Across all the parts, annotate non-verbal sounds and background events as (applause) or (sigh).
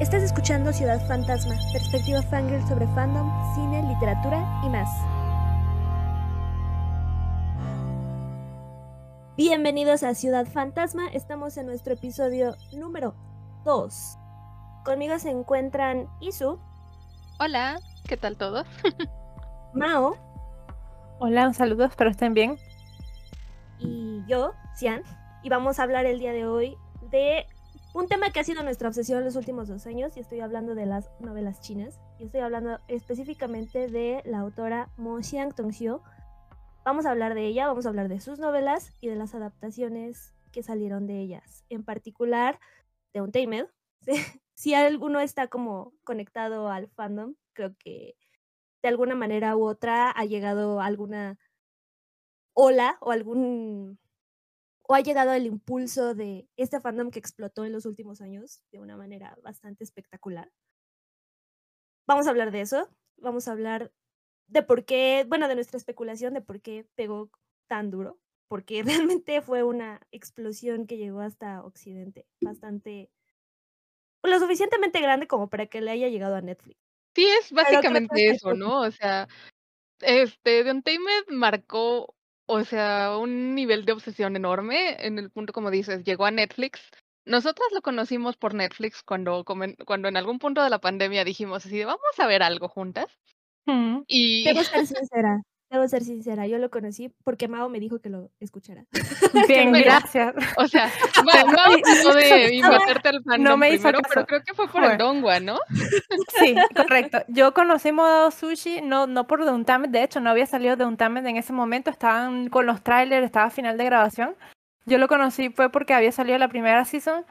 Estás escuchando Ciudad Fantasma, perspectiva fangirl sobre fandom, cine, literatura y más. Bienvenidos a Ciudad Fantasma, estamos en nuestro episodio número 2. Conmigo se encuentran Isu. Hola, ¿qué tal todos? (laughs) Mao. Hola, un saludo, espero estén bien. Y yo, Cian, y vamos a hablar el día de hoy de un tema que ha sido nuestra obsesión en los últimos dos años, y estoy hablando de las novelas chinas, y estoy hablando específicamente de la autora Mo Xiang Tongxiu. Vamos a hablar de ella, vamos a hablar de sus novelas y de las adaptaciones que salieron de ellas, en particular de Untamed. (laughs) si alguno está como conectado al fandom, creo que de alguna manera u otra ha llegado alguna ola o algún o ha llegado el impulso de este fandom que explotó en los últimos años de una manera bastante espectacular. Vamos a hablar de eso, vamos a hablar de por qué, bueno, de nuestra especulación de por qué pegó tan duro, porque (laughs) realmente fue una explosión que llegó hasta Occidente, bastante, lo suficientemente grande como para que le haya llegado a Netflix. Sí, es básicamente eso, ¿no? O sea, este, The Untamed marcó o sea, un nivel de obsesión enorme en el punto, como dices, llegó a Netflix. Nosotras lo conocimos por Netflix cuando, cuando en algún punto de la pandemia dijimos así de vamos a ver algo juntas. Y... Debo ser sincera, debo ser sincera, yo lo conocí porque Mao me dijo que lo escuchara. (laughs) Bien, gracias. O sea, (laughs) Mao trató de invitarte al fandom no me hizo primero, pero creo que fue por el Dongua, ¿no? Sí, (laughs) correcto. Yo conocí Modo Sushi no, no por The Untamed, de hecho no había salido de Untamed en ese momento, estaban con los trailers, estaba final de grabación. Yo lo conocí fue porque había salido la primera season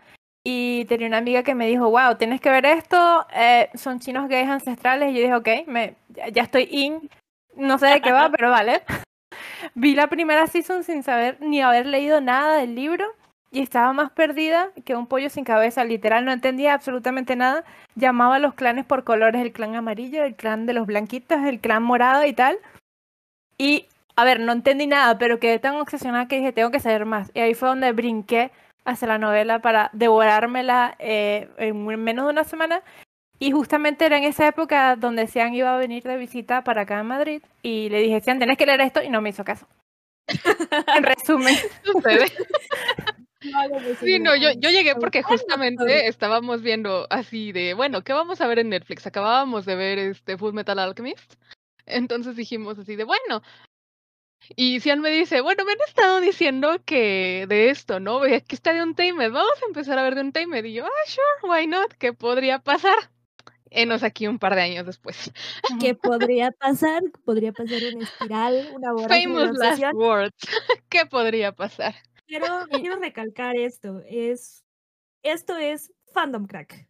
y tenía una amiga que me dijo, wow, tienes que ver esto, eh, son chinos gays ancestrales. Y yo dije, ok, me, ya estoy in, no sé de qué va, pero vale. (laughs) Vi la primera season sin saber ni haber leído nada del libro y estaba más perdida que un pollo sin cabeza. Literal, no entendía absolutamente nada. Llamaba a los clanes por colores, el clan amarillo, el clan de los blanquitos, el clan morado y tal. Y, a ver, no entendí nada, pero quedé tan obsesionada que dije, tengo que saber más. Y ahí fue donde brinqué hacia la novela para devorármela eh, en menos de una semana. Y justamente era en esa época donde Sean iba a venir de visita para acá en Madrid y le dije, Sean, tenés que leer esto y no me hizo caso. (laughs) en resumen. (laughs) Sí, no, yo, yo llegué porque justamente estábamos viendo así de, bueno, ¿qué vamos a ver en Netflix? Acabábamos de ver este Full Metal Alchemist. Entonces dijimos así de, bueno. Y Cian me dice, bueno, me han estado diciendo que de esto, ¿no? Aquí está de un Untamed, vamos a empezar a ver de un Untamed. Y yo, ah, sure, why not? ¿Qué podría pasar? Enos aquí un par de años después. ¿Qué (laughs) podría pasar? Podría pasar una espiral, una Famous last words. (laughs) ¿Qué podría pasar? Pero quiero recalcar esto, es esto es fandom crack.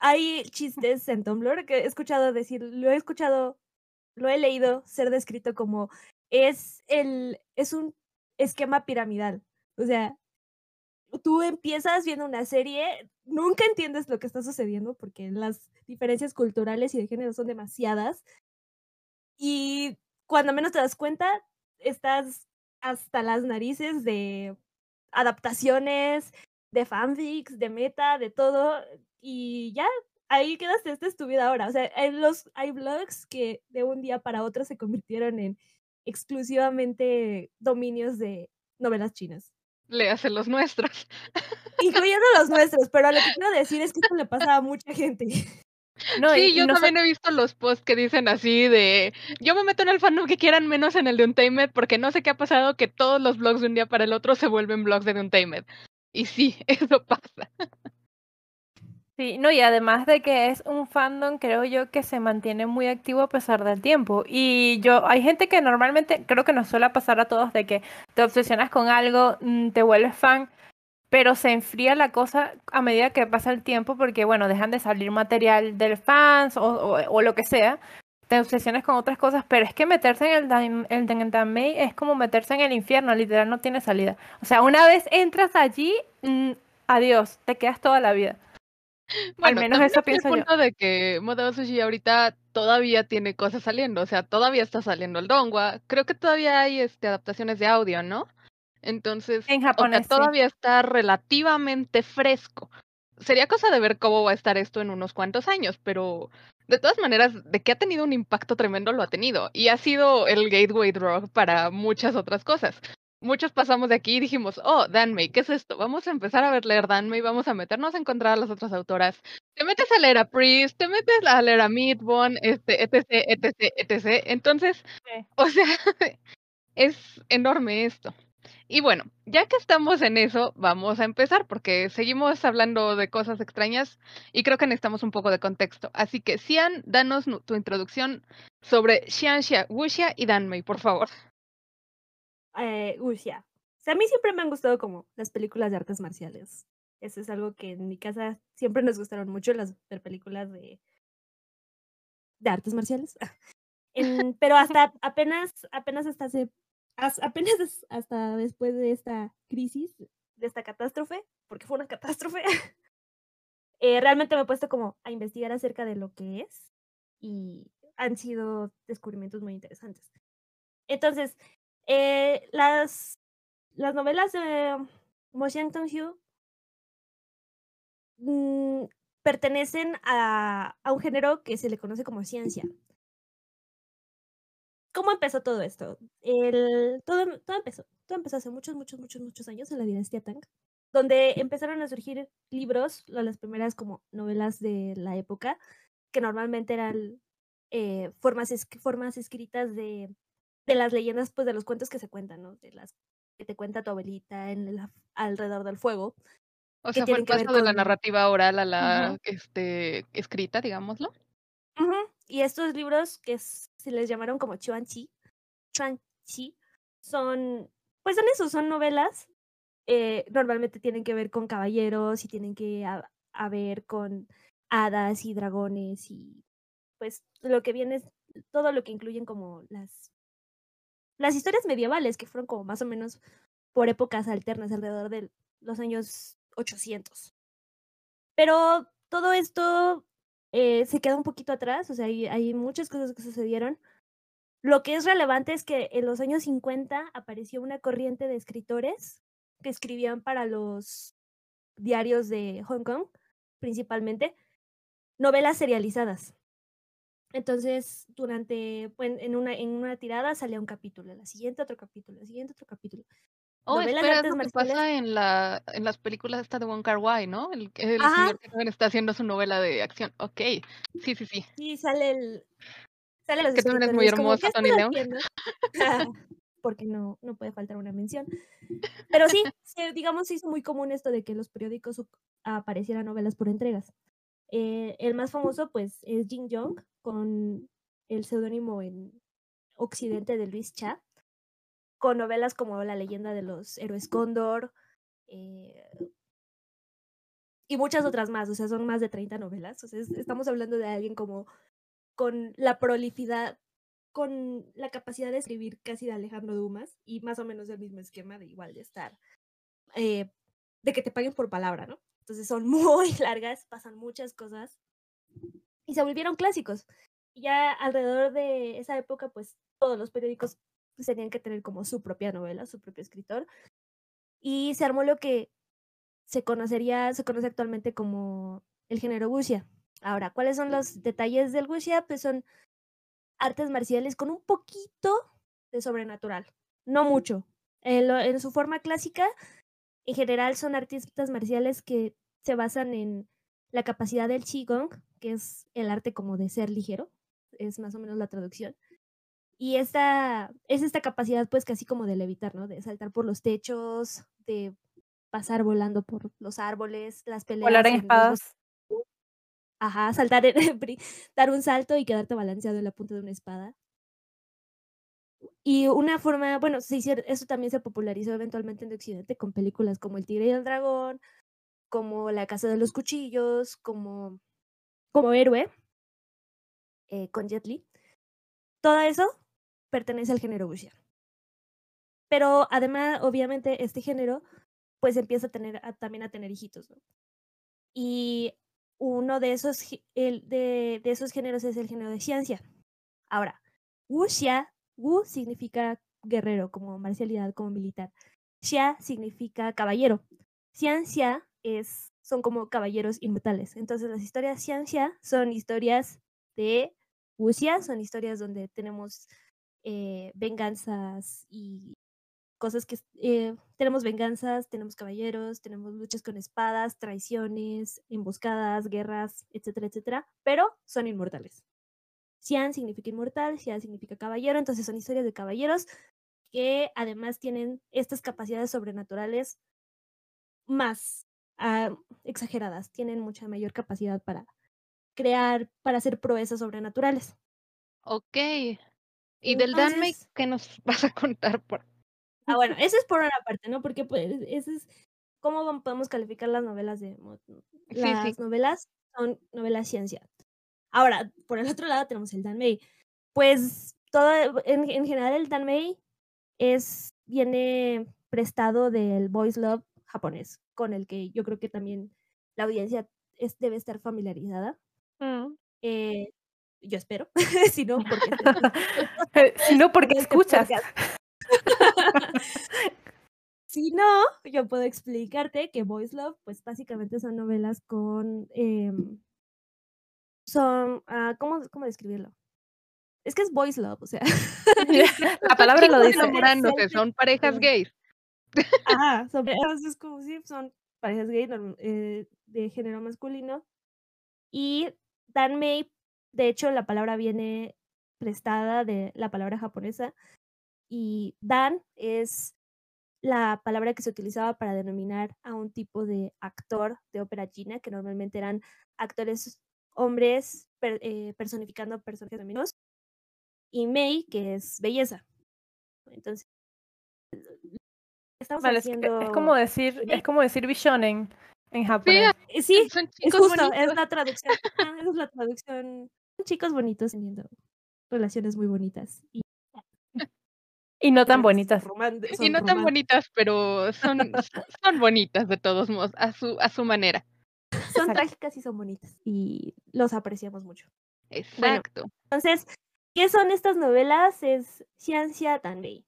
Hay chistes en Tumblr que he escuchado decir, lo he escuchado, lo he leído ser descrito como es el es un esquema piramidal. O sea, tú empiezas viendo una serie, nunca entiendes lo que está sucediendo porque las diferencias culturales y de género son demasiadas. Y cuando menos te das cuenta, estás hasta las narices de adaptaciones, de fanfics, de meta, de todo. Y ya, ahí quedaste, esta es tu vida ahora. O sea, hay, los, hay blogs que de un día para otro se convirtieron en exclusivamente dominios de novelas chinas le hacen los nuestros. (laughs) Incluyendo los nuestros, pero lo que quiero decir es que esto le pasa a mucha gente. (laughs) No, sí, yo también he visto los posts que dicen así de yo me meto en el fandom que quieran menos en el de Untamed porque no sé qué ha pasado que todos los blogs de un día para el otro se vuelven blogs de Untamed. Y sí, (laughs) eso pasa. Sí, no, y además de que es un fandom, creo yo que se mantiene muy activo a pesar del tiempo. Y yo, hay gente que normalmente, creo que nos suele pasar a todos de que te obsesionas con algo, mm, te vuelves fan, pero se enfría la cosa a medida que pasa el tiempo porque, bueno, dejan de salir material del fans o, o, lo que sea. Te obsesionas con otras cosas, pero es que meterse en el, el es como meterse en el infierno, literal, no tiene salida. O sea, una vez entras allí, mm, adiós, te quedas toda la vida. (laughs) Bueno, Al menos eso pienso el punto de que Model Sushi ahorita todavía tiene cosas saliendo, o sea, todavía está saliendo el dongua. Creo que todavía hay este adaptaciones de audio, ¿no? Entonces, en japonés, todavía está relativamente fresco. sería cosa de ver cómo va a estar esto en unos cuantos años, pero de todas maneras, de que ha tenido un impacto tremendo, lo ha tenido. Y ha sido el gateway drug para muchas otras cosas. Muchos pasamos de aquí y dijimos, oh, Danmei, ¿qué es esto? Vamos a empezar a ver leer Danmei, vamos a meternos a encontrar a las otras autoras. Te metes a leer a Priest, te metes a leer a Midbone, este, etc, etc, etc. Entonces, (laughs) o sea, es enorme esto. Y bueno, ya que estamos en eso, vamos a empezar porque seguimos hablando de cosas extrañas y creo que necesitamos un poco de contexto. Así que, Xian, danos tu introducción sobre Xianxia, Wuxia y Danmei, por favor. Eh, Wuxia. O sea, a mí siempre me han gustado como las películas de artes marciales. Eso es algo que en mi casa siempre nos gustaron mucho, las películas de, de artes marciales. (laughs) pero hasta apenas, apenas hasta hace apenas hasta después de esta crisis, de esta catástrofe, porque fue una catástrofe, (laughs) eh, realmente me he puesto como a investigar acerca de lo que es y han sido descubrimientos muy interesantes. Entonces, eh, las, las novelas de Mo Xiang mm, pertenecen a, a un género que se le conoce como ciencia. ¿Cómo empezó todo esto? El, todo, todo empezó. Todo empezó hace muchos, muchos, muchos, muchos años en la dinastía Tang, donde empezaron a surgir libros, las primeras como novelas de la época, que normalmente eran eh, formas, formas escritas de, de las leyendas, pues de los cuentos que se cuentan, ¿no? De las que te cuenta tu abuelita en el, alrededor del fuego. O sea, fue el paso de la narrativa oral a la este, escrita, digámoslo. Y estos libros que se les llamaron como Chuanchi, Chuanchi, son, pues son eso, son novelas. Eh, normalmente tienen que ver con caballeros y tienen que ver con hadas y dragones y pues lo que viene es todo lo que incluyen como las las historias medievales que fueron como más o menos por épocas alternas alrededor de los años 800. Pero todo esto eh, se queda un poquito atrás, o sea, hay, hay muchas cosas que sucedieron. Lo que es relevante es que en los años 50 apareció una corriente de escritores que escribían para los diarios de Hong Kong, principalmente, novelas serializadas. Entonces, durante, en, una, en una tirada salía un capítulo, la siguiente otro capítulo, la siguiente otro capítulo. Oh, espera, es lo que pasa en, la, en las películas esta de Wong Kar Wai, ¿no? El, el señor que está haciendo su novela de acción. Ok, sí, sí, sí. Sí, sale el... Sale los que también es muy hermoso, Tony León. (laughs) porque no, no puede faltar una mención. Pero sí, digamos, se hizo muy común esto de que los periódicos aparecieran novelas por entregas. Eh, el más famoso, pues, es Jin Jong, con el seudónimo en Occidente de Luis Cha con novelas como La leyenda de los héroes Cóndor eh, y muchas otras más, o sea, son más de 30 novelas. O sea, estamos hablando de alguien como con la prolificidad, con la capacidad de escribir casi de Alejandro Dumas y más o menos el mismo esquema de igual de estar, eh, de que te paguen por palabra, ¿no? Entonces son (laughs) muy largas, pasan muchas cosas y se volvieron clásicos. Y ya alrededor de esa época, pues todos los periódicos pues, tenían que tener como su propia novela, su propio escritor. Y se armó lo que se conocería, se conoce actualmente como el género wuxia. Ahora, ¿cuáles son los detalles del wuxia? Pues son artes marciales con un poquito de sobrenatural, no mucho. En, en su forma clásica, en general son artistas marciales que se basan en la capacidad del qigong, que es el arte como de ser ligero, es más o menos la traducción, y esta, es esta capacidad, pues, casi como de levitar, ¿no? De saltar por los techos, de pasar volando por los árboles, las peleas. Volar en espadas. Ajá, saltar, (laughs) dar un salto y quedarte balanceado en la punta de una espada. Y una forma, bueno, se eso también se popularizó eventualmente en Occidente con películas como El Tigre y el Dragón, como La Casa de los Cuchillos, como, como Héroe, eh, con Jet Li. Todo eso pertenece al género wuxia. Pero además, obviamente, este género pues empieza a tener también a tener hijitos, ¿no? Y uno de esos, el, de, de, esos géneros es el género de ciencia. Ahora, wuxia, wu significa guerrero, como marcialidad, como militar. Xia significa caballero. Ciencia es, son como caballeros inmortales. Entonces las historias ciencia son historias de wuxia, son historias donde tenemos eh, venganzas y cosas que eh, tenemos venganzas, tenemos caballeros, tenemos luchas con espadas, traiciones, emboscadas, guerras, etcétera, etcétera, pero son inmortales. Xian significa inmortal, Xian significa caballero, entonces son historias de caballeros que además tienen estas capacidades sobrenaturales más ah, exageradas, tienen mucha mayor capacidad para crear, para hacer proezas sobrenaturales. Ok. ¿Y del Danmei qué nos (laughs) vas a contar? Por... Ah, bueno, eso es por una parte, ¿no? Porque pues, eso es cómo podemos calificar las novelas de... Las novelas son novelas ciencia. Ahora, por el otro lado tenemos el Danmei. Pues todo, en, en general el Danmei es, viene prestado del voice love japonés, con el que yo creo que también la audiencia es, debe estar familiarizada. Mm. Eh, yo espero, (laughs) si no, porque... (laughs) si no, porque escuchas. (laughs) si no, yo puedo explicarte que Voice Love, pues básicamente son novelas con... Em, son, uh, ¿cómo, ¿cómo describirlo? Es que es Voice Love, o sea. La palabra lo dice. son parejas gays. Ajá, (laughs) son, sí, son parejas gays eh, de género masculino. Y Danmei, de hecho, la palabra viene prestada de la palabra japonesa. Y Dan es la palabra que se utilizaba para denominar a un tipo de actor de ópera china, que normalmente eran actores hombres eh, personificando personajes femeninos, y Mei, que es belleza. Entonces, estamos haciendo... es, como decir, es como decir Bishonen en japonés. Sí, son es justo, es la traducción. es la traducción. Son chicos bonitos teniendo relaciones muy bonitas. Y, (laughs) y no tan bonitas. y no tan bonitas, pero son, son bonitas de todos modos, a su, a su manera. Son trágicas y son bonitas. Y los apreciamos mucho. Exacto. entonces, ¿qué son estas novelas? Es Ciencia Tanbei.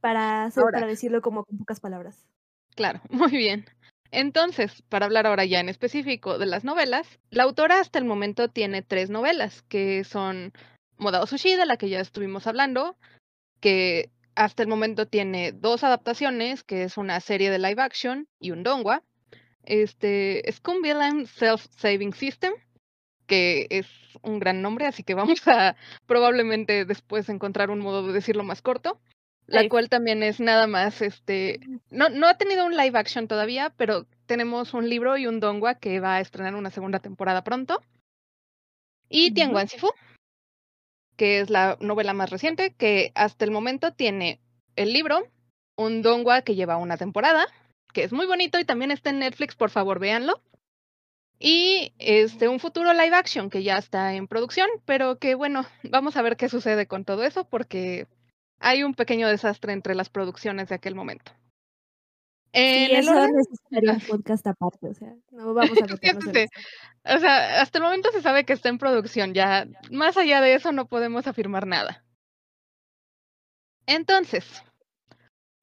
Para, para decirlo como con pocas palabras. Claro, (laughs) muy bien. Entonces, para hablar ahora ya en específico de las novelas, la autora hasta el momento tiene tres novelas, que son Modao Sushida, la que ya estuvimos hablando, que hasta el momento tiene dos adaptaciones, que es una serie de live action y un dongwa. Este, Villain Self-Saving System, que es un gran nombre, así que vamos a (laughs) probablemente después encontrar un modo de decirlo más corto la cual también es nada más, este, no, no ha tenido un live action todavía, pero tenemos un libro y un dongua que va a estrenar una segunda temporada pronto. Y Tianguan Sifu, que es la novela más reciente, que hasta el momento tiene el libro, un dongua que lleva una temporada, que es muy bonito y también está en Netflix, por favor, véanlo. Y este un futuro live action que ya está en producción, pero que bueno, vamos a ver qué sucede con todo eso porque hay un pequeño desastre entre las producciones de aquel momento. En sí, eso necesitaría un (laughs) podcast aparte, o sea, no vamos a (laughs) meternos en O sea, hasta el momento se sabe que está en producción, ya más allá de eso no podemos afirmar nada. Entonces,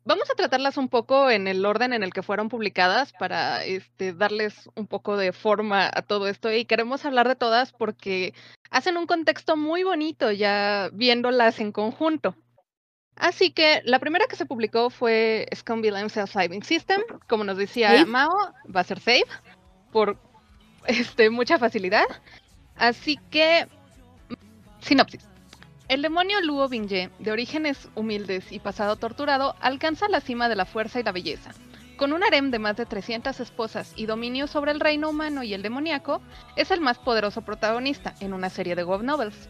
vamos a tratarlas un poco en el orden en el que fueron publicadas para este, darles un poco de forma a todo esto y queremos hablar de todas porque hacen un contexto muy bonito ya viéndolas en conjunto. Así que la primera que se publicó fue Scumby Self Saving System. Como nos decía Mao, va a ser safe por (laughs) este, mucha facilidad. Así que, sinopsis. El demonio Luo Bingye, de orígenes humildes y pasado torturado, alcanza la cima de la fuerza y la belleza. Con un harem de más de 300 esposas y dominio sobre el reino humano y el demoníaco, es el más poderoso protagonista en una serie de web novels.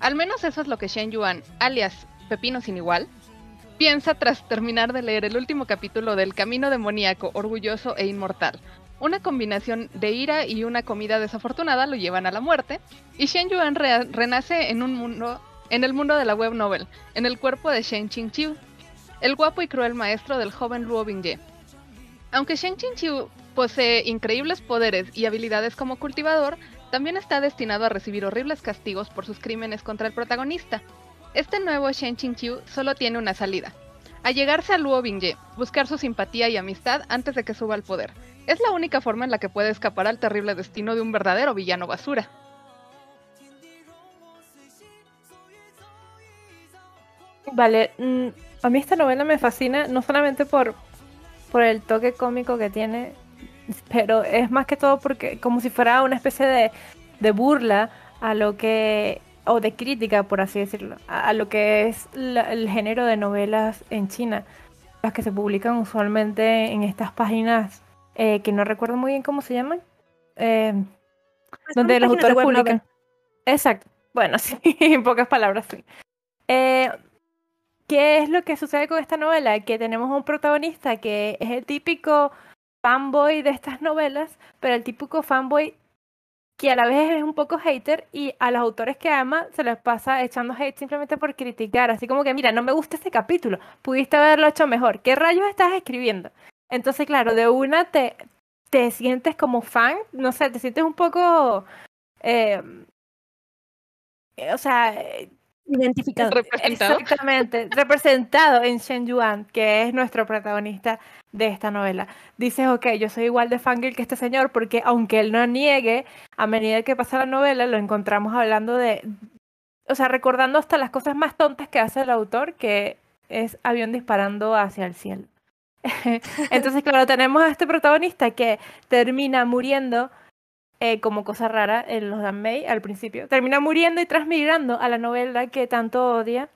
Al menos eso es lo que Shen Yuan, alias Pepino sin igual, piensa tras terminar de leer el último capítulo del Camino demoníaco, orgulloso e inmortal. Una combinación de ira y una comida desafortunada lo llevan a la muerte, y Shen Yuan renace en un mundo en el mundo de la web novel, en el cuerpo de Shen Qingqiu, el guapo y cruel maestro del joven Luo Bingye. Aunque Shen Qingqiu posee increíbles poderes y habilidades como cultivador, también está destinado a recibir horribles castigos por sus crímenes contra el protagonista, este nuevo Shen Qingqiu solo tiene una salida, allegarse a Luo Bingye, buscar su simpatía y amistad antes de que suba al poder. Es la única forma en la que puede escapar al terrible destino de un verdadero villano basura. Vale, mm, a mí esta novela me fascina, no solamente por, por el toque cómico que tiene, pero es más que todo porque como si fuera una especie de, de burla a lo que, o de crítica, por así decirlo, a, a lo que es la- el género de novelas en China, las que se publican usualmente en estas páginas eh, que no recuerdo muy bien cómo se llaman, eh, Pues donde los autores novel. publican. Exacto. Bueno, (laughs) sí, en pocas palabras, sí. Eh, ¿Qué es lo que sucede con esta novela? Que tenemos un protagonista que es el típico fanboy de estas novelas, pero el típico fanboy que a la vez es un poco hater y a los autores que ama se les pasa echando hate simplemente por criticar, así como que, mira, no me gusta este capítulo, pudiste haberlo hecho mejor, ¿qué rayos estás escribiendo? Entonces, claro, de una te, te sientes como fan, no sé, te sientes un poco... eh, o sea, Identificado. Representado. Exactamente, representado en Shen Yuan, que es nuestro protagonista de esta novela. Dices, ok, yo soy igual de fangirl que este señor, porque aunque él no niegue, a medida que pasa la novela, lo encontramos hablando de. O sea, recordando hasta las cosas más tontas que hace el autor, que es avión disparando hacia el cielo. (laughs) Entonces, claro, tenemos a este protagonista que termina muriendo eh, como cosa rara en los Danmei al principio. Termina muriendo y transmigrando a la novela que tanto odia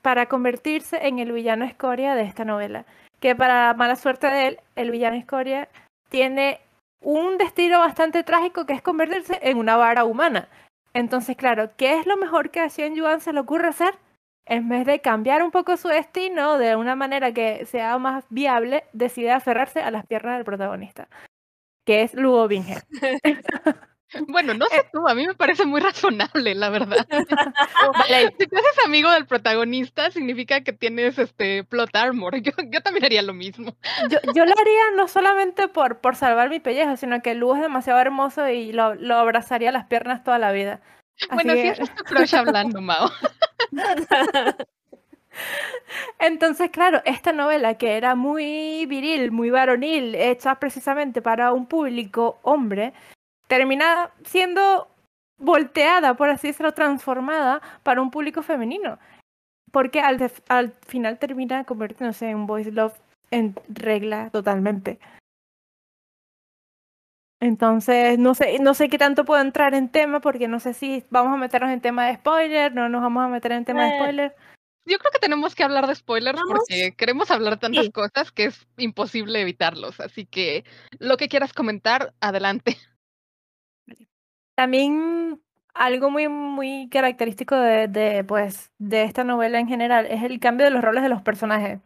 para convertirse en el villano escoria de esta novela. Que para mala suerte de él, el villano escoria tiene un destino bastante trágico que es convertirse en una vara humana. Entonces, claro, ¿qué es lo mejor que a Xian Yuan se le ocurre hacer? En vez de cambiar un poco su destino de una manera que sea más viable, decide aferrarse a las piernas del protagonista, que es Luo Binghe. (laughs) Bueno, no sé tú, a mí me parece muy razonable, la verdad. (laughs) (laughs) Vale, Si te haces amigo del protagonista, significa que tienes este plot armor. Yo, yo también haría lo mismo. Yo, yo lo haría no solamente por, por salvar mi pellejo, sino que Lugo es demasiado hermoso y lo, lo abrazaría a las piernas toda la vida. Así bueno, si que- ese es tu crush hablando, Mao. Entonces, claro, esta novela que era muy viril, muy varonil, hecha precisamente para un público hombre, termina siendo volteada, por así decirlo, transformada para un público femenino. Porque al, al final termina convirtiéndose en voice love en regla totalmente. Entonces, no sé, no sé qué tanto puedo entrar en tema, porque no sé si vamos a meternos en tema de spoiler, no nos vamos a meter en tema de Eh, spoiler. Yo creo que tenemos que hablar de spoilers Vamos. porque queremos hablar tantas Sí. cosas que es imposible evitarlos. Así que lo que quieras comentar, adelante. También algo muy, muy característico de, de, pues, de esta novela en general es el cambio de los roles de los personajes.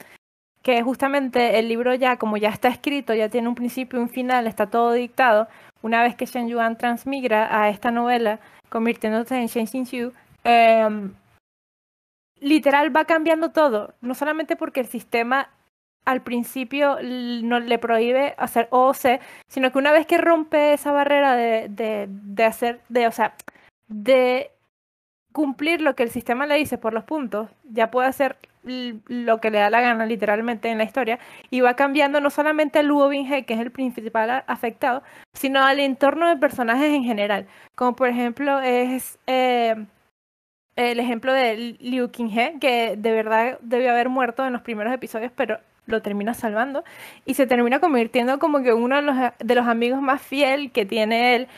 Que justamente el libro ya, como ya está escrito, ya tiene un principio y un final, está todo dictado. Una vez que Shen Yuan transmigra a esta novela, convirtiéndose en Shen Xinxiu, em, literal va cambiando todo. No solamente porque el sistema al principio no le prohíbe hacer OOC, sino que una vez que rompe esa barrera de, de, de hacer, de, o sea, de cumplir lo que el sistema le dice por los puntos, ya puede hacer lo que le da la gana literalmente en la historia, y va cambiando no solamente a Luo Binhe, que es el principal afectado, sino al entorno de personajes en general, como por ejemplo es eh, el ejemplo de Liu Qinghe, que de verdad debió haber muerto en los primeros episodios, pero lo termina salvando y se termina convirtiendo como que uno de los, de los amigos más fiel que tiene él.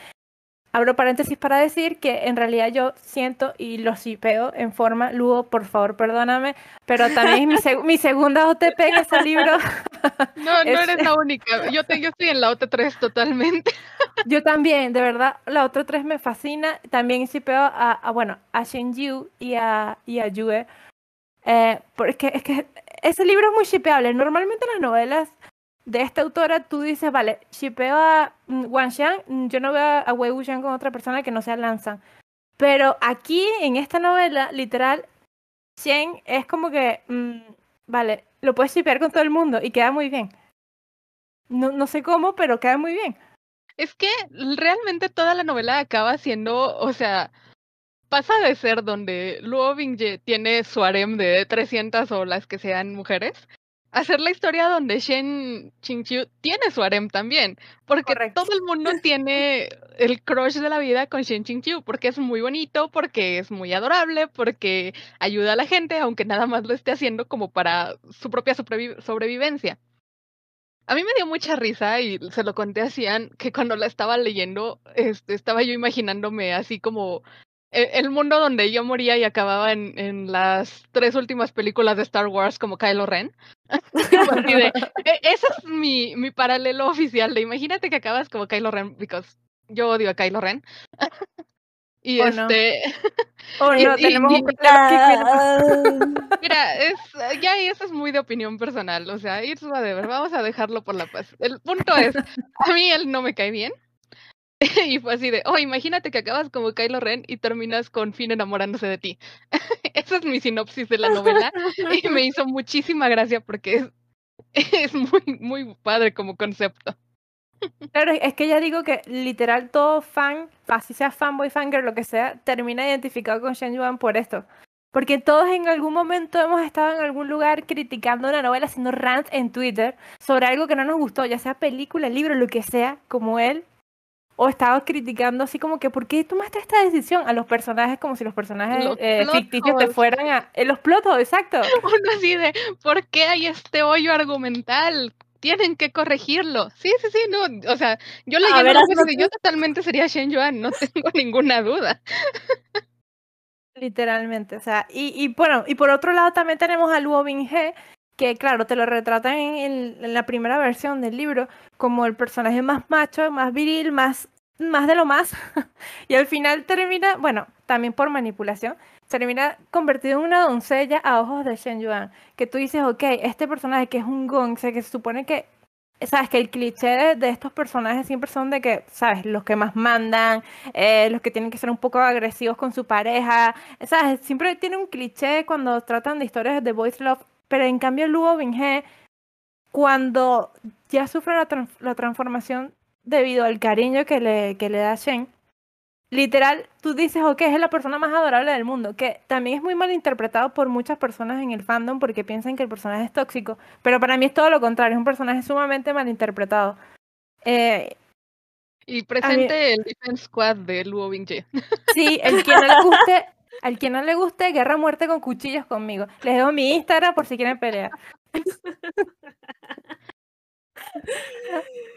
Abro paréntesis para decir que en realidad yo siento y lo sipeo en forma, Lugo, por favor, perdóname, pero también mi, seg- mi segunda OTP en ese libro, (laughs) No, no Es- eres la única. Yo, te, yo estoy en la OT3 totalmente. Yo también, de verdad, la otra tres me fascina, también sipeo a, a, bueno, a Shen Yu y a, y a Yue, eh, porque es que ese libro es muy shipeable, normalmente las novelas de esta autora tú dices, vale, shipeo a mm, Wang Xiang, mm, yo no veo a Wei Wuxian con otra persona que no sea Lanzan. Pero aquí, en esta novela, literal, Shen es como que, mm, vale, lo puedes shipear con todo el mundo y queda muy bien. No, no sé cómo, pero queda muy bien. Es que realmente toda la novela acaba siendo, o sea, pasa de ser donde Luo Bingye tiene su harem de 300 o las que sean mujeres, a ser la historia donde Shen Qingqiu tiene su harem también, porque todo el mundo (laughs) tiene el crush de la vida con Shen Qingqiu, porque es muy bonito, porque es muy adorable, porque ayuda a la gente, aunque nada más lo esté haciendo como para su propia sobrevivencia. A mí me dio mucha risa y se lo conté a Cian, que cuando la estaba leyendo, este, estaba yo imaginándome así como e, el mundo donde yo moría y acababa en, las tres últimas películas de Star Wars como Kylo Ren. (laughs) E, ese es mi, mi paralelo oficial de imagínate que acabas como Kylo Ren, because yo odio a Kylo Ren. (laughs) y este... Oh, (laughs) no, tenemos un Mira, (laughs) es, ya eso es muy de opinión personal, o sea, ver, vamos a dejarlo por la paz. El punto es, a mí él no me cae bien. (laughs) y fue así de, oh, imagínate que acabas como Kylo Ren y terminas con Finn enamorándose de ti. Esa es mi sinopsis de la novela y me hizo muchísima gracia porque es, es muy, muy padre como concepto. Claro, es que ya digo que literal todo fan, así sea fanboy, fangirl, lo que sea, termina identificado con Shen Yuan por esto. Porque todos en algún momento hemos estado en algún lugar criticando una novela, haciendo rants en Twitter sobre algo que no nos gustó, ya sea película, libro, lo que sea, como él. O estaba criticando así como que, ¿por qué tomaste esta decisión? A los personajes como si los personajes eh, ficticios te fueran a... En los plotos, exacto. (laughs) Uno así de, ¿por qué hay este hoyo argumental? Tienen que corregirlo. Sí, sí, sí, no, o sea, yo le y yo totalmente sería Shen Yuan, no tengo (laughs) ninguna duda. Literalmente, o sea, y, y bueno, y por otro lado también tenemos a Luo Binghe, que claro, te lo retratan en, en, la primera versión del libro como el personaje más macho, más viril, más, más de lo más, (laughs) y al final termina, bueno, también por manipulación, termina convertido en una doncella a ojos de Shen Yuan. Que tú dices, ok, este personaje que es un gong, que se supone que, sabes, que el cliché de, estos personajes siempre son de que, sabes, los que más mandan, eh, los que tienen que ser un poco agresivos con su pareja, sabes, siempre tiene un cliché cuando tratan de historias de boys love, pero en cambio Luo Binghe, cuando ya sufre la, la transformación debido al cariño que le, que le da Shen, literal, tú dices, ok, es la persona más adorable del mundo, que también es muy mal interpretado por muchas personas en el fandom porque piensan que el personaje es tóxico, pero para mí es todo lo contrario, es un personaje sumamente mal interpretado. Eh, y presente el Defense Squad de Luo Bingye. (laughs) Sí, el que no le guste, al que no le guste, guerra muerte con cuchillos conmigo. Les dejo mi Instagram por si quieren pelear. (laughs)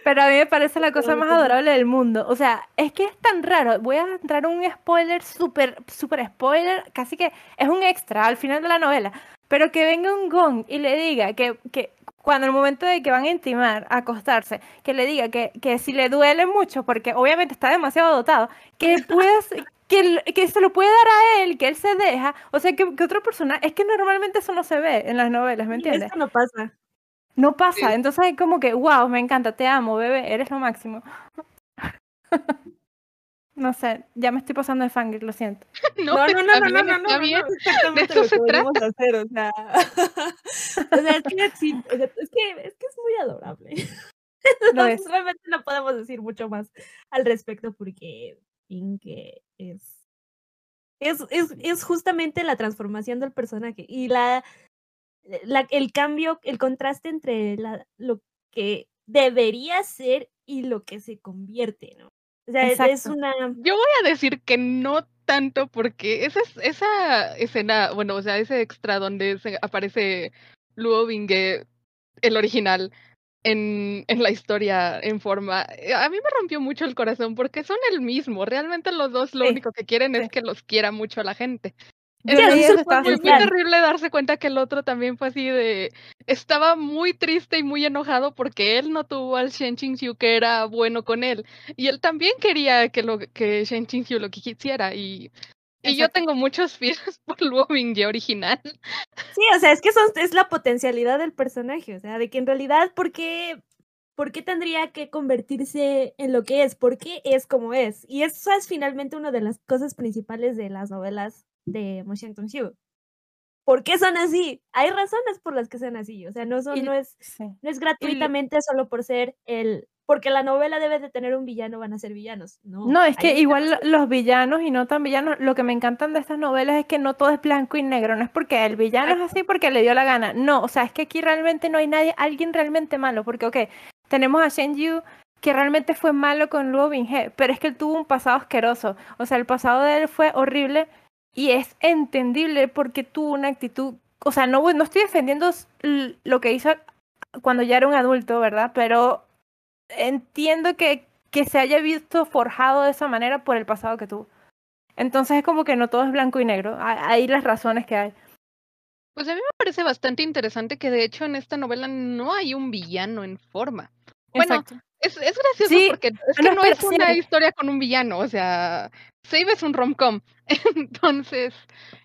Pero a mí me parece la cosa más adorable del mundo. O sea, es que es tan raro. Voy a entrar un spoiler, súper, súper spoiler, casi que es un extra al final de la novela. Pero que venga un gong y le diga que, que cuando el momento de que van a intimar, a acostarse, que le diga que, que si le duele mucho, porque obviamente está demasiado dotado, que (laughs) puedes, que, que se lo puede dar a él, que él se deja, o sea, que, que otra persona, es que normalmente eso no se ve en las novelas, ¿me entiendes? Eso no pasa. No pasa. Sí. Entonces es como que, wow, me encanta, te amo, bebé, eres lo máximo. (laughs) no sé, ya me estoy pasando de fangirl, lo siento. (laughs) No, no, no, no, no, no, no, no, bien. no, De eso se trata. Hacer, o, sea. (laughs) o sea, es que, o sea, es que es que es muy adorable. No, es. Realmente no podemos decir mucho más al respecto porque Pink es es, es, es justamente la transformación del personaje y la eh, el cambio, el contraste entre la, lo que debería ser y lo que se convierte, ¿no? O sea, es una... Yo voy a decir que no tanto porque esa, esa escena, bueno, o sea, ese extra donde se aparece Luo Bingue, el original, en, en la historia en forma, eh, a mí me rompió mucho el corazón porque son el mismo. Realmente los dos lo único que quieren es que los quiera mucho la gente. Es muy, terrible darse cuenta que el otro también fue así de... Estaba muy triste y muy enojado porque él no tuvo al Shen Qingxiu que era bueno con él. Y él también quería que, lo, que Shen lo quisiera. Y, y yo tengo muchos (laughs) fears por Luo Bingye original. Sí, o sea, es que es la potencialidad del personaje. O sea, de que en realidad, ¿por qué, ¿por qué tendría que convertirse en lo que es? ¿Por qué es como es? Y eso es finalmente una de las cosas principales de las novelas de Motion Xiu. ¿Por qué son así? Hay razones por las que son así, o sea, no, son, no, es, no es gratuitamente solo por ser el porque la novela debe de tener un villano, van a ser villanos. No, No, es que igual los villanos y no tan villanos, lo que me encantan de estas novelas es que no todo es blanco y negro, no es porque el villano es así porque le dio la gana, no, o sea, es que aquí realmente no hay nadie, alguien realmente malo, porque, ok, tenemos a Shen Yu que realmente fue malo con Luo Binghe, pero es que él tuvo un pasado asqueroso, o sea, el pasado de él fue horrible y es entendible porque tuvo una actitud, o sea, no, no estoy defendiendo lo que hizo cuando ya era un adulto, ¿verdad? Pero entiendo que, que se haya visto forjado de esa manera por el pasado que tuvo. Entonces es como que no todo es blanco y negro. ha- Hay las razones que hay. Pues a mí me parece bastante interesante que de hecho en esta novela no hay un villano en forma. Bueno. Es, es gracioso Sí, porque es que no, no es una historia con un villano, o sea, Save es un rom-com. (laughs) Entonces,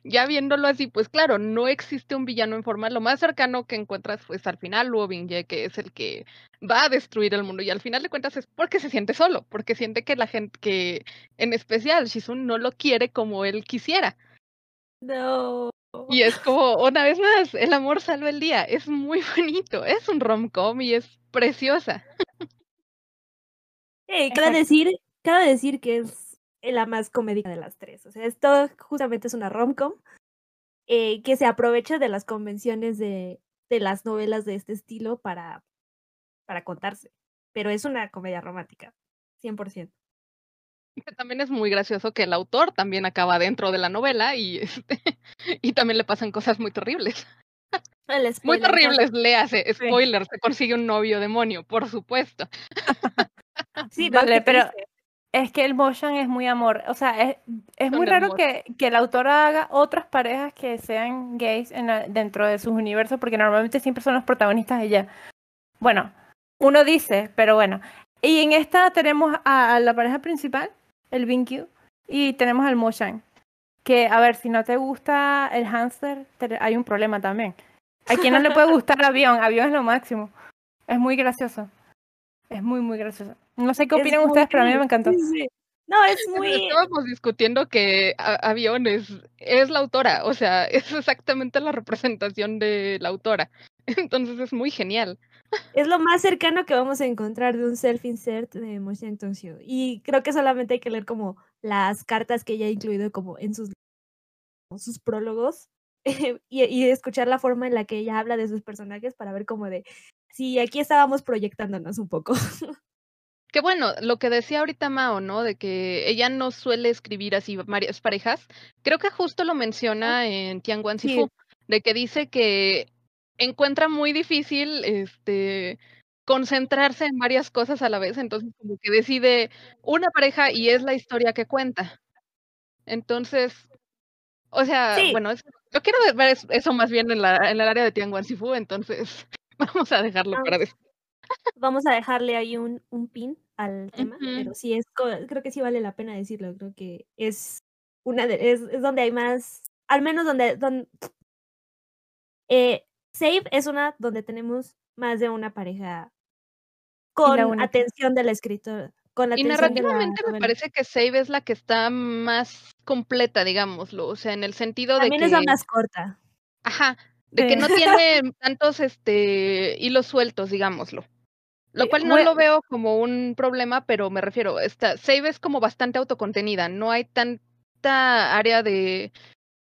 ya viéndolo así, pues claro, no existe un villano en forma. Lo más cercano que encuentras, pues al final, Luo Bingye, que es el que va a destruir el mundo. Y al final de cuentas es porque se siente solo, porque siente que la gente, que en especial Shizun no lo quiere como él quisiera. No. Y es como, una vez más, el amor salva el día. Es muy (laughs) bonito, es un rom-com y es preciosa. Eh, cabe decir, cabe decir que es la más comédica de las tres. O sea, esto justamente es una rom-com eh, que se aprovecha de las convenciones de, de las novelas de este estilo para, para contarse. Pero es una comedia romántica, 100%. Que también es muy gracioso que el autor también acaba dentro de la novela y, este, (laughs) y también le pasan cosas muy terribles. (laughs) Muy spoiler, terribles, léase, Sí. spoiler, se consigue un novio demonio, por supuesto. (laughs) Sí, vale, pero triste. Es que el motion es muy amor. O sea, es, es muy raro que, que el autor haga otras parejas que sean gays en la- dentro de sus universos, porque normalmente siempre son los protagonistas de ella. Bueno, uno dice, pero bueno. Y en esta tenemos a, a la pareja principal, el Binkyu, y tenemos al Moshan. Que, a ver, si no te gusta el hamster, te- hay un problema también. ¿A quién no le puede gustar (laughs) avión? Avión es lo máximo. Es muy gracioso. Es muy, muy gracioso. No sé qué Es opinan muy- ustedes, pero a mí me encantó. sí, sí. No, es muy. Estábamos discutiendo que a- Avión es, la autora, o sea, (laughs) es exactamente la representación de la autora. (laughs) Entonces es muy genial. Es lo más cercano que vamos a encontrar de un self-insert de Motion Tonshu. Y creo que solamente hay que leer como las cartas que ella ha incluido como en sus, sus prólogos (laughs) y, y escuchar la forma en la que ella habla de sus personajes para ver como de si aquí estábamos proyectándonos un poco. (laughs) Que bueno, lo que decía ahorita Mao, ¿no? De que ella no suele escribir así varias parejas. Creo que justo lo menciona en Tianguan Sí. Sifu, de que dice que encuentra muy difícil este concentrarse en varias cosas a la vez, entonces como que decide una pareja y es la historia que cuenta. Entonces, o sea, Sí. bueno, es- yo quiero ver es- eso más bien en la en el área de Tianguan Sifu, entonces vamos a dejarlo Ah. para después. Vamos a dejarle ahí un, un pin al tema, pero sí es, creo que sí vale la pena decirlo. Creo que es una de, es, es donde hay más, al menos donde, donde eh, Save es una donde tenemos más de una pareja con atención del escritor, con Y la narrativamente me parece que Save es la que está más completa, digámoslo, o sea, en el sentido de También que, es la más corta. ajá, de que no tiene tantos este hilos sueltos, digámoslo. Lo cual no lo veo como un problema, pero me refiero, esta Save es como bastante autocontenida, no hay tanta área de,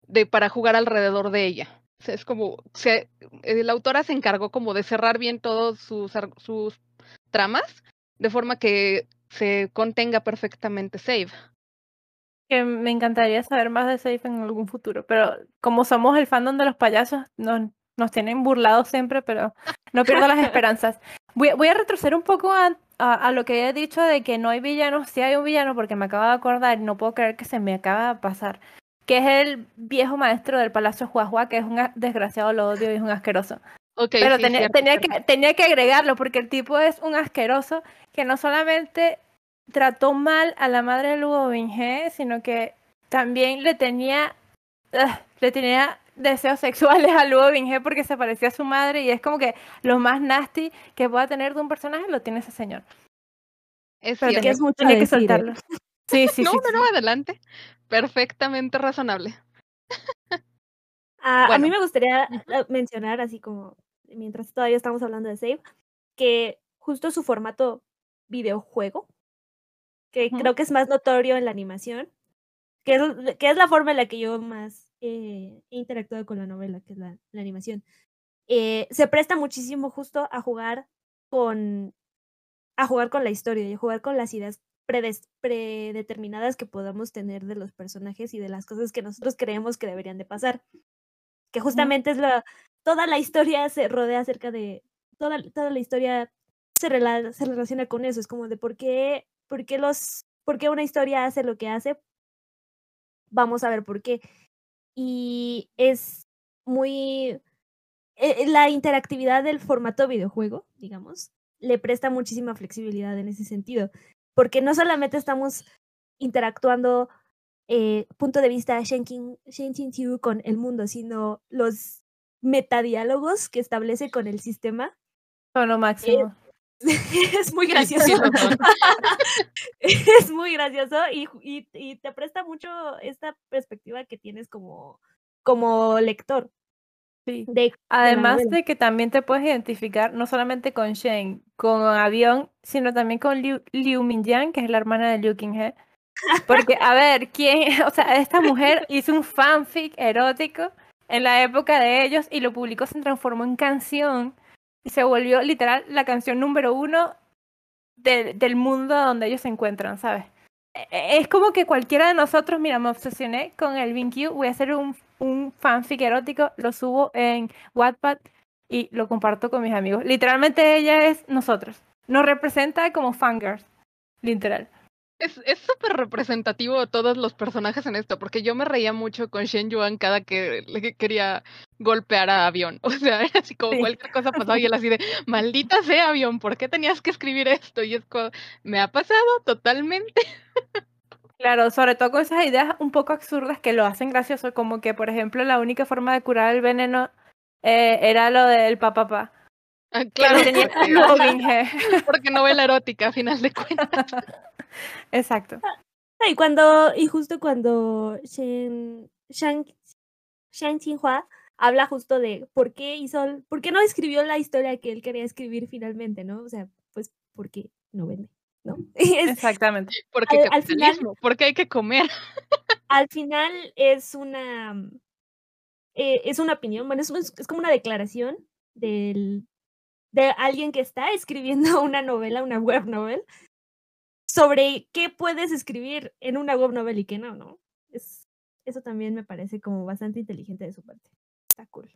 de para jugar alrededor de ella. O sea, es como se, la autora se encargó como de cerrar bien todos sus sus tramas de forma que se contenga perfectamente Save. Que me encantaría saber más de Safe en algún futuro, pero como somos el fandom de los payasos, nos, nos tienen burlados siempre, pero no pierdo las (laughs) esperanzas. Voy, voy a retroceder un poco a, a, a lo que he dicho de que no hay villanos, sí hay un villano, porque me acabo de acordar y no puedo creer que se me acaba de pasar, que es el viejo maestro del Palacio Huahua, que es un desgraciado, lo odio y es un asqueroso. Ok, Pero sí, tenía, cierto, tenía, que, tenía que agregarlo porque el tipo es un asqueroso que no solamente trató mal a la madre de Lugo Bingé, sino que también le tenía, ugh, le tenía deseos sexuales a Lugo Bingé porque se parecía a su madre y es como que lo más nasty que pueda tener de un personaje lo tiene ese señor. Es Pero tenía, es mucho que ¿eh? soltarlo. Sí, sí, (laughs) no, sí. no, sí, no, adelante. Perfectamente razonable. Ah, a mí me gustaría eh, mencionar, así como mientras todavía estamos hablando de Save, que justo su formato videojuego, que creo que es más notorio en la animación, que es, que es la forma en la que yo más eh, he interactuado con la novela, que es la, la animación. Eh, se presta muchísimo justo a jugar con a jugar con la historia y a jugar con las ideas predeterminadas que podamos tener de los personajes y de las cosas que nosotros creemos que deberían de pasar. Que justamente es la toda la historia se rodea acerca de toda, toda la historia se, se relaciona con eso, es como de por qué por qué los por qué una historia hace lo que hace. Vamos a ver por qué. Y es muy eh, la interactividad del formato videojuego, digamos, le presta muchísima flexibilidad en ese sentido, porque no solamente estamos interactuando eh, punto de vista Shen con el mundo, sino los metadiálogos que establece con el sistema. Son lo máximo. (laughs) es muy gracioso. (laughs) es muy gracioso y, y, y, te presta mucho esta perspectiva que tienes como, como lector. Sí. Además de, que también te puedes identificar no solamente con Shen, con Avión, sino también con Liu, Liu Mingyang, que es la hermana de Liu Qinghe. Porque, a ver, ¿quién? (laughs) O sea, esta mujer hizo un fanfic erótico en la época de ellos y lo publicó, se transformó en canción se volvió literal la canción número uno del mundo donde ellos se encuentran, ¿sabes? E, e, es como que cualquiera de nosotros, mira, me obsesioné con el BinQ, voy a hacer un un fanfic erótico, lo subo en Wattpad y lo comparto con mis amigos. Literalmente ella es nosotros. Nos representa como fangirls, literal. Es súper representativo todos los personajes en esto, porque yo me reía mucho con Shen Yuan cada que le quería golpear a Avión. (laughs) O sea, era así como cualquier cosa pasaba y (laughs) él así de, maldita sea Avión, ¿por qué tenías que escribir esto? Y es como, me ha pasado totalmente. (laughs) Claro, sobre todo con esas ideas un poco absurdas que lo hacen gracioso, como que, por ejemplo, la única forma de curar el veneno eh, era lo del papá. Ah, claro, tenía porque novela erótica, a final de cuentas. Exacto. Y cuando, y justo cuando Shen, Shang, Shang Xinhua habla justo de por qué hizo, por qué no escribió la historia que él quería escribir finalmente, ¿no? O sea, pues porque no vende. (laughs) Exactamente. Porque al, final, porque hay que comer. (laughs) Al final es una eh, es una opinión, bueno, es, es, como una declaración del, de alguien que está escribiendo (laughs) una novela, una web novel, sobre qué puedes escribir en una web novel y qué no, ¿no? Es, eso también me parece como bastante inteligente de su parte. Está cool.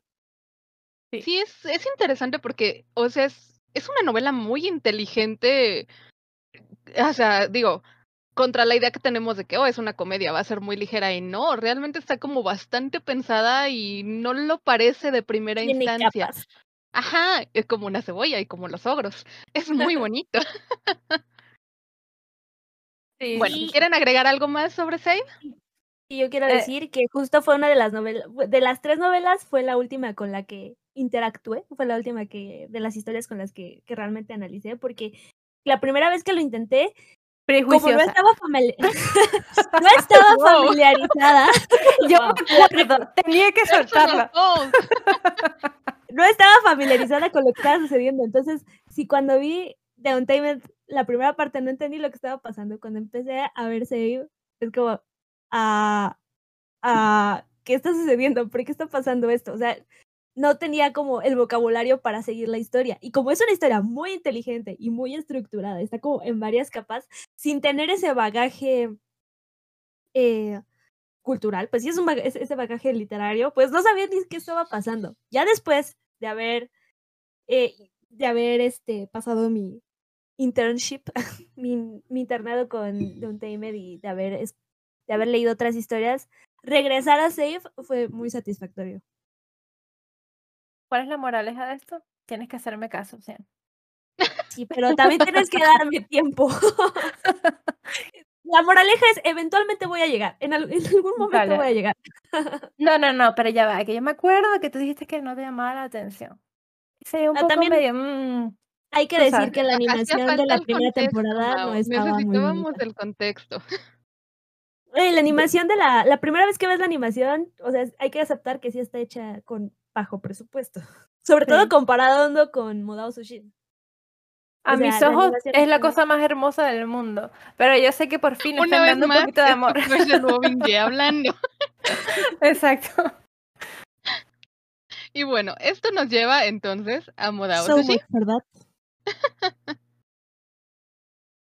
Sí, es, es interesante porque, o sea, es, es una novela muy inteligente o sea, digo, contra la idea que tenemos de que, oh, es una comedia, va a ser muy ligera y no, realmente está como bastante pensada y no lo parece de primera instancia. Ajá, es como una cebolla y como los ogros. Es muy (laughs) bonito. (laughs) sí. Bueno, ¿quieren agregar algo más sobre Save? Y yo quiero eh decir que justo fue una de las novelas, de las tres novelas fue la última con la que interactué, fue la última que, de las historias con las que, que realmente analicé, porque la primera vez que lo intenté, como no estaba, (laughs) no (laughs) estaba familiarizada. (laughs) Yo tenía que soltarla. no estaba familiarizada con lo que estaba sucediendo. Entonces, si cuando vi The Untamed, la primera parte no entendí lo que estaba pasando, cuando empecé a ver Save, es como, ah, ah, ¿qué está sucediendo? ¿Por qué está pasando esto? O sea, no tenía como el vocabulario para seguir la historia. Y como es una historia muy inteligente y muy estructurada, está como en varias capas, sin tener ese bagaje eh, cultural, pues sí es un ese bagaje literario, pues no sabía ni qué estaba pasando. Ya después de haber, eh, de haber este, pasado mi internship, (laughs) mi, mi internado con Don Tamed y de haber, de haber leído otras historias, regresar a Safe fue muy satisfactorio. ¿Cuál es la moraleja de esto? Tienes que hacerme caso, o sea. Sí, pero también tienes que darme tiempo. La moraleja es, eventualmente voy a llegar, en, algún momento voy a llegar. (laughs) No, no, no, pero ya va, que yo me acuerdo que tú dijiste que no te llamaba la atención. Sí, un ah, poco medio... Mm, hay que decir que la animación de la primera temporada no estaba Necesitábamos el contexto. la (laughs) animación de la, la primera vez que ves la animación, o sea, hay que aceptar que sí está hecha con bajo presupuesto. (laughs) Sobre todo comparado con Modao Sushi. A O sea, mis ojos es la cosa más hermosa del mundo. Pero yo sé que por fin le Una están vez dando un más, poquito de amor. de (laughs) hablando. Exacto. Y bueno, esto nos lleva entonces a Modao So Sushi. much, ¿verdad?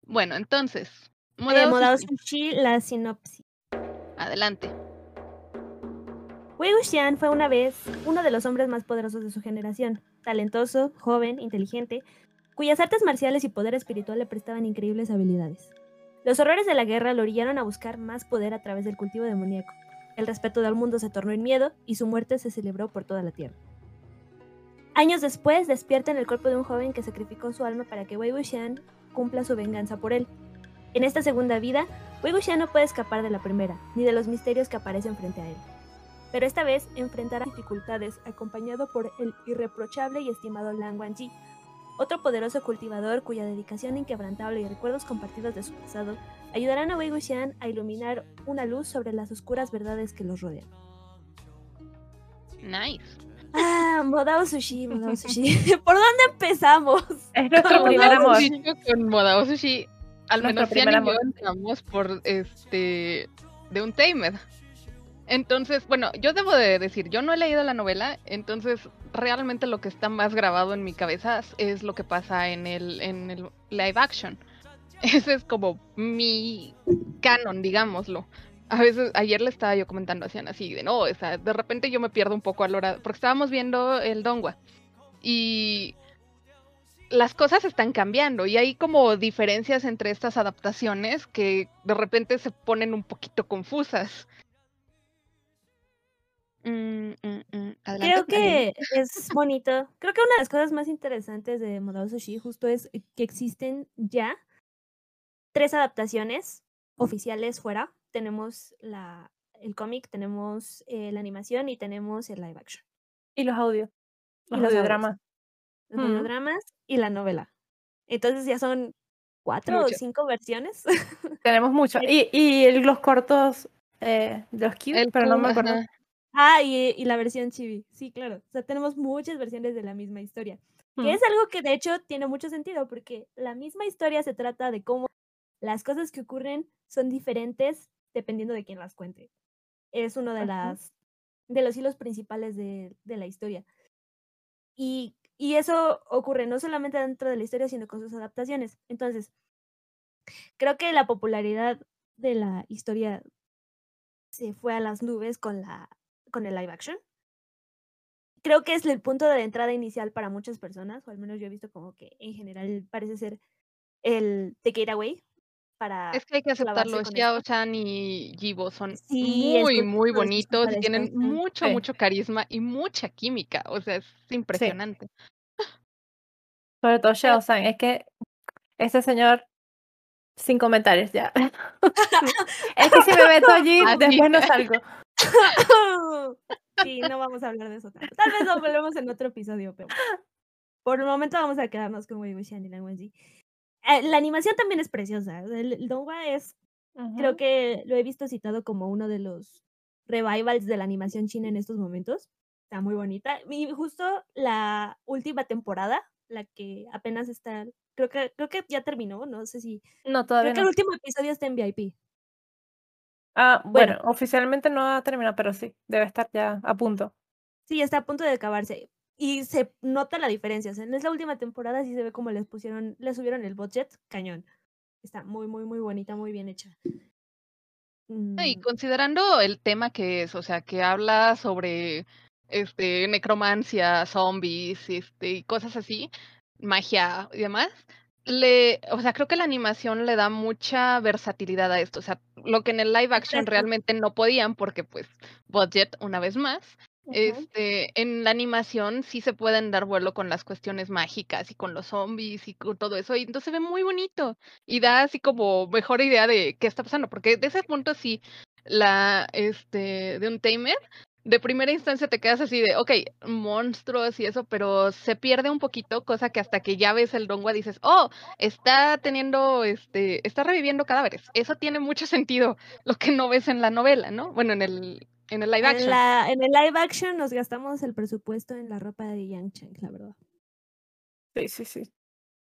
Bueno, entonces, Eh, Modao. Sushi, la sinopsis. Adelante. Wei Wuxian fue una vez uno de los hombres más poderosos de su generación, talentoso, joven, inteligente, cuyas artes marciales y poder espiritual le prestaban increíbles habilidades. Los horrores de la guerra lo orillaron a buscar más poder a través del cultivo demoníaco. El respeto del mundo se tornó en miedo y su muerte se celebró por toda la tierra. Años después, despierta en el cuerpo de un joven que sacrificó su alma para que Wei Wuxian cumpla su venganza por él. En esta segunda vida, Wei Wuxian no puede escapar de la primera, ni de los misterios que aparecen frente a él pero esta vez enfrentará dificultades acompañado por el irreprochable y estimado Lang Wangji, otro poderoso cultivador cuya dedicación inquebrantable y recuerdos compartidos de su pasado ayudarán a Wei Wuxian a iluminar una luz sobre las oscuras verdades que los rodean. Nice. Ah, Modao Sushi, Modao Sushi. (laughs) ¿Por dónde empezamos? Es nuestro primer amor. Dicho con Modao Sushi, al Nuestro menos primer y yo amor. entramos por este de un Tamed. Entonces, bueno, yo debo de decir, yo no he leído la novela, entonces realmente lo que está más grabado en mi cabeza es lo que pasa en el, en el live action. (laughs) Ese es como mi canon, digámoslo. A veces, ayer le estaba yo comentando a Cian así de no, o sea, de repente yo me pierdo un poco a la hora, porque estábamos viendo el Dongwa y las cosas están cambiando y hay como diferencias entre estas adaptaciones que de repente se ponen un poquito confusas. Mm, mm, mm, Creo que es bonito. Creo que una de las cosas más interesantes de Modao Sushi justo es que existen ya tres adaptaciones oficiales fuera. Tenemos la, el cómic, tenemos eh, la animación y tenemos el live action. Y los audios. Los Y los audiodramas. Los Mm. audiodramas y la novela. Entonces ya son cuatro o Muchas. cinco versiones. (laughs) Tenemos mucho. Y, y el- los cortos eh, de los cute, El pero no me acuerdo. ajá. ah, y, y la versión chibi. Sí, claro. O sea, tenemos muchas versiones de la misma historia. Mm. Que es algo que de hecho tiene mucho sentido porque la misma historia se trata de cómo las cosas que ocurren son diferentes dependiendo de quién las cuente. Es uno de Ajá. las de los hilos principales de, de la historia. Y, y eso ocurre no solamente dentro de la historia, sino con sus adaptaciones. Entonces, creo que la popularidad de la historia se fue a las nubes con la con el live action. Creo que es el punto de entrada inicial para muchas personas, o al menos yo he visto como que en general parece ser el The Gateway para Es que hay que aceptarlo. Xiao. Chan y Jibo son Sí, muy, muy bonitos y tienen mucho, Sí. mucho carisma y mucha química. O sea, es impresionante. Sobre todo Shao San. Es que ese señor, sin comentarios ya. (laughs) es que si me meto (laughs) allí, Así después no salgo. (laughs) sí, no vamos a hablar de eso tanto. Tal vez lo volvemos en otro episodio, pero por el momento vamos a quedarnos con Wei Wuxian y Lan Wangji. Eh, la animación también es preciosa. El, el Donghua es, creo que lo he visto citado como uno de los revivals de la animación china en estos momentos. Está muy bonita. Y justo la última temporada, la que apenas está, creo que, creo que ya terminó, no sé si. No, Creo todavía que el último episodio está en VIP. Ah, bueno. bueno, oficialmente no ha terminado, pero sí, debe estar ya a punto. Sí, está a punto de acabarse. Y se nota la diferencia. O sea, en esta última temporada sí se ve como les pusieron, le subieron el budget, cañón. Está muy, muy, muy bonita, muy bien hecha. Y Mm, considerando el tema que es, o sea, que habla sobre este necromancia, zombies, este, y cosas así, magia y demás, le, o sea, creo que la animación le da mucha versatilidad a esto. O sea, lo que en el live action realmente no podían, porque pues, budget, una vez más. Este, en la animación sí se pueden dar vuelo con las cuestiones mágicas y con los zombies y con todo eso, y entonces se ve muy bonito y da así como mejor idea de qué está pasando, porque de ese punto sí, la, este, de un tamer, de primera instancia te quedas así de, ok, monstruos y eso, pero se pierde un poquito, cosa que hasta que ya ves el Dongua dices, oh, está teniendo, este, está reviviendo cadáveres, eso tiene mucho (laughs) sentido, lo que no ves en la novela, ¿no? Bueno, en el, en el live En, action. la, en el live action nos gastamos el presupuesto en la ropa de Yang Cheng, la verdad. Sí, sí, sí.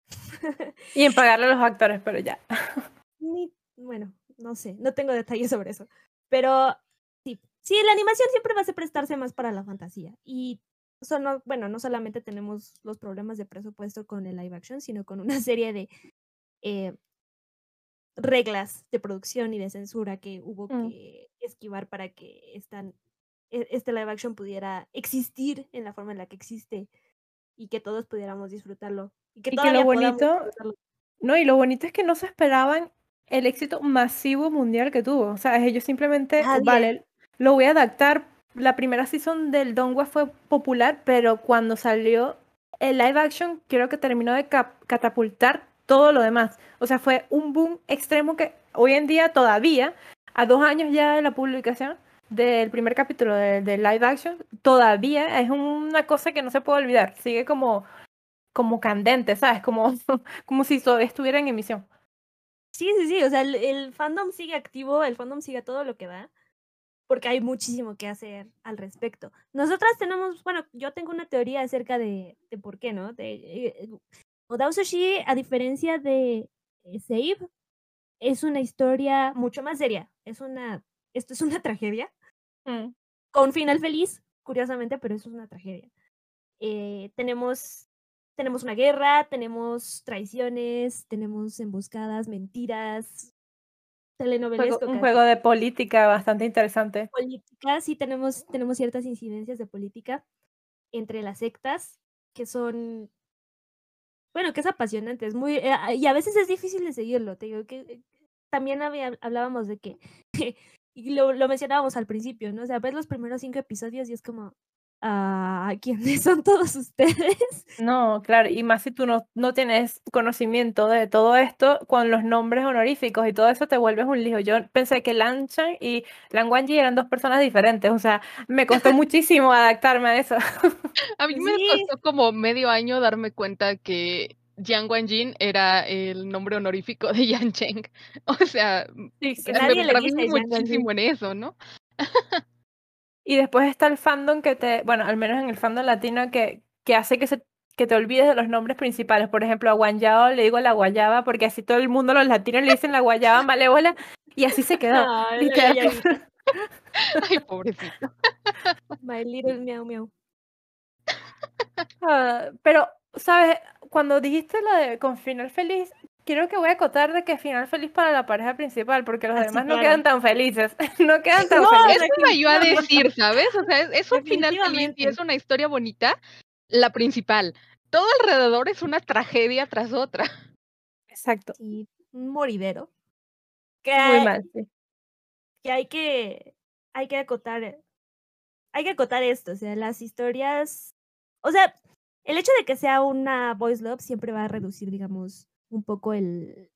(laughs) y en pagarle a los actores, pero ya. (laughs) Ni, bueno, no sé, no tengo detalles sobre eso. Pero sí, sí, la animación siempre va a prestarse más para la fantasía. Y son, bueno, no solamente tenemos los problemas de presupuesto con el live action, sino con una (laughs) serie de eh, reglas de producción y de censura que hubo Mm. que esquivar para que esta, e- este live action pudiera existir en la forma en la que existe y que todos pudiéramos disfrutarlo. Y que, Y que lo bonito-. No, y lo bonito es que no se esperaban el éxito masivo mundial que tuvo. O sea, ellos simplemente, Nadie. vale, lo voy a adaptar. La primera season del Dongua fue popular, pero cuando salió el live action, creo que terminó de catapultar todo lo demás. O sea, fue un boom extremo que hoy en día todavía, a dos años ya de la publicación del primer capítulo de- del live action, todavía es una cosa que no se puede olvidar. Sigue como, como candente, ¿sabes? Como, (laughs) como si todavía estuviera en emisión. Sí, sí, sí, o sea, el, el fandom sigue activo, el fandom sigue todo lo que da, porque hay muchísimo que hacer al respecto. Nosotras tenemos, bueno, yo tengo una teoría acerca de, de por qué, ¿no? De, eh, Odao Sushi, a diferencia de eh, Save, es una historia mucho más seria. Es una, esto es una (laughs) tragedia, Mm. con final feliz, curiosamente, pero eso es una tragedia. Eh, tenemos, tenemos una guerra, tenemos traiciones, tenemos emboscadas, mentiras, telenovelesco. un casi, juego de política bastante interesante. política, sí tenemos, tenemos ciertas incidencias de política entre las sectas que son, bueno, que es apasionante, es muy, eh, y a veces es difícil de seguirlo, te digo que eh, también había, hablábamos de que, (laughs) y lo, lo mencionábamos al principio, ¿no? O sea, ves los primeros cinco episodios y es como, ah, ¿quiénes (laughs) son todos ustedes? No, claro, y más si tú no, no tienes conocimiento de todo esto, con los nombres honoríficos y todo eso te vuelves un lío. Yo pensé que Lan Chan y Lan Wangji eran dos personas diferentes, o sea, me costó (laughs) muchísimo adaptarme a eso. A mí me Sí. costó como medio año darme cuenta que Jiang Wanjin era el nombre honorífico de (laughs) Yan Cheng. O sea, Sí, me nadie le tardé dice Jiang Wanjin. muchísimo en eso, ¿no? Y después está el fandom que te, bueno, al menos en el fandom latino que, que hace que se que te olvides de los nombres principales. Por ejemplo, a Guanyao le digo la guayaba, porque así todo el mundo, los latinos, le dicen la guayaba malévola, y así se quedó. (laughs) (laughs) Ay, pobrecito. (laughs) My little meow meow. Ah, pero, ¿sabes? Cuando dijiste lo de con final feliz, creo que voy a acotar de que final feliz para la pareja principal, porque los Ah, demás no quedan tan felices. (laughs) No quedan tan No, felices. Eso iba yo a decir, ¿sabes? O sea, es, es un final feliz y es una historia bonita, la principal. Todo alrededor es una tragedia tras otra. Exacto. Sí, un moridero. Que Muy hay- mal, sí. que hay que hay que acotar hay que acotar esto, o sea, las historias, o sea, el hecho de que sea una voice love siempre va a reducir, digamos, un poco el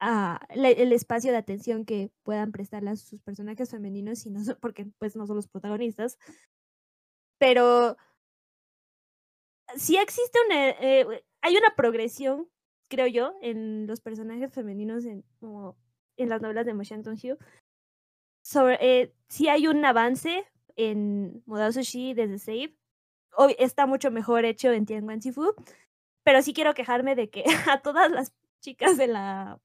ah, el espacio de atención que puedan prestarle a sus personajes femeninos porque pues no son los protagonistas. Pero sí existe una eh, hay una progresión, creo yo, en los personajes femeninos en en las novelas de Mo Shantung-hyo sobre eh, sí hay un avance en Modao Sushi desde Save. Hoy está mucho mejor hecho en Tianguan Sifu, pero sí quiero quejarme de que (laughs) a todas las chicas de la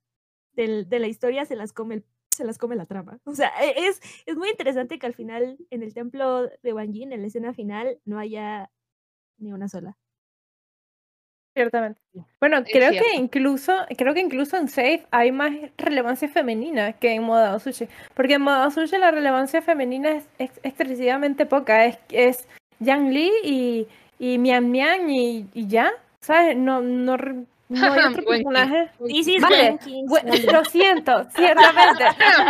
del- de la historia se las come el- se las come la trama. O sea, e- es, es muy interesante que al final en el templo de Wanjin, en la escena final, no haya ni una sola. Ciertamente. Bueno, Es creo que cierto. incluso, creo que incluso en Safe hay más relevancia femenina que en Modao Sushi. Porque en Modao Sushi la relevancia femenina es, ex- excesivamente poca. Es, es Yang Li y, y Mian Mian y, y ya. ¿Sabes? No, no, no hay otro (laughs) personaje. Vale. Lo siento, (laughs) ciertamente.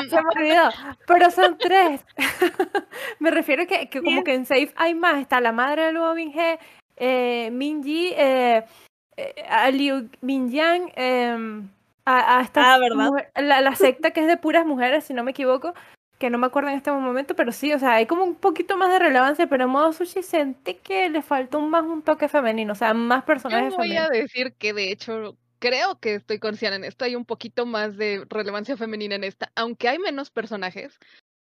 Se me olvidó. Pero son tres. (laughs) Me refiero que, que como que en Safe hay más. Está la madre de Luo Minhe, eh, Minji, eh, eh, a Liu Mingyang, eh, a, a estas Ah, ¿verdad? mujer- la, la secta que es de puras mujeres, si no me equivoco, que no me acuerdo en este momento, pero sí, o sea, hay como un poquito más de relevancia, pero en modo sushi sentí que le faltó un- más un toque femenino, o sea, más personajes Yo voy a decir que de hecho creo que estoy consciente en esto. Hay un poquito más de relevancia femenina en esta, aunque hay menos personajes.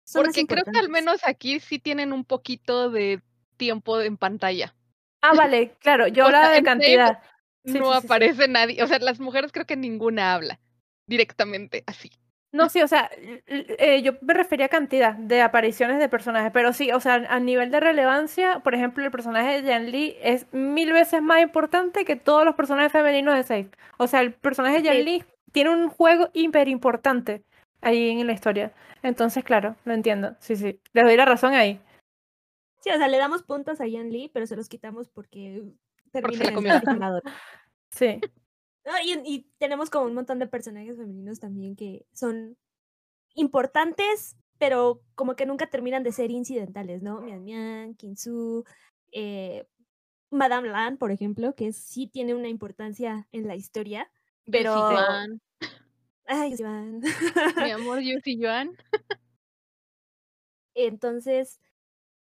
Son Porque creo que al menos aquí sí tienen un poquito de tiempo en pantalla. Ah, vale, claro, yo (laughs) hablaba de cantidad. No sí, sí, sí. aparece nadie. O sea, las mujeres creo que ninguna habla directamente así. No, sí, o sea, eh, yo me refería a cantidad de apariciones de personajes, pero sí, o sea, a nivel de relevancia, por ejemplo, el personaje de Jan Lee es mil veces más importante que todos los personajes femeninos de Safe. O sea, el personaje de Jan Sí. Lee tiene un juego hiper importante ahí en la historia. Entonces, claro, lo entiendo. Sí, sí, le doy la razón ahí. Sí, o sea, le damos puntos a Yan Lee, pero se los quitamos porque termina en el. Sí. No, y, y tenemos como un montón de personajes femeninos también que son importantes, pero como que nunca terminan de ser incidentales, ¿no? Mian Mian, Kinsu, eh, Madame Lan, por ejemplo, que sí tiene una importancia en la historia. Pero- Yuan, Ay, Iván. mi amor Yuan. (laughs) Entonces,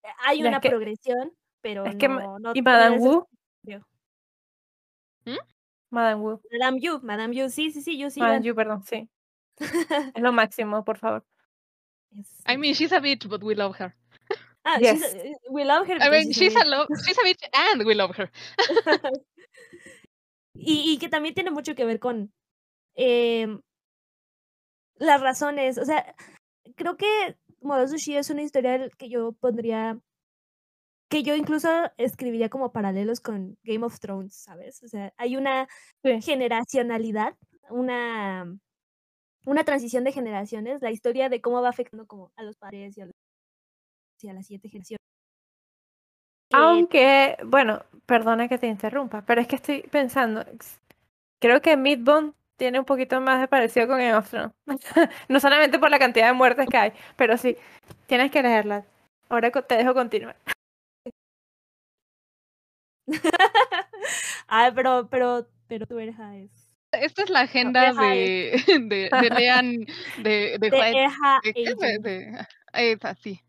eh, hay es una que- progresión, pero es que ma- no, no ¿Y no Madame Wu? creo. Madame Wu. Madame Yu, Madame Yu, sí, sí, sí, yo sí. Madame. Yu, perdón, sí. (laughs) Es lo máximo, por favor. I mean, she's a bitch, but we love her. Ah, Yes. she's a- we love her. I mean, she's a lo- she's a bitch and we love her. (laughs) y, y que también tiene mucho que ver con em, las razones. O sea, creo que Modo Sushi es una historia que yo pondría, que yo incluso escribiría como paralelos con Game of Thrones, ¿sabes? O sea, hay una Sí. generacionalidad, una, una transición de generaciones, la historia de cómo va afectando como a los padres y a, los- y a la siguiente generación. Que- Aunque, bueno, perdona que te interrumpa, pero es que estoy pensando, creo que Midbone tiene un poquito más de parecido con Game of Thrones. (laughs) No solamente por la cantidad de muertes que hay, pero sí, tienes que leerla. Ahora te dejo continuar. (laughs) ah, pero, pero, pero tu verja es. Esta es la agenda deja (laughs) de, de, de Lean, de, de, (laughs) De de- es así.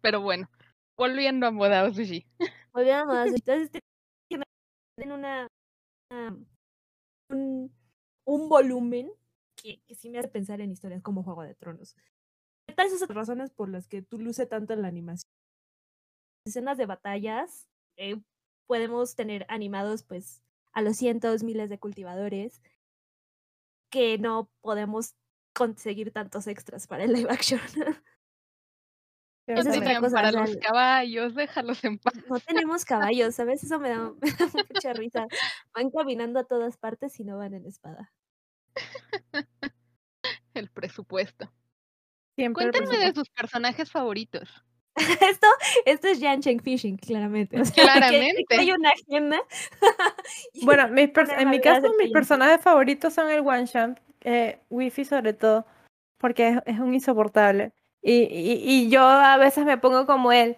Pero bueno, volviendo a Modao Sushi. Volviendo a modas. Entonces, este- tienen una, una- un, un volumen que, que sí me hace pensar en historias como Juego de Tronos. Todas esas razones por las que tú luce tanto en la animación. Escenas de batallas, eh, podemos tener animados pues a los cientos, miles de cultivadores, que no podemos conseguir tantos extras para el live action. (laughs) No Esa es cosa, para o sea, los caballos, déjalos en paz. No tenemos caballos, ¿sabes? Eso me da, me (laughs) da mucha risa. Van caminando a todas partes y no van en espada. El presupuesto. Siempre el Cuéntenme de sus personajes favoritos. (laughs) Esto, esto es Jan Cheng Fishing, claramente. o sea, que Claramente. hay una agenda. (laughs) Bueno, mis en mi caso, mis personajes favoritos son el One Champ, eh, Wifi sobre todo, porque es, es un insoportable. Y, y, y yo a veces me pongo como él.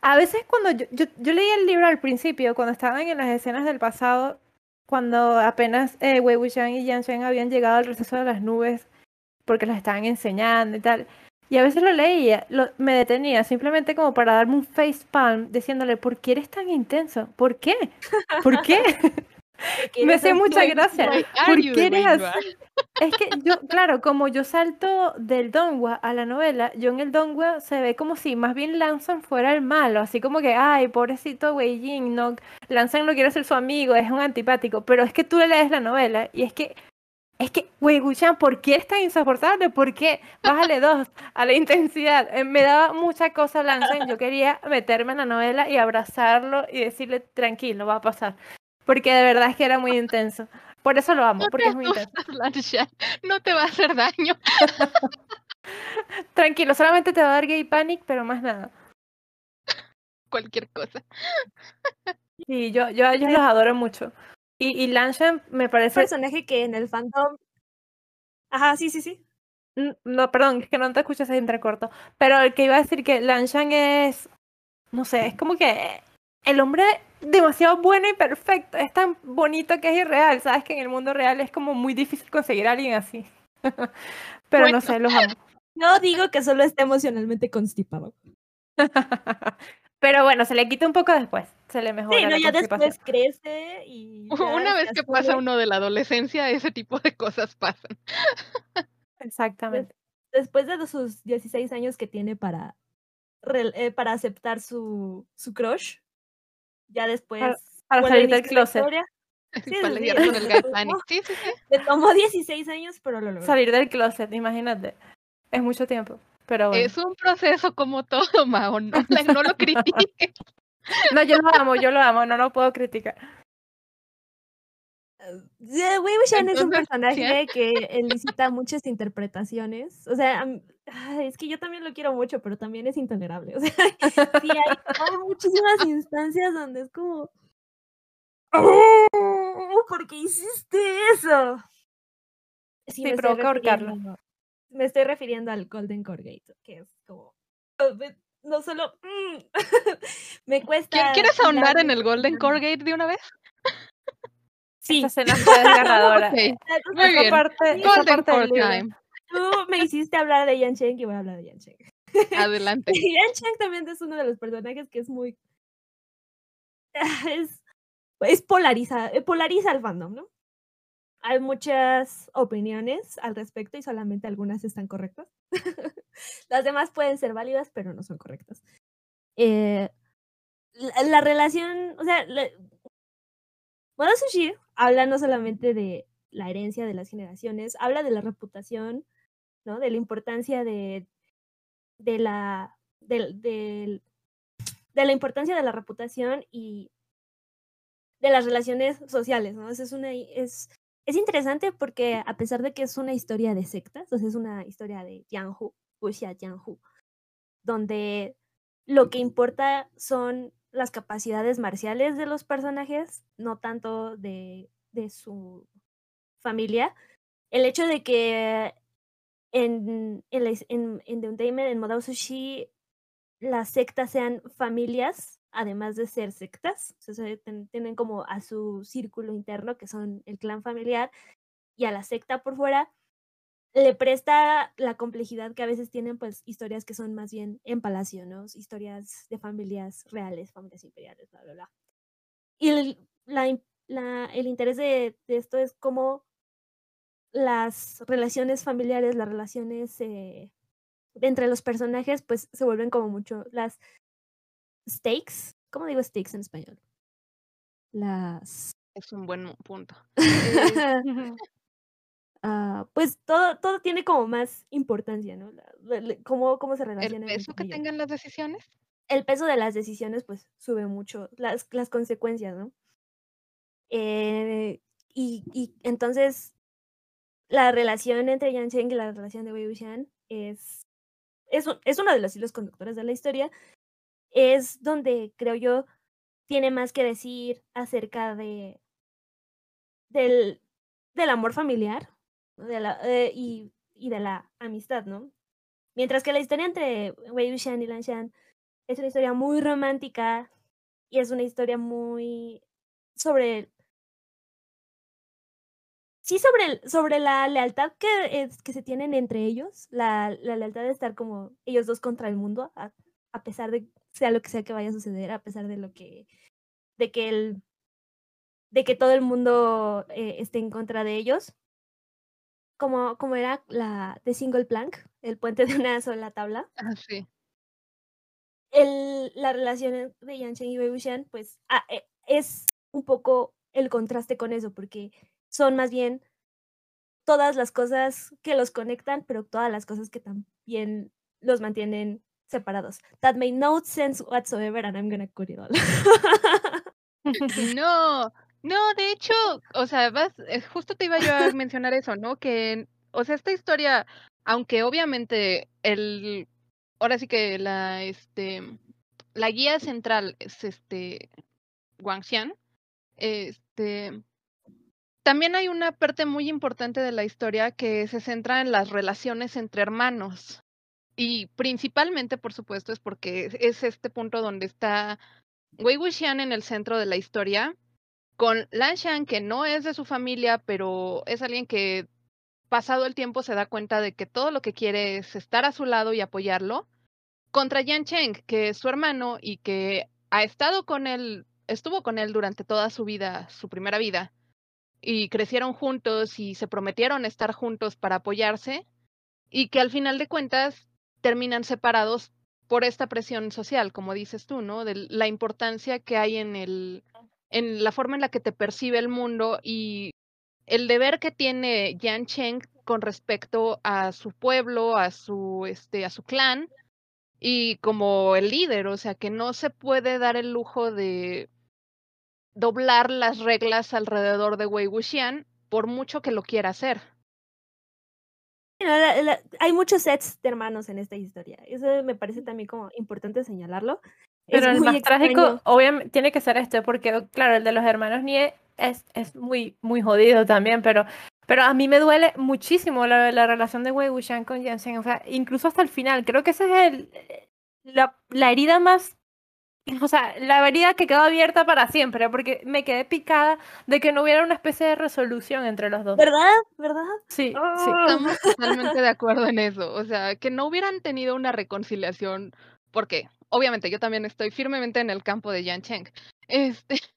A veces cuando yo, yo, yo leí el libro al principio, cuando estaban en las escenas del pasado, cuando apenas eh, Wei Wuxian y Yan Shen habían llegado al receso de las nubes, porque los estaban enseñando y tal. Y a veces lo leía, lo- me detenía simplemente como para darme un face palm diciéndole, ¿por qué eres tan intenso? ¿Por qué? ¿Por qué? (laughs) (laughs) Me hace mucha gracia. ¿Por qué eres así? Es que yo, claro, como yo salto del Dongwa a la novela, yo en el Dongwa se ve como si más bien Lanzan fuera el malo, así como que, ay, pobrecito Wei Jin, no, Lanzan no quiere ser su amigo, es un antipático, pero es que tú lees la novela y es que, es que, Wei Wuxian, ¿por qué es tan insoportable? ¿Por qué? Bájale dos a la intensidad. Eh, Me daba mucha cosa Lanzan, yo quería meterme en la novela y abrazarlo y decirle, tranquilo, va a pasar, porque de verdad es que era muy intenso. Por eso lo amo, No porque es muy intenso. No te va a hacer daño. (laughs) Tranquilo, solamente te va a dar gay panic, pero más nada. Cualquier cosa. Sí, yo, yo a ellos los adoro mucho. Y, y Lanshan me Un parece. personaje que en el fandom. Ajá, sí, sí, sí. No, perdón, es que no te escuchas se entrecorto. Pero el que iba a decir que Lanshan es. No sé, es como que el hombre demasiado bueno y perfecto. Es tan bonito que es irreal. Sabes que en el mundo real es como muy difícil conseguir a alguien así. (laughs) Pero Bueno. no sé, los amo. No digo que solo esté emocionalmente constipado. (laughs) Pero bueno, se le quita un poco después. Se le mejora. Sí, no, la ya después crece y. ya Una vez que pasa uno de la adolescencia, ese tipo de cosas pasan. Exactamente. Después de sus 16 años que tiene para, eh, para aceptar su, su crush, ya después. para salir del closet. historia. (laughs) Sí, Sí, para sí, lidiar sí, con el le guy tomó- panic. Sí, sí, sí. Le tomó 16 años, pero lo logró. Salir del closet, imagínate. Es mucho tiempo. Pero bueno. Es un proceso como todo, (laughs) Mao. No, no lo (laughs) critiques. No, yo lo amo, yo lo amo, no lo puedo criticar. Yeah, Wei Wuxian es un personaje que elicita muchas interpretaciones. O sea, es que yo también lo quiero mucho, pero también es intolerable. O sea, (laughs) sí hay, hay muchísimas instancias donde es como. "Oh, ¿Por qué hiciste eso? Sí, me provoca ahorcarlo. Me estoy refiriendo al Golden Core Gate, que es como. oh, No solo. mm, (laughs) me cuesta. ¿Qui- ¿Quieres ahondar en el Golden pensando. Core Gate de una vez? Sí, Esa escena fue desgarradora. (laughs) Ok, esa muy Esa bien. parte, esa Golden parte. Time. Tú me hiciste hablar de Yan Cheng y voy a hablar de Yan Cheng. Adelante. Y (laughs) Yan Cheng también es uno de los personajes que es muy. Es, es polariza, polariza al fandom, ¿no? Hay muchas opiniones al respecto y solamente algunas están correctas. (laughs) Las demás pueden ser válidas, pero no son correctas. Eh, la, la relación, o sea, la, Sushi habla no solamente de la herencia de las generaciones, habla de la reputación, ¿no? De la importancia de, de la del- de la importancia de la reputación y de las relaciones sociales, ¿no? Es, una, es, es interesante porque a pesar de que es una historia de sectas, o sea, es una historia de Jianghu, Wuxia Jianghu, donde lo que importa son las capacidades marciales de los personajes, no tanto de, de su familia. El hecho de que en, en, en, en The Untamed, en Modao Sushi, las sectas sean familias, además de ser sectas. O sea, tienen como a su círculo interno, que son el clan familiar, y a la secta por fuera, le presta la complejidad que a veces tienen, pues, historias que son más bien en palacio, ¿no? Historias de familias reales, familias imperiales, bla, bla, bla. Y el, la el interés de, esto es cómo las relaciones familiares, las relaciones eh, entre los personajes, pues se vuelven como mucho las stakes. ¿Cómo digo stakes en español? Las. Es un buen punto. (laughs) Ah, pues todo, todo tiene como más importancia, ¿no? La- cómo, cómo se ¿El relacionan. peso entre que tengan las decisiones? el peso de las decisiones pues sube mucho, las, las consecuencias, ¿no? Eh, y, y entonces la relación entre Yan Cheng y la relación de Wei Wuxian es, es, es uno de los hilos conductores de la historia, es donde creo yo tiene más que decir acerca de del, del amor familiar eh, y, y de la amistad, ¿no? Mientras que la historia entre Wei Wuxian y Lan Shan es una historia muy romántica y es una historia muy sobre sí sobre el- sobre la lealtad que es, que se tienen entre ellos la, la lealtad de estar como ellos dos contra el mundo a, a pesar de sea lo que sea que vaya a suceder a pesar de lo que de que el de que todo el mundo eh, esté en contra de ellos como como era la de single plank el puente de una sola tabla Ah, sí. el, la relación de Yan Chen y Wei Wuxian, pues ah, eh, es un poco el contraste con eso, porque son más bien todas las cosas que los conectan, pero todas las cosas que también los mantienen separados. That made no sense whatsoever, and I'm gonna cut it all. (laughs) (laughs) No, no, de hecho, o sea, vas, eh, justo te iba yo a (laughs) mencionar eso, ¿no? Que, o sea, esta historia, aunque obviamente el, ahora sí que la, este, la guía central es este, Guangxian, este, también hay una parte muy importante de la historia que se centra en las relaciones entre hermanos. Y principalmente, por supuesto, es porque es- es este punto donde está Wei Wuxian en el centro de la historia, con Lan Shan, que no es de su familia, pero es alguien que pasado el tiempo se da cuenta de que todo lo que quiere es estar a su lado y apoyarlo, contra Yan Cheng, que es su hermano y que ha estado con él, estuvo con él durante toda su vida, su primera vida, y crecieron juntos y se prometieron estar juntos para apoyarse, y que al final de cuentas terminan separados por esta presión social, como dices tú, ¿no? De la importancia que hay en el en la forma en la que te percibe el mundo y el deber que tiene Yan Cheng con respecto a su pueblo, a su, este, a su clan y como el líder, o sea, que no se puede dar el lujo de doblar las reglas alrededor de Wei Wuxian por mucho que lo quiera hacer. hay muchos sets de hermanos en esta historia. Eso me parece también como importante señalarlo. Pero el más trágico, obviamente, tiene que ser este, porque, claro, el de los hermanos Nie es, es muy, muy jodido también, pero, pero a mí me duele muchísimo la, la relación de Wei Wuxian con Jensen, o sea, incluso hasta el final. Creo que esa es el, la, la herida más (laughs) o sea, la herida que quedó abierta para siempre, porque me quedé picada de que no hubiera una especie de resolución entre los dos. ¿Verdad? ¿Verdad? Sí, sí. Ah. Estamos totalmente de acuerdo en eso. O sea, que no hubieran tenido una reconciliación, porque obviamente yo también estoy firmemente en el campo de Yan Cheng. Este, (laughs)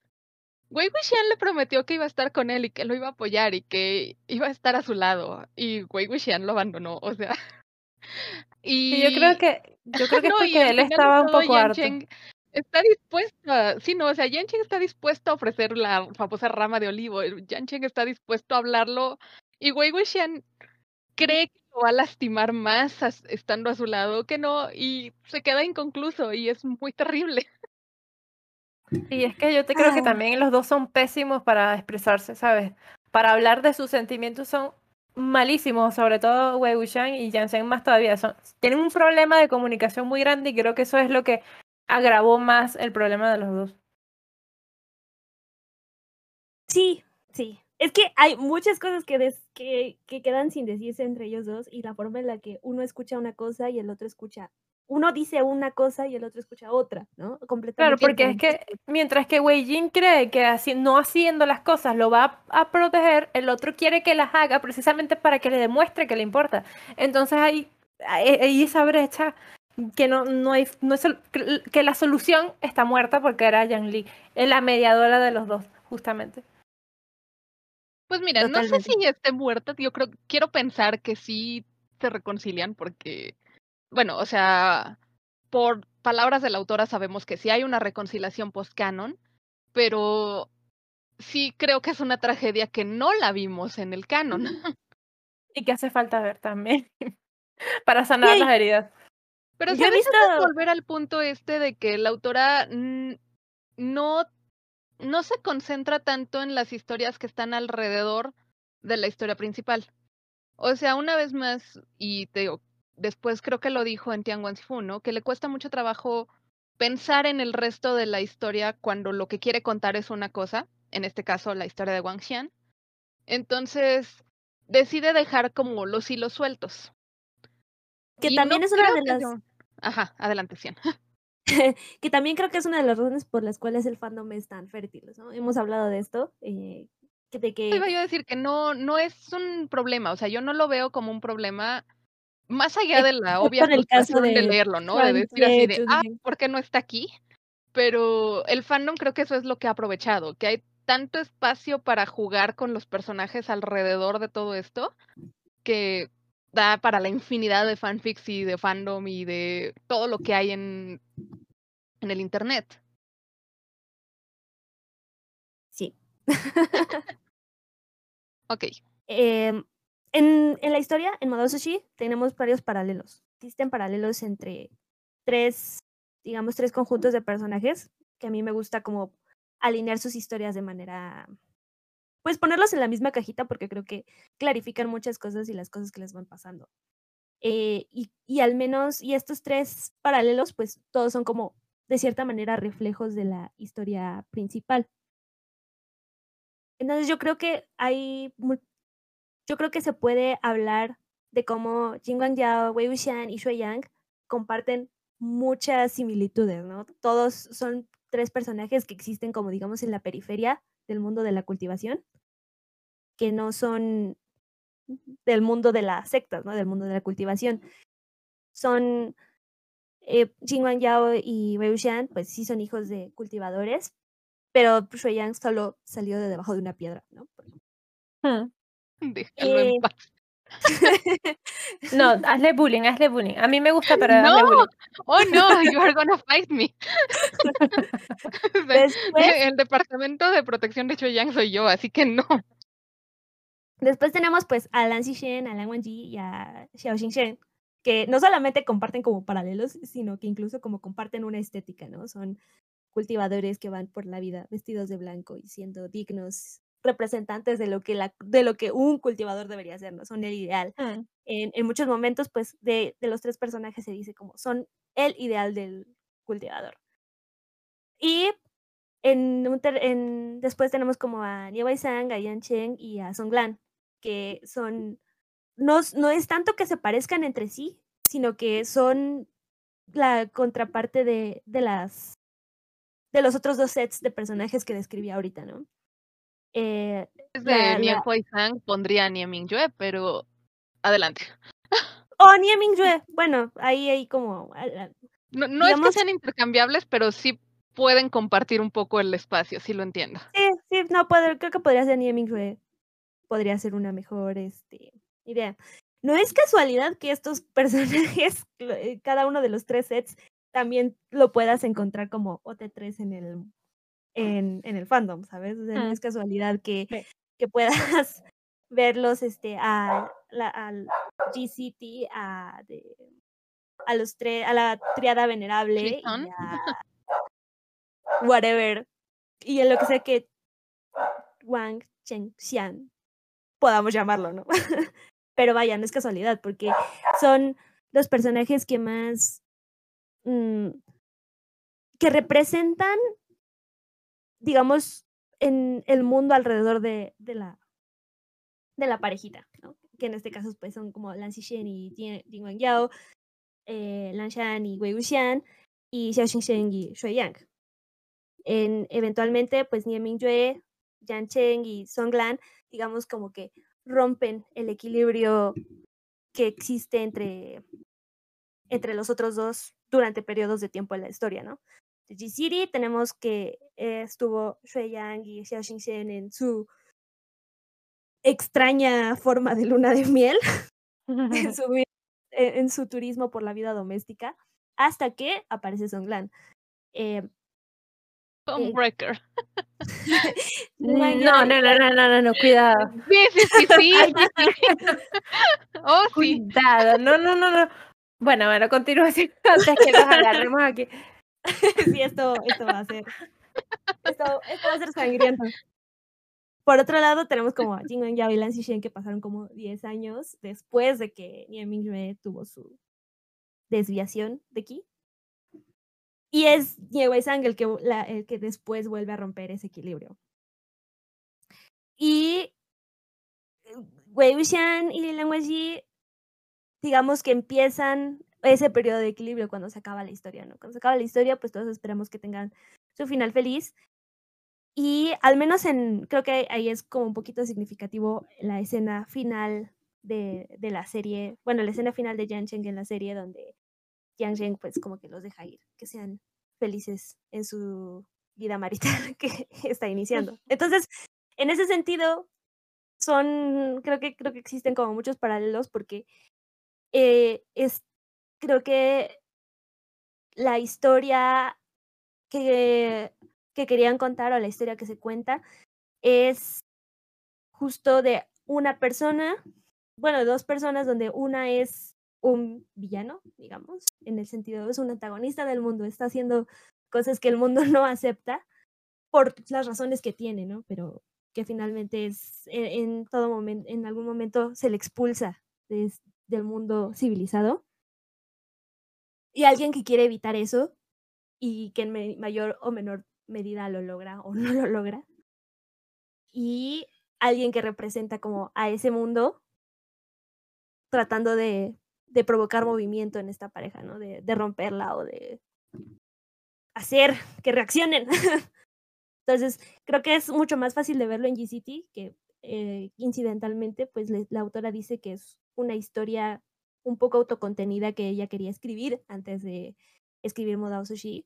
Wei Wuxian le prometió que iba a estar con él y que lo iba a apoyar y que iba a estar a su lado. Y Wei Wuxian lo abandonó, o sea. (laughs) Y, yo creo que yo creo que no, porque él estaba un poco harto. Está dispuesto a, sí, no, o sea, Yan Cheng está dispuesto a ofrecer la famosa rama de olivo. Yan Cheng está dispuesto a hablarlo y Wei Wuxian cree que lo va a lastimar más estando a su lado que no y se queda inconcluso y es muy terrible. Y es que yo te creo que también los dos son pésimos para expresarse, ¿sabes? Para hablar de sus sentimientos son malísimos, sobre todo Wei Wuxian y Jansen más todavía. Son, tienen un problema de comunicación muy grande y creo que eso es lo que agravó más el problema de los dos. Sí, sí. Es que hay muchas cosas que, que, que quedan sin decirse entre ellos dos y la forma en la que uno escucha una cosa y el otro escucha uno dice una cosa y el otro escucha otra, ¿no? Completamente. Claro, porque es que mientras que Wei Jin cree que así, no haciendo las cosas lo va a, proteger, el otro quiere que las haga precisamente para que le demuestre que le importa. Entonces hay, hay esa brecha que no, no hay, no es, que la solución está muerta porque era Yang Li, es la mediadora de los dos, justamente. Pues mira, no sé si esté muerta, yo creo, quiero pensar que sí se reconcilian porque bueno, o sea, por palabras de la autora sabemos que sí hay una reconciliación post-canon, pero sí creo que es una tragedia que no la vimos en el canon. Y que hace falta ver también (laughs) para sanar las heridas. Pero si visto... volver al punto este de que la autora no, no se concentra tanto en las historias que están alrededor de la historia principal. O sea, una vez más, y te digo, después creo que lo dijo en Tian Fu, ¿no? Que le cuesta mucho trabajo pensar en el resto de la historia cuando lo que quiere contar es una cosa, en este caso la historia de Wang Xian. Entonces, decide dejar como los hilos sueltos. Que también es una de las... Ajá, adelante, Xian. (laughs) que también creo que es una de las razones por las cuales el fandom es tan fértil, ¿no? Hemos hablado de esto, eh, de que... Iba yo a decir que no, no es un problema, o sea, yo no lo veo como un problema más allá de la obvia el caso de, leerlo, ¿no? De decir así de, ah, ¿por qué no está aquí? Pero el fandom creo que eso es lo que ha aprovechado, que hay tanto espacio para jugar con los personajes alrededor de todo esto, que da para la infinidad de fanfics y de fandom y de todo lo que hay en, en el internet. Sí. ok. Eh, en, en la historia, en Sushi, tenemos varios paralelos. Existen paralelos entre tres, digamos, tres conjuntos de personajes que a mí me gusta como alinear sus historias de manera, pues ponerlos en la misma cajita porque creo que clarifican muchas cosas y las cosas que les van pasando. Eh, y, y al menos, y estos tres paralelos, pues todos son como, de cierta manera, reflejos de la historia principal. Entonces yo creo que hay yo creo que se puede hablar de cómo Jin Yao, Wei Wuxian y Shui Yang comparten muchas similitudes, ¿no? Todos son tres personajes que existen como digamos en la periferia del mundo de la cultivación, que no son del mundo de las sectas, ¿no? Del mundo de la cultivación. Son eh, Yao y Wei Wuxian, pues sí son hijos de cultivadores, pero Shui Yang solo salió de debajo de una piedra, ¿no? Hmm. Déjalo en eh, paz. (laughs) No, hazle bullying, hazle bullying. A mí me gusta, pero no. hazle bullying. Oh no, (laughs) you are gonna fight me. (laughs) Después, el departamento de protección de Choyang soy yo, así que no. Después tenemos pues a Lan Xixen, a Lan Wangji y a Xiao Xingchen, que no solamente comparten como paralelos, sino que incluso como comparten una estética, ¿no? Son cultivadores que van por la vida vestidos de blanco y siendo dignos representantes de lo que, la, de lo que un cultivador debería ser, ¿no? Son el ideal. Mm. En, en muchos momentos, pues, de, de los tres personajes se dice como son el ideal del cultivador. Y en, un ter- en- después tenemos como a Nie Wei-sang, a Yan Cheng y a Song Lan, que son, no, no es tanto que se parezcan entre sí, sino que son la contraparte de, de las de los otros dos sets de personajes que describí ahorita, ¿no? Eh, Es de La- Nian la- Huai Sang pondría a Nie Mingyue, pero adelante. (laughs) oh, Nie Mingyue, bueno, ahí hay como No, no es que Digamos- sean intercambiables, pero sí pueden compartir un poco el espacio, sí lo entiendo. Sí, sí, no, pod- creo que podría ser Nie Mingyue. Podría ser una mejor este, idea. No es casualidad que estos (laughs) personajes, eh, cada uno de los tres sets, también lo puedas encontrar como OT3 en el, en, en el fandom, ¿sabes? O sea, no Mm. es casualidad que, Sí. que puedas (laughs) verlos este, a, la- al GCT, a, de- a los tres, a la triada venerable y a whatever. Y en lo que sea que Wang Chen Xian podamos llamarlo, ¿no? (laughs) Pero vaya, no es casualidad, porque son los personajes que más mm, que representan, digamos, en el mundo alrededor de, de la de la parejita, ¿no? Que en este caso pues son como Lan Xixen y Jin Jin Wangyao, eh, Lan Shan y Wei Wuxian y Xiao Xingchen y Shui Yang. En, eventualmente, pues Nie Mingyue, Yan Cheng y Song Lan, digamos como que rompen el equilibrio que existe entre, entre los otros dos durante periodos de tiempo en la historia, ¿no? De G-City tenemos que eh, estuvo Shui Yang y Xiao Xingchen en su extraña forma de luna de miel, (laughs) en (laughs) su, en en su turismo por la vida doméstica, hasta que aparece Song Lan. Eh, Homebreaker. (laughs) No, no, no, no, no, no, no, cuidado. (laughs) Sí, sí, sí, sí. (laughs) oh, sí. Cuidado, no, no, no, no. Bueno, bueno, continúa así antes que nos agarremos aquí. sí, esto, esto va a ser. Esto, esto va a ser sangriento. Por otro lado, tenemos como a Jin Yao y Lan Xixen que pasaron como 10 años después de que Nie Mingyue tuvo su desviación de ki. Y es Nie Wei Sang el que, el que después vuelve a romper ese equilibrio. Y Wei Wuxian y Lan Weixi, digamos que empiezan ese periodo de equilibrio cuando se acaba la historia, ¿no? Cuando se acaba la historia, pues todos esperamos que tengan su final feliz. Y al menos en, creo que ahí es como un poquito significativo la escena final de, de la serie, bueno, la escena final de Yang Cheng en la serie donde Yang Cheng pues como que los deja ir, que sean felices en su vida marital (laughs) que está iniciando. Entonces, en ese sentido, son, creo que, creo que existen como muchos paralelos porque eh, es, creo que la historia que, que querían contar o la historia que se cuenta es justo de una persona, bueno, dos personas donde una es un villano, digamos, en el sentido es un antagonista del mundo, está haciendo cosas que el mundo (laughs) no acepta por las razones que tiene, ¿no? Pero que finalmente es en, en todo momento, en algún momento se le expulsa del mundo civilizado. Y alguien que quiere evitar eso y que en mayor o menor medida lo logra o (laughs) no lo logra. Y alguien que representa como a ese mundo tratando de, de provocar movimiento en esta pareja, ¿no? De, de romperla o de hacer que reaccionen. (laughs) Entonces, creo que es mucho más fácil de verlo en GCT, que eh, incidentalmente, pues la autora dice que es una historia un poco autocontenida que ella quería escribir antes de escribir Modao Sushi,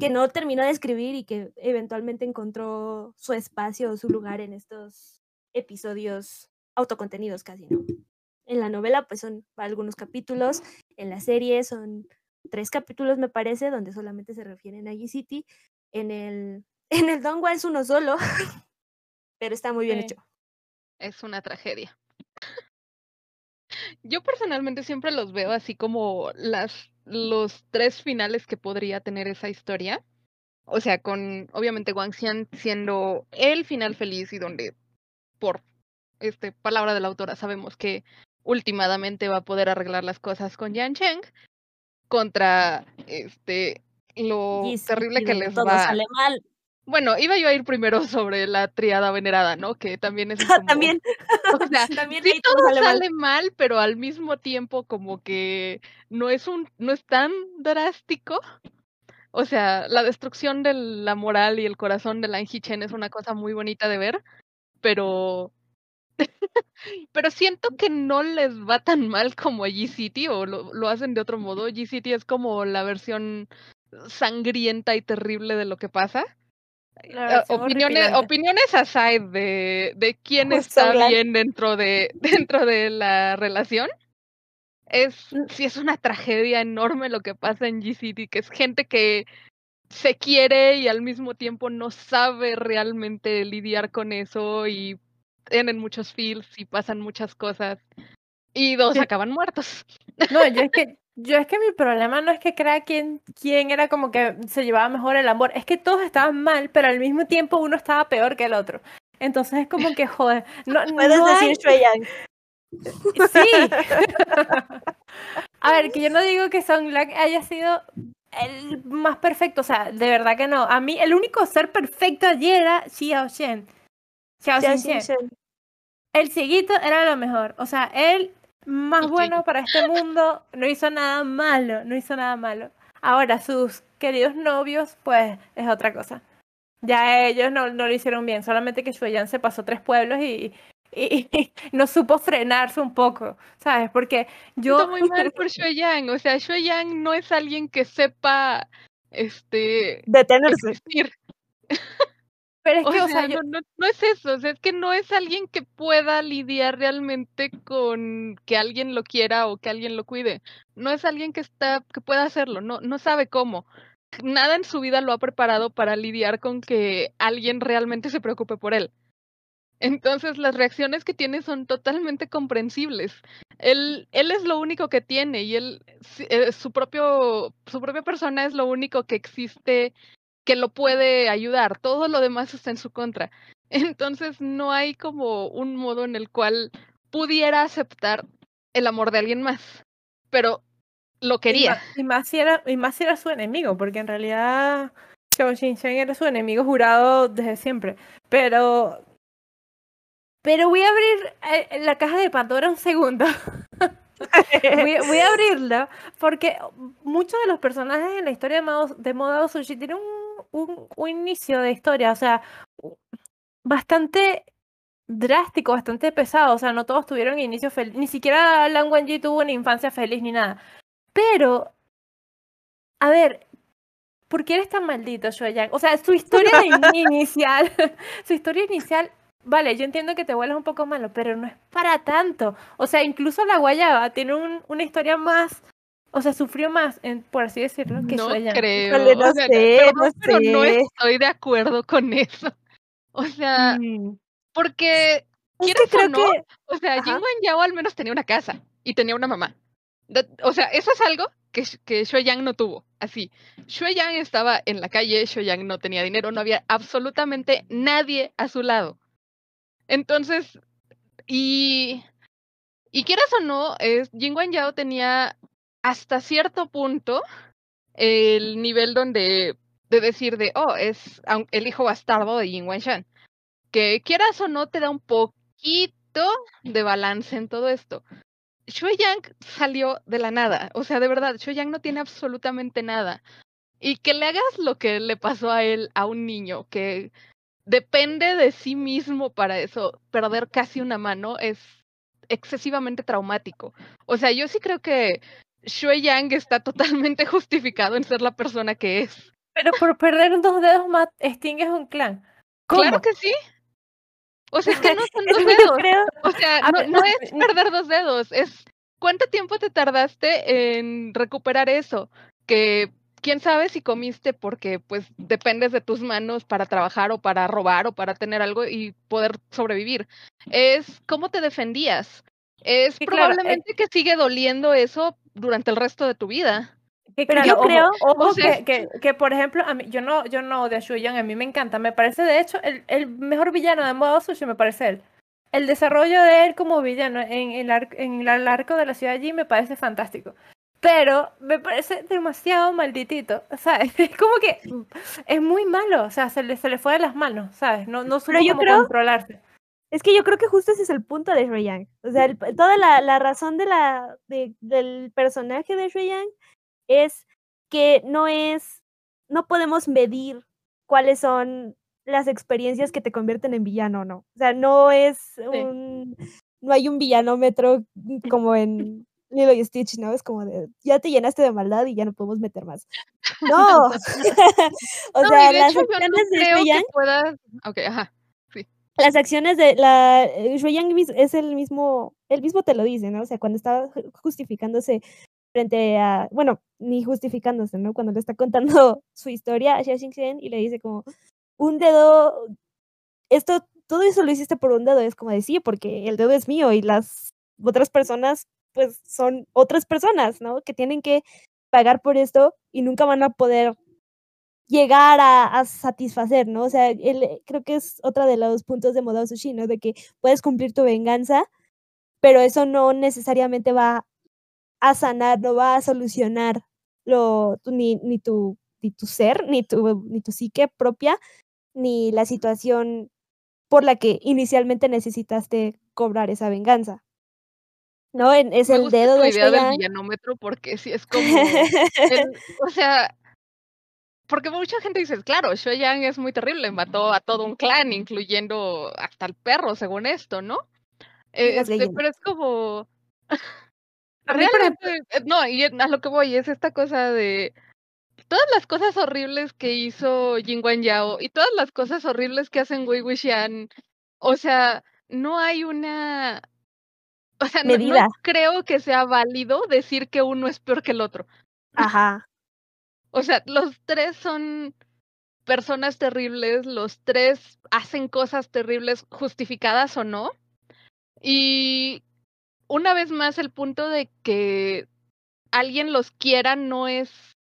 que no terminó de escribir y que eventualmente encontró su espacio o su lugar en estos episodios autocontenidos casi, ¿no? En la novela, pues son algunos capítulos. En la serie son tres capítulos, me parece, donde solamente se refieren a G-City. En el, (laughs) en el Dongwa es uno solo, (laughs) pero está muy bien Sí. hecho. Es una tragedia. Yo personalmente siempre los veo así como las los tres finales que podría tener esa historia. O sea, con obviamente Wang Xian siendo el final feliz y donde por este palabra de la autora sabemos que últimamente va a poder arreglar las cosas con Yan Cheng contra este lo terrible que les todo va. sale mal. Bueno, iba yo a ir primero sobre la triada venerada, ¿no? Que también es (laughs) como También, (laughs) o sea, también sí todo sale mal. pero al mismo tiempo como que no es un, no es tan drástico. O sea, la destrucción de la moral y el corazón de Lan Chen es una cosa muy bonita de ver, pero pero siento que no les va tan mal como a G-City o lo, lo hacen de otro modo. G-City es como la versión sangrienta y terrible de lo que pasa. Eh, versión opiniones, opiniones aside de, de quién Justo, está bien dentro de, (laughs) dentro de la relación. Es, Mm. sí es una tragedia enorme lo que pasa en G-City, que es gente que se quiere y al mismo tiempo no sabe realmente lidiar con eso y tienen muchos feels y pasan muchas cosas y dos Sí. acaban muertos. (laughs) No, yo es que, yo es que mi problema no es que crea quién, quién era como que se llevaba mejor el amor, es que todos estaban mal, pero al mismo tiempo uno estaba peor que el otro. Entonces es como que, joder, no, (laughs) Puedes no decir hay-. (laughs) Sí. A ver, que yo no digo que Song Lang haya sido el más perfecto, o sea, de verdad que no. A mí, el único ser perfecto allí era Xiao Shen. El cieguito era lo mejor. O sea, él, más bueno para este mundo, no hizo nada malo, no hizo nada malo. Ahora, sus queridos novios, pues, es otra cosa. Ya ellos no, no lo hicieron bien, solamente que Shueyan se pasó tres pueblos y, y, y (laughs) no supo frenarse un poco, ¿sabes? Porque yo... Siento muy mal (laughs) por Shui Yang. O sea, Shui Yang no es alguien que sepa este Detenerse. existir. (laughs) Pero es que, sea, o sea, yo, no, no, no es eso, o sea, es que no es alguien que pueda lidiar realmente con que alguien lo quiera o que alguien lo cuide. No es alguien que está, que pueda hacerlo, no, no sabe cómo. Nada en su vida lo ha preparado para lidiar con que alguien realmente se preocupe por él. Entonces las reacciones que tiene son totalmente comprensibles. Él, él es lo único que tiene y él, eh, su propio, su propia persona es lo único que existe que lo puede ayudar. Todo lo demás está en su contra. (laughs) Entonces no hay como un modo en el cual pudiera aceptar el amor de alguien más. Pero lo y, quería. y más si era, y más si era su enemigo, porque en realidad Xiao Xinchen era su enemigo jurado desde siempre. Pero... Pero voy a abrir eh, la caja de Pandora un segundo. (laughs) voy, voy a (laughs) abrirla porque muchos de los personajes en la historia de Mao, de Modao Sushi tienen un, un, un inicio de historia, o sea, bastante drástico, bastante pesado. O sea, no todos tuvieron inicio feliz. Ni siquiera Lan Wangji tuvo una infancia feliz ni nada. Pero, a ver, ¿por qué eres tan maldito, Shoyang? O sea, su historia (laughs) inicial, (laughs) su historia inicial, vale, yo entiendo que te vuelves un poco malo, pero no es para tanto. O sea, incluso la Guayaba tiene un- una historia más, o sea, sufrió más, en- por así decirlo, que No creo. Híjole, no o sea, sé, perdón, no pero no sé. estoy de acuerdo con eso. (laughs) O sea, Mm. porque Es ¿Quieres que o creo no? que O sea, Jin Ajá. Wen Yao al menos tenía una casa y tenía una mamá. O sea, eso es algo que, que Yang no tuvo. Así, Yang estaba en la calle, Yang no tenía dinero, no había absolutamente nadie a su lado. Entonces, y, y quieras o no, es, Jin Wen Yao tenía hasta cierto punto el nivel donde de decir de, oh, es el hijo bastardo de Wen Shan. Que quieras o no, te da un poquito de balance en todo esto. Shui Yang salió de la nada. O sea, de verdad, Shui Yang no tiene absolutamente nada. Y que le hagas lo que le pasó a él, a un niño, que depende de sí mismo para eso, perder casi una mano es excesivamente traumático. O sea, yo sí creo que Shui Yang está totalmente (laughs) justificado en ser la persona que es. Pero por perder dos dedos más, extingues un clan. ¿Cómo? Claro que sí. O sea, es que no (laughs) son dos dedos. O sea, no, no es perder dos dedos, es cuánto tiempo te tardaste en recuperar eso, que quién sabe si comiste porque pues dependes de tus manos para trabajar o para robar o para tener algo y poder sobrevivir. Es cómo te defendías. Es Sí, claro, eh probablemente que sigue doliendo eso durante el resto de tu vida. Que Pero yo creo- ojo, o sea, que, que, (laughs) que, por ejemplo, a mí, yo no, yo no a Shuyan, a mí me encanta, me parece de hecho el, el mejor villano de modo sushi, me parece él. El desarrollo de él como villano en, el, ar- en el arco de la ciudad allí me parece fantástico. Pero me parece demasiado malditito, ¿sabes? (laughs) Es como que es muy malo, o sea, se le, se le fue de las manos, ¿sabes? No, no supo cómo creo- controlarse. Es que yo creo que justo ese es el punto de Shui Yang. O sea, el- toda la, la razón de la, de- del personaje de Shui Yang es que no es, no podemos medir cuáles son las experiencias que te convierten en villano no. O sea, no es un, no hay un villanómetro como en Lilo y Stitch, ¿no? Es como de, ya te llenaste de maldad y ya no podemos meter más. (laughs) (laughs) No. o no, sea, de las hecho yo no de creo que Yang puedas. Ok, ajá. Las acciones de la eh, Yang es el mismo, el mismo te lo dice, ¿no? O sea, cuando estaba ju- justificándose frente a, bueno, ni justificándose, ¿no? Cuando le está contando (laughs) su historia a Xia Xingchen y le dice como, un dedo, esto, todo eso lo hiciste por un dedo, es como decir, porque el dedo es mío y las otras personas, pues, son otras personas, ¿no? Que tienen que pagar por esto y nunca van a poder llegar a, a satisfacer, ¿no? O sea, creo que es otra de los puntos de Modao Sushi, ¿no? De que puedes cumplir tu venganza, pero eso no necesariamente va a sanar, no va a solucionar lo, ni, ni, tu, ni tu ser, ni tu, ni tu psique propia, ni la situación por la que inicialmente necesitaste cobrar esa venganza. ¿No? En- es Me el gusta dedo tu de idea del Shuyan. villanómetro porque sí es como. (laughs) el- o sea. Porque mucha gente dice, claro, Shui Yang es muy terrible, mató a todo un clan, incluyendo hasta el perro, según esto, ¿no? Este, pero es como. Realmente, eh, no, y a lo que voy es esta cosa de todas las cosas horribles que hizo Jin Wan Yao y todas las cosas horribles que hacen Wei Wuxian, o sea, no hay una, o sea, no, creo que sea válido decir que uno es peor que el otro. Ajá. O sea, los tres son personas terribles, los tres hacen cosas terribles, justificadas o no. Y una vez más, el punto de que alguien los quiera no es,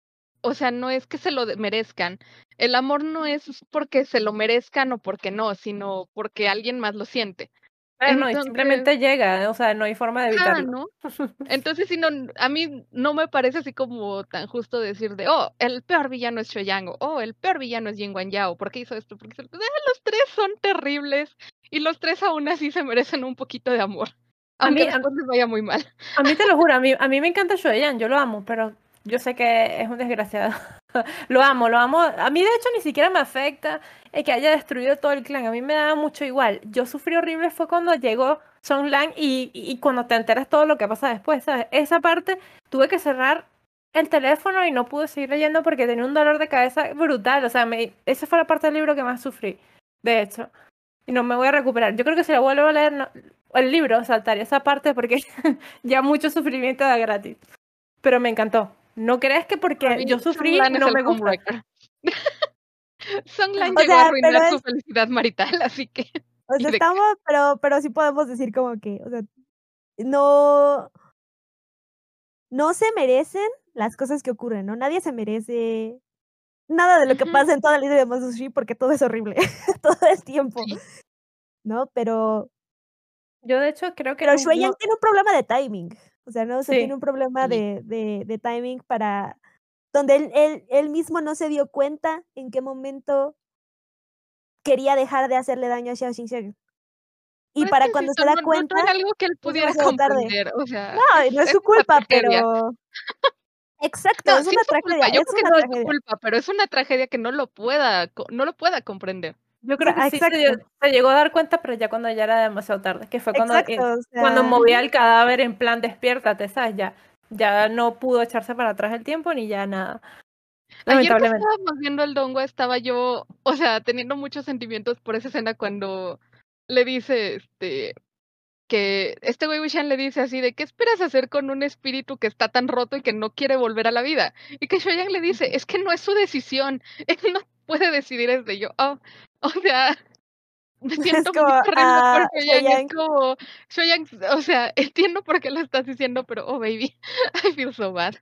o sea, no es que se lo merezcan. El amor no es porque se lo merezcan o porque no, sino porque alguien más lo siente. Pero no, Entonces- simplemente llega, o sea, no hay forma de Ah, evitarlo. ¿no? (laughs) Entonces, si no, a mí no me parece así como tan justo decir de, oh, el peor villano es Shoyang, o oh, el peor villano es Yin Wan Yao, ¿por qué hizo esto? Porque hizo esto?". Eh, los tres son terribles y los tres aún así se merecen un poquito de amor. A mí- a- les vaya muy mal. A mí te lo juro, a mí, a mí me encanta Shoyan, yo lo amo, pero yo sé que es un desgraciado. (laughs) lo amo, lo amo. A mí de hecho ni siquiera me afecta el que haya destruido todo el clan, a mí me da mucho igual. Yo sufrí horrible fue cuando llegó Song Lang y, y cuando te enteras todo lo que pasa después, ¿sabes? Esa parte tuve que cerrar el teléfono y no pude seguir leyendo porque tenía un dolor de cabeza brutal, o sea, esa fue la parte del libro que más sufrí, de hecho. Y no me voy a recuperar. Yo creo que si lo vuelvo a leer, el libro saltaría esa parte porque (laughs) ya mucho sufrimiento da gratis. Pero me encantó. ¿No crees que porque yo sufrí es no me gusta? (laughs) O llegó sea, a arruinar pero su es- felicidad marital, (laughs) así que O sea, estamos, pero, pero sí podemos decir como que, o sea, no, no se merecen las cosas que ocurren, ¿no? Nadie se merece nada de lo que Ujú. pasa en toda la isla de Masushi porque todo es horrible, (laughs) todo el tiempo, Sí. ¿no? Pero, Yo de hecho creo que pero no- Shueyan no- tiene un problema de timing, o sea, ¿no? Sí. tiene un problema de, de, de timing para, donde él, él, él mismo no se dio cuenta en qué momento quería dejar de hacerle daño a Xiao Xingxiang. Y Pues para que cuando se da no- no cuenta... era algo que él pudiera demasiado tarde. comprender, o sea, No, no es su culpa, pero. Exacto, No, es sí una es tragedia. Yo Es creo que no es su culpa, pero es una tragedia que no lo pueda, no lo pueda comprender. Yo creo que Ah, sí se, llegó a dar cuenta, pero ya cuando ya era demasiado tarde, que fue cuando, eh, cuando movía el cadáver en plan despiértate, ¿sabes? Ya, ya no pudo echarse para atrás el tiempo ni ya nada. Ayer que estábamos viendo el dongo estaba yo, o sea, teniendo muchos sentimientos por esa escena cuando le dice, este, que este Wei Wuxian le dice así de, ¿qué esperas hacer con un espíritu que está tan roto y que no quiere volver a la vida? Y que Shoyang le dice, es que no es su decisión, (laughs) él no puede decidir es de yo, oh, (laughs) o sea, me (laughs) siento como, muy ah, por Shoyang, Shoyang. es como, Shoyang, o sea, entiendo por qué lo estás diciendo, pero, oh, baby, I feel so bad.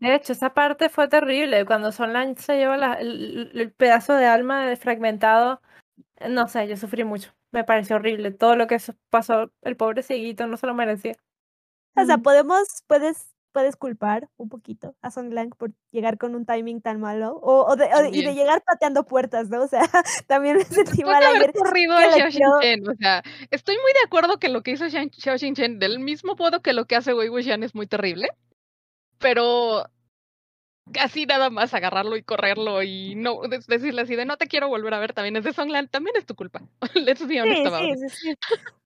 De hecho, esa parte fue terrible. Cuando Sonlan se lleva la- el, el pedazo de alma fragmentado, no sé, yo sufrí mucho. Me pareció horrible. Todo lo que pasó, el pobre cieguito no se lo merecía. O sea, Mm. podemos, puedes, puedes culpar un poquito a Song Lang por llegar con un timing tan malo. O, o de, o de- y de llegar pateando puertas, ¿no? O sea, (laughs) también me sentí mal haber corrido a Xiao Xinchen, o sea, estoy muy de acuerdo que lo que hizo Xiao Xiao Xinchen, del mismo modo que lo que hace Wei Wuxian es muy terrible, pero así nada más agarrarlo y correrlo y no de- decirle así de no te quiero volver a ver también es de Songland, también es tu culpa. (laughs) Let's be honest Sí, about sí, it. sí, sí.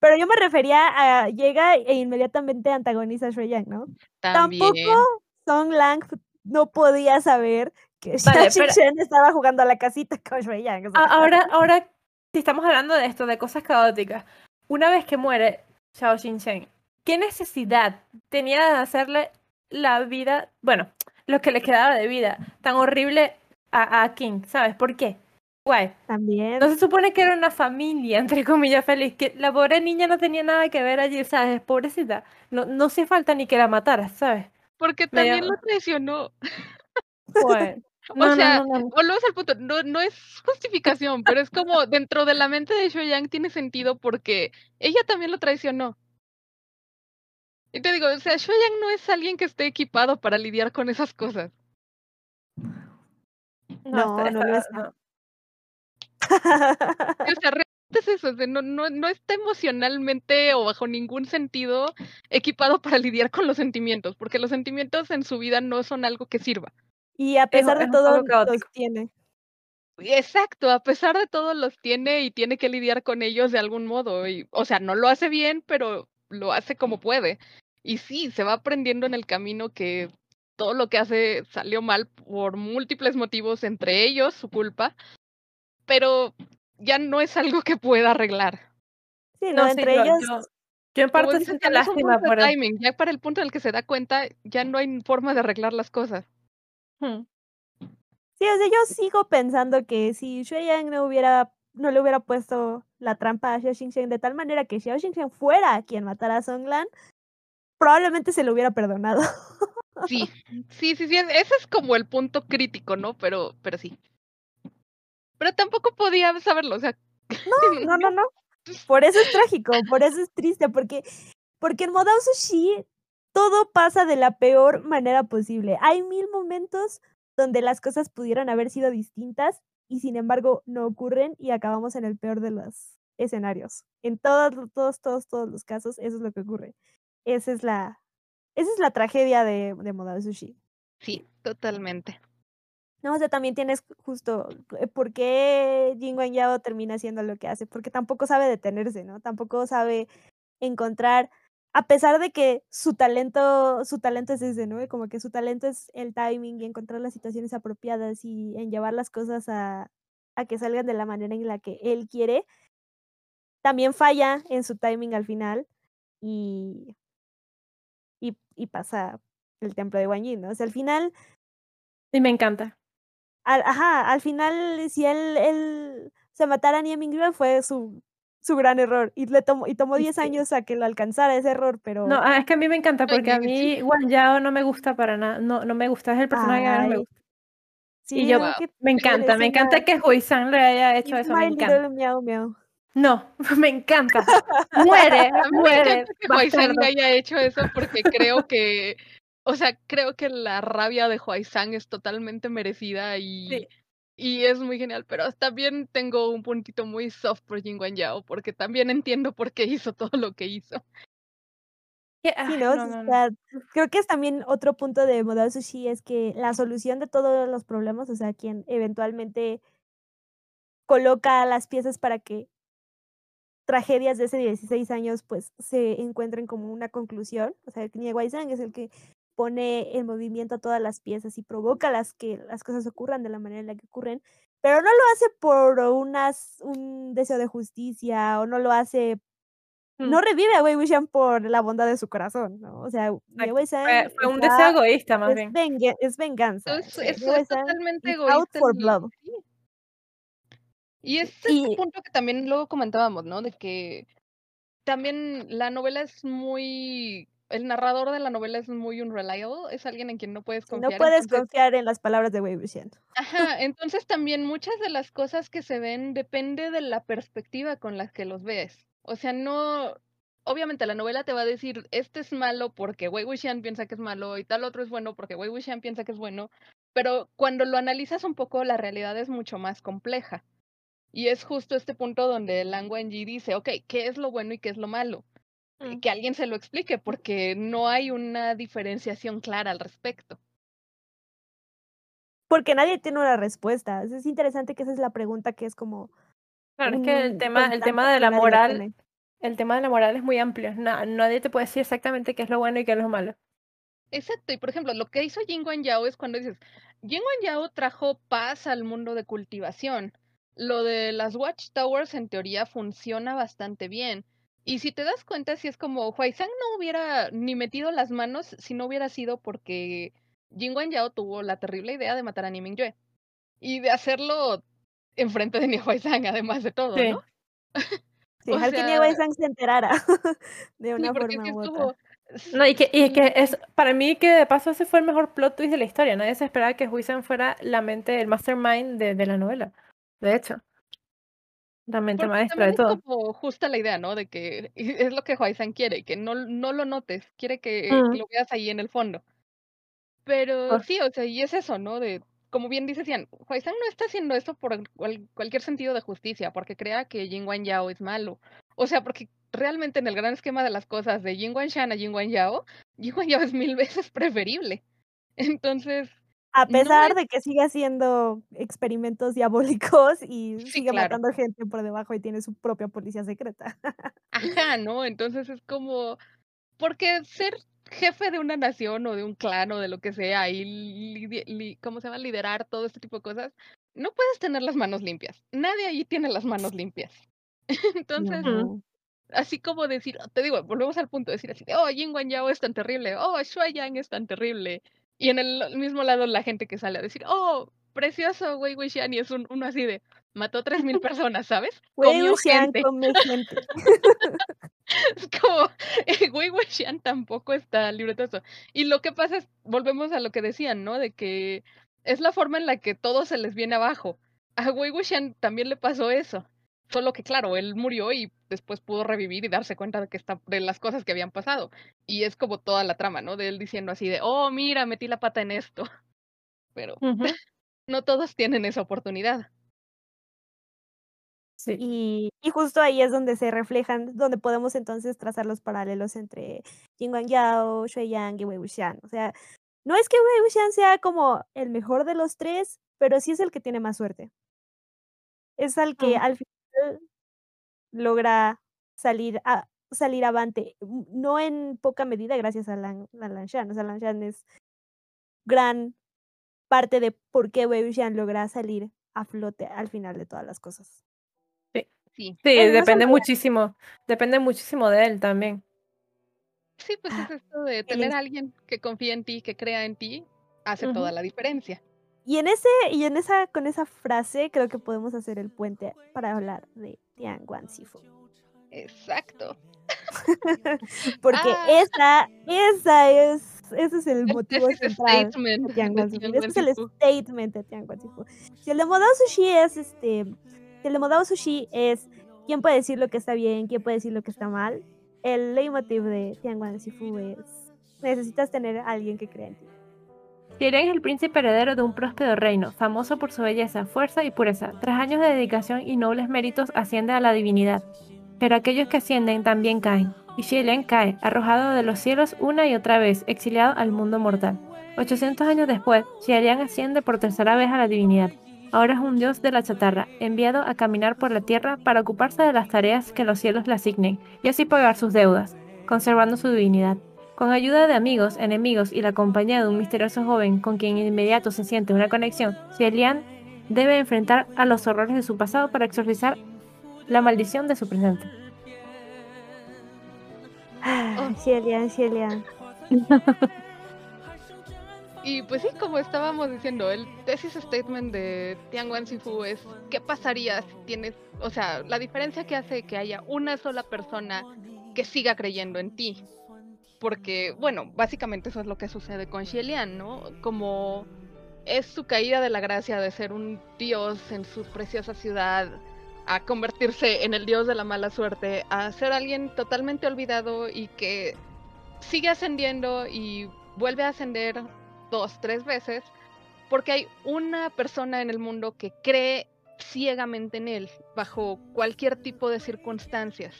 Pero yo me refería a llega e inmediatamente antagoniza a Shui Yang, ¿no? También. Tampoco Song Lang no podía saber que Xiao (laughs) Vale, pero- Xinchen estaba jugando a la casita con Shui Yang. o sea, Ahora, ahora, si estamos hablando de esto, de cosas caóticas, una vez que muere Xiao Xinchen, ¿qué necesidad tenía de hacerle la vida, bueno, lo que le quedaba de vida, tan horrible a, a King? ¿Sabes por qué? Guay. También. No se supone que era una familia, entre comillas, feliz, que la pobre niña no tenía nada que ver allí, ¿sabes? Pobrecita. No, no hacía falta ni que la matara, ¿sabes? Porque también lo traicionó. Guay. (laughs) O No, sea, no, no, no. volvemos al punto, no, no es justificación, pero es como dentro de la mente de Yang tiene sentido porque ella también lo traicionó. Y te digo, o sea, Yang no es alguien que esté equipado para lidiar con esas cosas. No, no lo está- está. no. (laughs) O sea, realmente es eso, o sea, no, no, no está emocionalmente o bajo ningún sentido equipado para lidiar con los sentimientos, porque los sentimientos en su vida no son algo que sirva. y a pesar de es todo, los tiene. Exacto, a pesar de todo los tiene y tiene que lidiar con ellos de algún modo. Y, o sea, no lo hace bien, pero lo hace como puede. Y sí, se va aprendiendo en el camino que todo lo que hace salió mal por múltiples motivos, entre ellos su culpa, pero ya no es algo que pueda arreglar. Sí, no, entre ellos. yo- Yo en parte lástima por timing, ya para el punto en el que se da cuenta, ya no hay forma de arreglar las cosas. Hmm. Sí, o sea, yo sigo pensando que si Shui Yang no hubiera, no le hubiera puesto la trampa a Xiao Xinchen de tal manera que Xiao Xinchen fuera quien matara a Song Lan, probablemente se lo hubiera perdonado. Sí, (laughs) sí, sí, sí, ese es como el punto crítico, ¿no? Pero, pero sí. Pero tampoco podía saberlo, o sea. No, (laughs) no, no. Por eso es trágico, por eso es triste, porque, porque en Modao Sushi todo pasa de la peor manera posible. Hay mil momentos donde las cosas pudieron haber sido distintas y sin embargo no ocurren y acabamos en el peor de los escenarios. En todos, todos, todos, todos los casos, eso es lo que ocurre. Esa es la, esa es la tragedia de, de Modao Sushi. Sí, totalmente. No, o sea, también tienes justo eh, por qué Jin Wen Yao termina haciendo lo que hace, porque tampoco sabe detenerse, ¿no? Tampoco sabe encontrar, a pesar de que su talento, su talento es ese, ¿no? Como que su talento es el timing y encontrar las situaciones apropiadas y en llevar las cosas a, a que salgan de la manera en la que él quiere, también falla en su timing al final y, y, y pasa el templo de Guan Yin, ¿no? O sea, al final Y me encanta. al, ajá, al final, si él, él se matara a Mingyue fue su, su gran error. Y le tomó, y tomó Y 10 sí. años a que lo alcanzara ese error, pero. No, ah, es que a mí me encanta porque a mí Wang Yao no me gusta para nada. No, no me gusta, es el personaje que me Ay, gusta. sí, y yo- Wow. Me encanta, me encanta que Hui-san le haya hecho eso, me encanta. little miau miau. No, (laughs) me encanta. (laughs) Muere, A mí me muere. encanta que Huaizang bastardo. haya hecho eso porque creo que, o sea, creo que la rabia de Huaizang es totalmente merecida y, Sí. Y es muy genial, pero también tengo un puntito muy soft por Jin Wen Yao porque también entiendo por qué hizo todo lo que hizo. Sí, Ay, ¿no? no, O no, no. sea, creo que es también otro punto de Modal Sushi es que la solución de todos los problemas, o sea, quien eventualmente coloca las piezas para que tragedias de hace 16 años pues se encuentren como una conclusión, o sea, Nie Waizang es el que pone en movimiento a todas las piezas y provoca las que las cosas ocurran de la manera en la que ocurren, pero no lo hace por unas, un deseo de justicia o no lo hace no Mm. revive a Wei Wuxian por la bondad de su corazón, ¿no? O sea, Wei. Wuxian Fue, fue un deseo egoísta, más es, bien. vengue- es venganza. Es, es- es totalmente egoísta. out for blood. Y es este Y- punto que también luego comentábamos, ¿no? De que también la novela es muy. El narrador de la novela es muy unreliable, es alguien en quien no puedes Si no confiar. puedes entonces- confiar en las palabras de Wei Wuxian. Ajá, entonces también muchas de las cosas que se ven depende de la perspectiva con la que los ves. O sea, no. Obviamente la novela te va a decir, este es malo porque Wei Wuxian piensa que es malo y tal otro es bueno porque Wei Wuxian piensa que es bueno, pero cuando lo analizas un poco la realidad es mucho más compleja. Y es justo este punto donde Lang Wangji dice, ok, ¿qué es lo bueno y qué es lo malo? Eh, Mm. Que alguien se lo explique porque no hay una diferenciación clara al respecto. Porque nadie tiene una respuesta. Es interesante que esa es la pregunta que es como. Claro, es que el tema, el tema de la moral, el tema de la moral es muy amplio. Na- nadie te puede decir exactamente qué es lo bueno y qué es lo malo. Exacto, y por ejemplo, lo que hizo Jin Guan Yao es cuando dices, Jin Guan Yao trajo paz al mundo de cultivación. Lo de las Watchtowers en teoría funciona bastante bien. Y si te das cuenta, si es como Huaizang no hubiera ni metido las manos si no hubiera sido porque Jin Guan Yao tuvo la terrible idea de matar a Ni Mingyue. Y de hacerlo enfrente de (laughs) Ni Huaizang, además de todo, Sí. ¿no? (laughs) Sí, o que Sang se enterara (laughs) de una forma u. No, y que, y es que es, para mí que de paso ese fue el mejor plot twist de la historia. Nadie se esperaba que Huizan fuera la mente, el mastermind de, de la novela. De hecho. La mente Porque maestra de todo. es como justa la idea, ¿no? De que es lo que Huaizan quiere, que no, no lo notes, quiere que Mm. lo veas ahí en el fondo. Pero Pues- sí, o sea, y es eso, ¿no? De, como bien dice Cian, Huaizan no está haciendo esto por cual- cualquier sentido de justicia, porque crea que Jin Wan Yao es malo. O sea, porque realmente en el gran esquema de las cosas de Jin Wan Shan a Jin Wan Yao, Jin Wan Yao es mil (laughs) veces preferible. Entonces, A no pesar es- de que sigue haciendo experimentos diabólicos y Sí, sigue claro. matando gente por debajo y tiene su propia policía secreta. Ajá, ¿no? Entonces es como, porque ser jefe de una nación o de un clan o de lo que sea y, lidi- li- ¿cómo se llama? Liderar todo este tipo de cosas, no puedes tener las manos limpias. Nadie ahí tiene las manos limpias. (laughs) Entonces, No. así como decir, te digo, volvemos al punto de decir así, de, oh, Jin Wan Yao es tan terrible, oh, Shuai Yang es tan terrible. Y en el mismo lado la gente que sale a decir, oh, precioso Wei Wuxian y es un, uno así de, mató tres mil personas, ¿sabes? Wei Comió Wuxian gente. come gente. (laughs) Es como, eh, Wei Wuxian tampoco está libretoso. Y lo que pasa es, volvemos a lo que decían, ¿no? De que es la forma en la que todo se les viene abajo. A Wei Wuxian también le pasó eso. Solo que, claro, él murió y después pudo revivir y darse cuenta de que está, de las cosas que habían pasado. Y es como toda la trama, ¿no? De él diciendo así de, oh, mira, metí la pata en esto. (laughs) Pero (laughs) no todos tienen esa oportunidad. Sí. Y, y justo ahí es donde se reflejan, donde podemos entonces trazar los paralelos entre Jin Guang Yao, Shui Yang y Wei Wuxian. O sea, no es que Wei Wuxian sea como el mejor de los tres, pero sí es el que tiene más suerte. Es el que Mm. al final logra salir a salir avante, m- no en poca medida gracias a Lan, a Lan Shan. O sea, Lan Shan es gran parte de por qué Wei Wuxian logra salir a flote al final de todas las cosas. Sí. Sí, depende muchísimo. Depende muchísimo de él también. Sí, pues Ah, es esto de tener es- a alguien que confíe en ti, que crea en ti, hace toda la diferencia. Y en ese, y en esa, con esa frase creo que podemos hacer el puente para hablar de Tian Guan Sifu. Exacto. (laughs) Porque Ah. esa, esa es, ese es el motivo es el central statement de Tian de Guan Sifu. Tian Ese es el statement de Tian Guan Sifu. Si el de Modao Sushi es este, si el de Modao Sushi es quién puede decir lo que está bien, quién puede decir lo que está mal, el leitmotiv de Tian Guan Sifu es necesitas tener a alguien que crea en ti. Jiren es el príncipe heredero de un próspero reino, famoso por su belleza, fuerza y pureza. Tras años de dedicación y nobles méritos asciende a la divinidad. Pero aquellos que ascienden también caen, y Xielen cae, arrojado de los cielos una y otra vez, exiliado al mundo mortal. 800 años después, Xialian asciende por tercera vez a la divinidad. Ahora es un dios de la chatarra, enviado a caminar por la tierra para ocuparse de las tareas que los cielos le asignen, y así pagar sus deudas, conservando su divinidad. Con ayuda de amigos, enemigos y la compañía de un misterioso joven con quien de inmediato se siente una conexión, Xielian debe enfrentar a los horrores de su pasado para exorcizar la maldición de su presente. Ah, Celia, Celia. Y pues sí, como estábamos diciendo, el tesis statement de Tian Wan Sifu es ¿qué pasaría si tienes, o sea, la diferencia que hace que haya una sola persona que siga creyendo en ti? Porque, bueno, básicamente eso es lo que sucede con Xielian, ¿no? Como es su caída de la gracia de ser un dios en su preciosa ciudad, a convertirse en el dios de la mala suerte, a ser alguien totalmente olvidado y que sigue ascendiendo y vuelve a ascender dos, tres veces, porque hay una persona en el mundo que cree ciegamente en él, bajo cualquier tipo de circunstancias.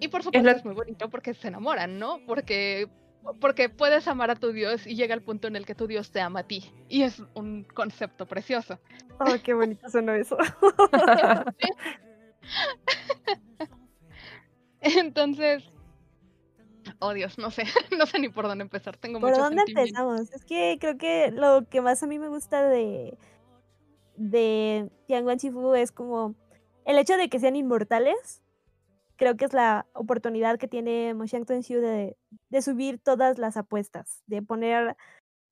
Y por supuesto es, muy bonito porque se enamoran, ¿no? Porque, porque puedes amar a tu Dios y llega el punto en el que tu Dios te ama a ti. Y es un concepto precioso. Oh, qué bonito sonó eso. (laughs) Entonces, Oh Dios, no sé, (laughs) no sé ni por dónde empezar. Tengo ¿Por dónde empezamos? Es que creo que lo que más a mí me gusta de de Tianguan Chifu es como el hecho de que sean inmortales. Creo que es la oportunidad que tiene Moshiang Tenxiu de, de subir todas las apuestas, de poner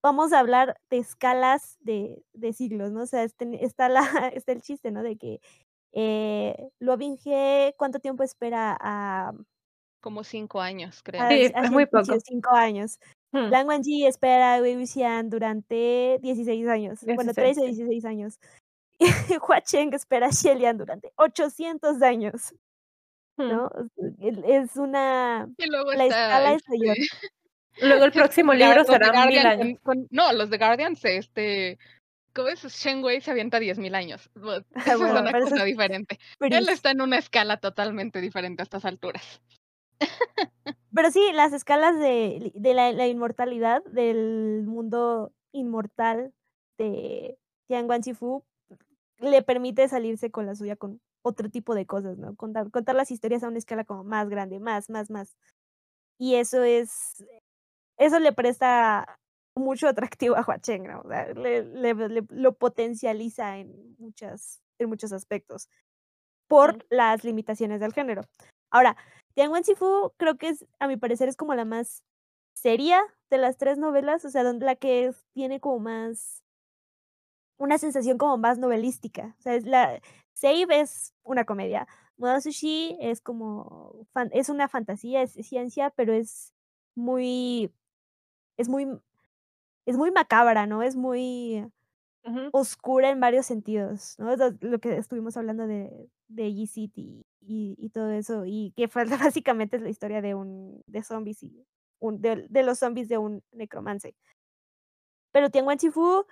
vamos a hablar de escalas de, de siglos, ¿no? O sea, este, está, la, (laughs) está el chiste, ¿no? De que eh, G, ¿cuánto tiempo espera a, como cinco años, creo. Sí, es muy poco. Cinco años. Hmm. Lang Wangji espera a Wei Wuxian durante 16 años. Bueno, 13 o 16 años. (laughs) Hua Cheng espera a Xelian durante 800 años. ¿No? Es una... Y luego la escala es mayor. (laughs) Luego el (laughs) próximo libro será mil años. no, los de Guardians, este... ¿Cómo es? Shen Wei se avienta 10.000 años. (laughs) Eso es una cosa diferente. Él está en una escala totalmente diferente a estas alturas. Pero sí, las escalas de, de la, la, inmortalidad del mundo inmortal de Tian Fu le permite salirse con la suya con otro tipo de cosas, ¿no? Contar, contar las historias a una escala como más grande, más, más, más. Y eso es, eso le presta mucho atractivo a Huacheng, ¿no? O sea, le, le, lo potencializa en, muchas, en muchos aspectos por las limitaciones del género. Ahora, Tian Sifu creo que es, a mi parecer, es como la más seria de las tres novelas, o sea, la que tiene como más una sensación como más novelística. O sea, es la Save es una comedia. Moda Sushi es como es una fantasía, es ciencia, pero es muy es muy es muy macabra, ¿no? Es muy oscura en varios sentidos, ¿no? Lo que estuvimos hablando de, de G-City y, y, todo eso, y que (laughs) básicamente es la historia de un de zombies y un, de, de los zombies de un necromance. Pero Tianguan Chifu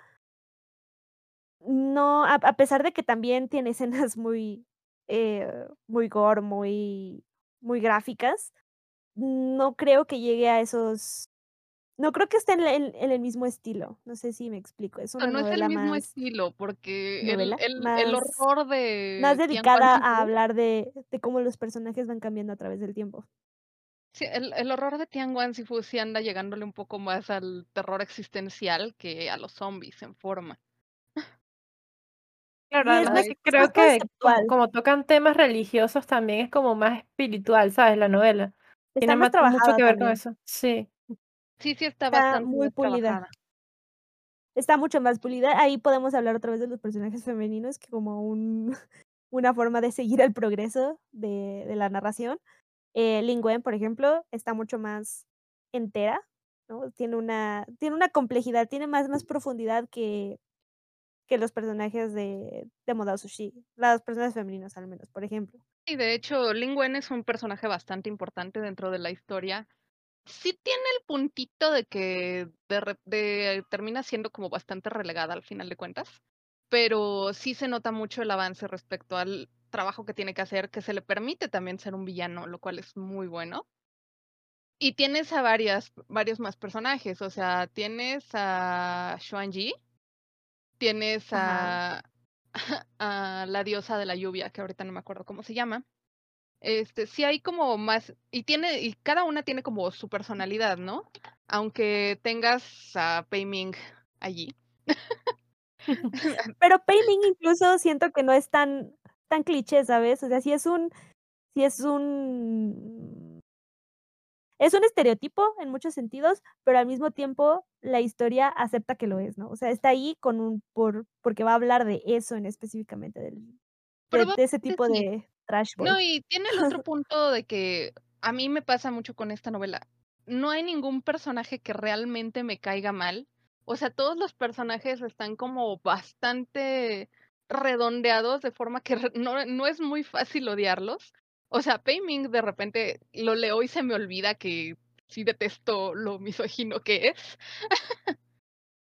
no, a, a, pesar de que también tiene escenas muy, eh, muy gore, muy, muy gráficas, no creo que llegue a esos no creo que esté en, en, el mismo estilo. No sé si me explico. Es una no, no es el mismo más... estilo, porque el, el, más, el, horror de. Más dedicada a hablar de, de, cómo los personajes van cambiando a través del tiempo. Sí, el, el horror de Tian Wan Sifu sí anda llegándole un poco más al terror existencial que a los zombies en forma. Claro, además, creo que como, como, tocan temas religiosos también es como más espiritual, ¿sabes? La novela. Está Tiene más, mucho que ver también. con eso. Sí. Sí, sí, está, está bastante muy pulida. Está mucho más pulida. Ahí podemos hablar otra vez de los personajes femeninos, que como un, (laughs) una forma de seguir el progreso de, de la narración. Eh, Lingwen, por ejemplo, está mucho más entera, ¿no? Tiene una, tiene una complejidad, tiene más, más profundidad que, que los personajes de, de Modao Sushi, los personajes femeninos al menos, por ejemplo. Y de hecho, Lingwen es un personaje bastante importante dentro de la historia sí tiene el puntito de que termina siendo como bastante relegada al final de cuentas, pero sí se nota mucho el avance respecto al trabajo que tiene que hacer, que se le permite también ser un villano, lo cual es muy bueno. Y tienes a varias, varios más personajes, o sea, tienes a Xuanji, tienes a, (laughs) a la diosa de la lluvia, que ahorita no me acuerdo cómo se llama este, sí hay como más, y tiene, y cada una tiene como su personalidad, ¿no? Aunque tengas a Pei Ming allí. (laughs) (laughs) Pero Pei incluso siento que no es tan, tan cliché, ¿sabes? O sea, sí es un, sí es un, es un estereotipo en muchos sentidos, pero al mismo tiempo la historia acepta que lo es, ¿no? O sea, está ahí con un, por, porque va a hablar de eso en específicamente, del, de, ese tipo de trash boy. No, y tiene el otro punto de que a mí me pasa mucho con esta novela. No hay ningún personaje que realmente me caiga mal. O sea, todos los personajes están como bastante redondeados de forma que no, no es muy fácil odiarlos. O sea, Ming de repente lo leo y se me olvida que sí detesto lo misógino que es.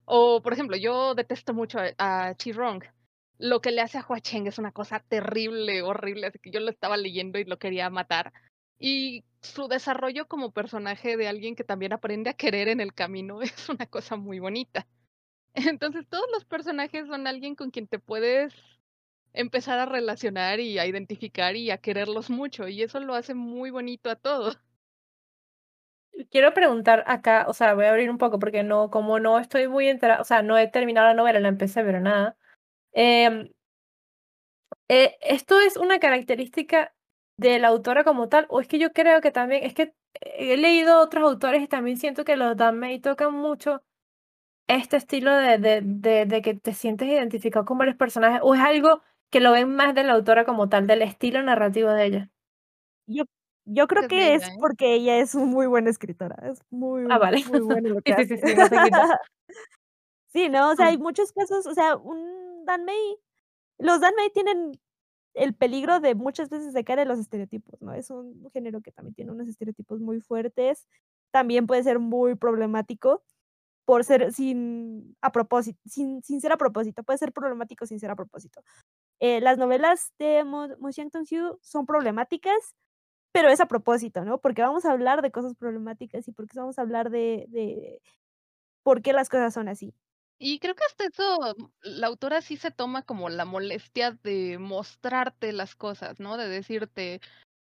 o, por ejemplo, yo detesto mucho a, a Chi-Rong. Lo que le hace a Hua Cheng es una cosa terrible, horrible, así que yo lo estaba leyendo y lo quería matar. Y su desarrollo como personaje de alguien que también aprende a querer en el camino (laughs) es una cosa muy bonita. Entonces todos los personajes son alguien con quien te puedes empezar a relacionar y a identificar y a quererlos mucho y eso lo hace muy bonito a todo. Quiero preguntar acá, o sea, voy a abrir un poco porque no, como no estoy muy enterada, o sea, no he terminado la novela, la empecé, pero nada. Eh, eh, ¿Esto es una característica de la autora como tal? O es que yo creo que también, es que he leído otros autores y también siento que los Danmei tocan mucho este estilo de, de, de, que te sientes identificado con varios personajes, o es algo que lo ven más de la autora como tal, del estilo narrativo de ella. Yo, yo creo que es ¿eh? porque ella es una muy buena escritora, es muy, ah, vale. muy buena lo (laughs) que sí, sí, sí, no (laughs) sí, no, o sea, hay muchos casos, o sea, un Danmei, los Danmei tienen el peligro de muchas veces de caer en los estereotipos, ¿no? Es un género que también tiene unos estereotipos muy fuertes, también puede ser muy problemático por ser sin a propósito, sin, sin ser a propósito, puede ser problemático sin ser a propósito. Eh, las novelas de Mo, Mo son problemáticas, pero es a propósito, ¿no? Porque vamos a hablar de cosas problemáticas y porque vamos a hablar de, de por qué las cosas son así. Y creo que hasta eso la autora sí se toma como la molestia de mostrarte las cosas, ¿no? De decirte,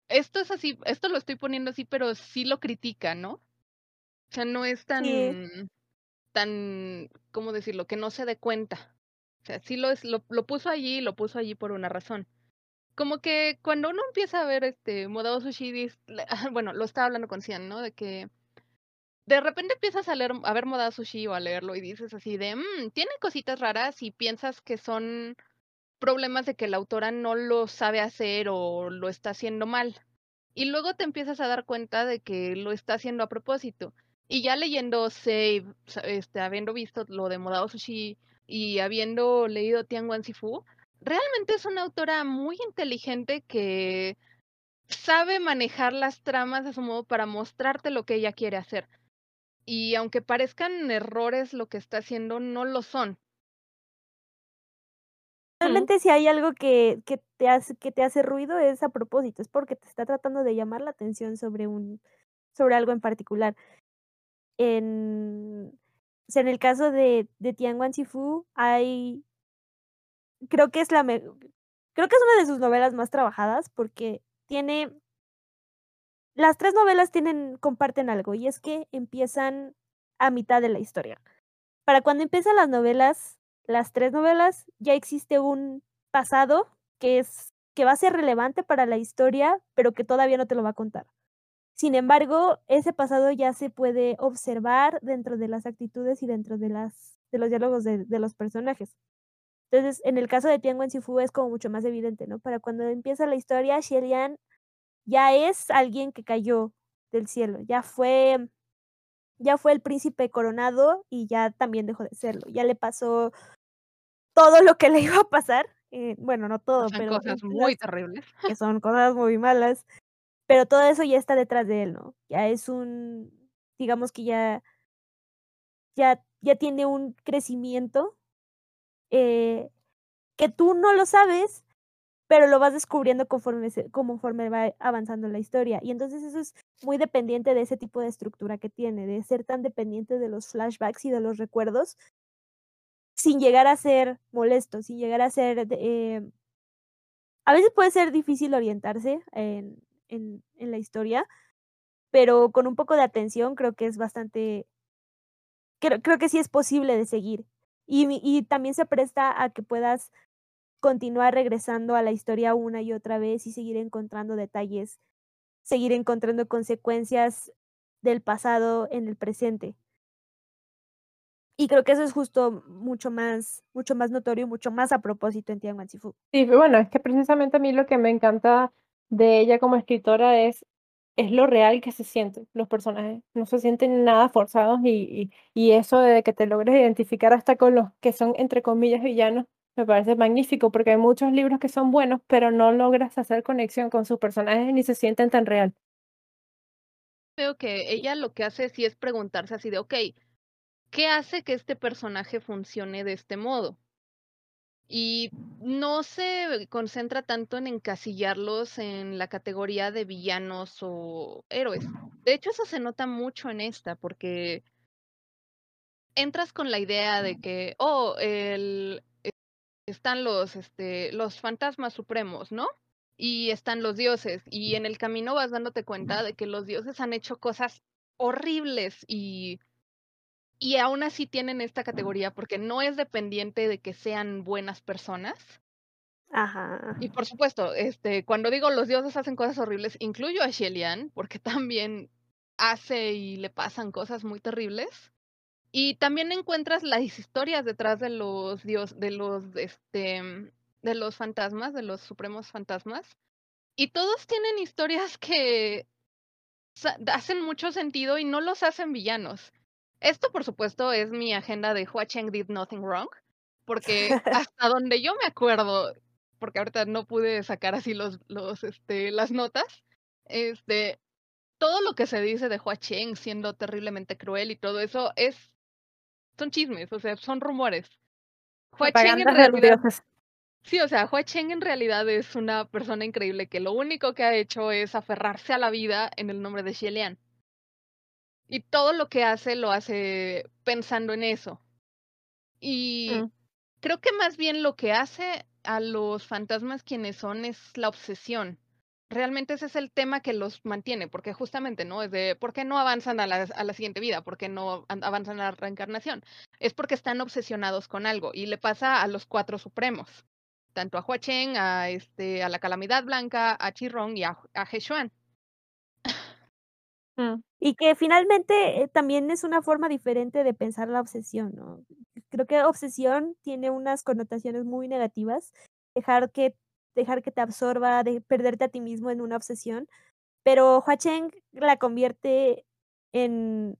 esto es así, esto lo estoy poniendo así, pero sí lo critica, ¿no? O sea, no es tan, sí. tan, ¿cómo decirlo? Que no se dé cuenta. O sea, sí lo, es, lo, lo puso allí, lo puso allí por una razón. Como que cuando uno empieza a ver este Modao Sushi, (laughs) bueno, lo estaba hablando con Cian, ¿no? De que de repente empiezas a leer, a ver Modao Sushi o a leerlo y dices así de, mmm, tiene cositas raras y piensas que son problemas de que la autora no lo sabe hacer o lo está haciendo mal. Y luego te empiezas a dar cuenta de que lo está haciendo a propósito. Y ya leyendo Save, este, habiendo visto lo de Modao Sushi y habiendo leído Tianguan Sifu, realmente es una autora muy inteligente que sabe manejar las tramas a su modo para mostrarte lo que ella quiere hacer. Y aunque parezcan errores lo que está haciendo, no lo son. Realmente si hay algo que, que, te hace, que te hace ruido es a propósito, es porque te está tratando de llamar la atención sobre, un, sobre algo en particular. En, o sea, en el caso de, de Tianguan Sifu hay, creo que es la, creo que es una de sus novelas más trabajadas porque tiene, las tres novelas tienen, comparten algo y es que empiezan a mitad de la historia. Para cuando empiezan las novelas, las tres novelas, ya existe un pasado que es, que va a ser relevante para la historia, pero que todavía no te lo va a contar. Sin embargo, ese pasado ya se puede observar dentro de las actitudes y dentro de, las, de los diálogos de, de los personajes. Entonces, en el caso de Tianguan Sifu es como mucho más evidente, ¿no? Para cuando empieza la historia, Xielian ya es alguien que cayó del cielo, ya fue ya fue el príncipe coronado y ya también dejó de serlo. Ya le pasó todo lo que le iba a pasar. Eh, bueno, no todo, son pero cosas muy terribles. Que son cosas muy malas pero todo eso ya está detrás de él, ¿no? Ya es un, digamos que ya, ya, ya tiene un crecimiento eh, que tú no lo sabes, pero lo vas descubriendo conforme, conforme va avanzando la historia. Y entonces eso es muy dependiente de ese tipo de estructura que tiene, de ser tan dependiente de los flashbacks y de los recuerdos, sin llegar a ser molesto, sin llegar a ser... Eh, a veces puede ser difícil orientarse en, en, en la historia, pero con un poco de atención creo que es bastante, creo, creo que sí es posible de seguir. Y, y también se presta a que puedas continuar regresando a la historia una y otra vez y seguir encontrando detalles, seguir encontrando consecuencias del pasado en el presente. Y creo que eso es justo mucho más, mucho más notorio, mucho más a propósito en Tian Sifu. Sí, bueno, es que precisamente a mí lo que me encanta de ella como escritora es, es lo real que se sienten los personajes. No se sienten nada forzados y, y, y eso de que te logres identificar hasta con los que son, entre comillas, villanos, me parece magnífico porque hay muchos libros que son buenos, pero no logras hacer conexión con sus personajes ni se sienten tan real. Creo que ella lo que hace sí es preguntarse así de, ok, ¿qué hace que este personaje funcione de este modo? Y no se concentra tanto en encasillarlos en la categoría de villanos o héroes. De hecho, eso se nota mucho en esta, porque entras con la idea de que, oh, el, están los, este, los fantasmas supremos, ¿no? Y están los dioses. Y en el camino vas dándote cuenta de que los dioses han hecho cosas horribles y, y aún así tienen esta categoría porque no es dependiente de que sean buenas personas. Ajá. Y por supuesto, este, cuando digo los dioses hacen cosas horribles, incluyo a Shelian, porque (laughs) también hace y le pasan cosas muy terribles. Y también encuentras las historias detrás de los dios, de los, este, de los fantasmas, de los supremos fantasmas. Y todos tienen historias que hacen mucho sentido y no los hacen villanos. Esto, por supuesto, es mi agenda de Hua Cheng did nothing wrong, porque (laughs) hasta donde yo me acuerdo, porque ahorita no pude sacar así los, los, este, las notas, este, todo lo que se dice de Hua Cheng siendo terriblemente cruel y todo eso es son chismes, o sea, son rumores. Hua Cheng en realidad, sí, o sea, Hua Cheng en realidad es una persona increíble que lo único que ha hecho es aferrarse a la vida en el nombre de Xielian. Y todo lo que hace lo hace pensando en eso. Y mm. creo que más bien lo que hace a los fantasmas quienes son es la obsesión realmente ese es el tema que los mantiene, porque justamente, ¿no? Es de, ¿por qué no avanzan a la, a la siguiente vida? ¿Por qué no avanzan a la reencarnación? Es porque están obsesionados con algo y le pasa a los cuatro supremos, tanto a Hua Cheng, a, este, a la Calamidad Blanca, a Chirong y a, a Hechuan. Y que finalmente eh, también es una forma diferente de pensar la obsesión, ¿no? Creo que obsesión tiene unas connotaciones muy negativas. Dejar que dejar que te absorba, de perderte a ti mismo en una obsesión. Pero Hua Cheng la convierte en,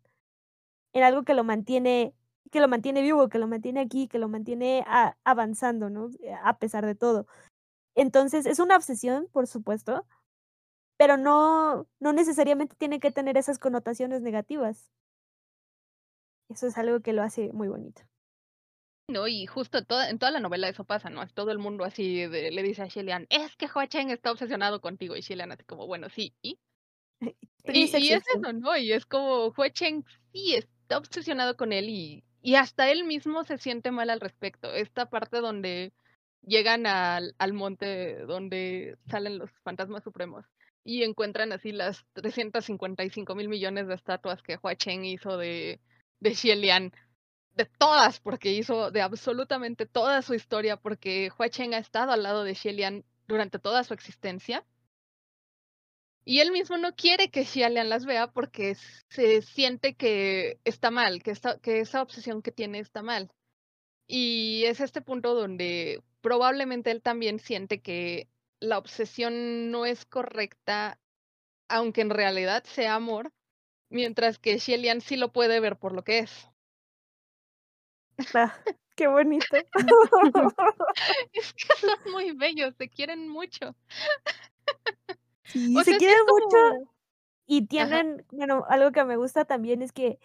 en algo que lo mantiene que lo mantiene vivo, que lo mantiene aquí, que lo mantiene avanzando, ¿no? A pesar de todo. Entonces, es una obsesión, por supuesto, pero no, no necesariamente tiene que tener esas connotaciones negativas. Eso es algo que lo hace muy bonito. ¿no? Y justo toda, en toda la novela eso pasa, ¿no? Es todo el mundo así le dice a Shelian, es que Hua Cheng está obsesionado contigo. Y Shelian así como, bueno, sí, ¿y? (laughs) y, y, es eso, ¿no? Y es como, Hua Cheng sí está obsesionado con él y, y hasta él mismo se siente mal al respecto. Esta parte donde llegan al, al monte donde salen los fantasmas supremos y encuentran así las 355 mil millones de estatuas que Hua Cheng hizo de, de Xielian de todas, porque hizo de absolutamente toda su historia, porque Hua Cheng ha estado al lado de Xielian durante toda su existencia. Y él mismo no quiere que Xielian las vea porque se siente que está mal, que, que esa obsesión que tiene está mal. Y es este punto donde probablemente él también siente que la obsesión no es correcta, aunque en realidad sea amor, mientras que Xielian sí lo puede ver por lo que es. Ah, qué bonito. (laughs) es que (laughs) son muy bellos, se quieren mucho. Sí, se quieren mucho. Y tienen, bueno, algo que me gusta también es que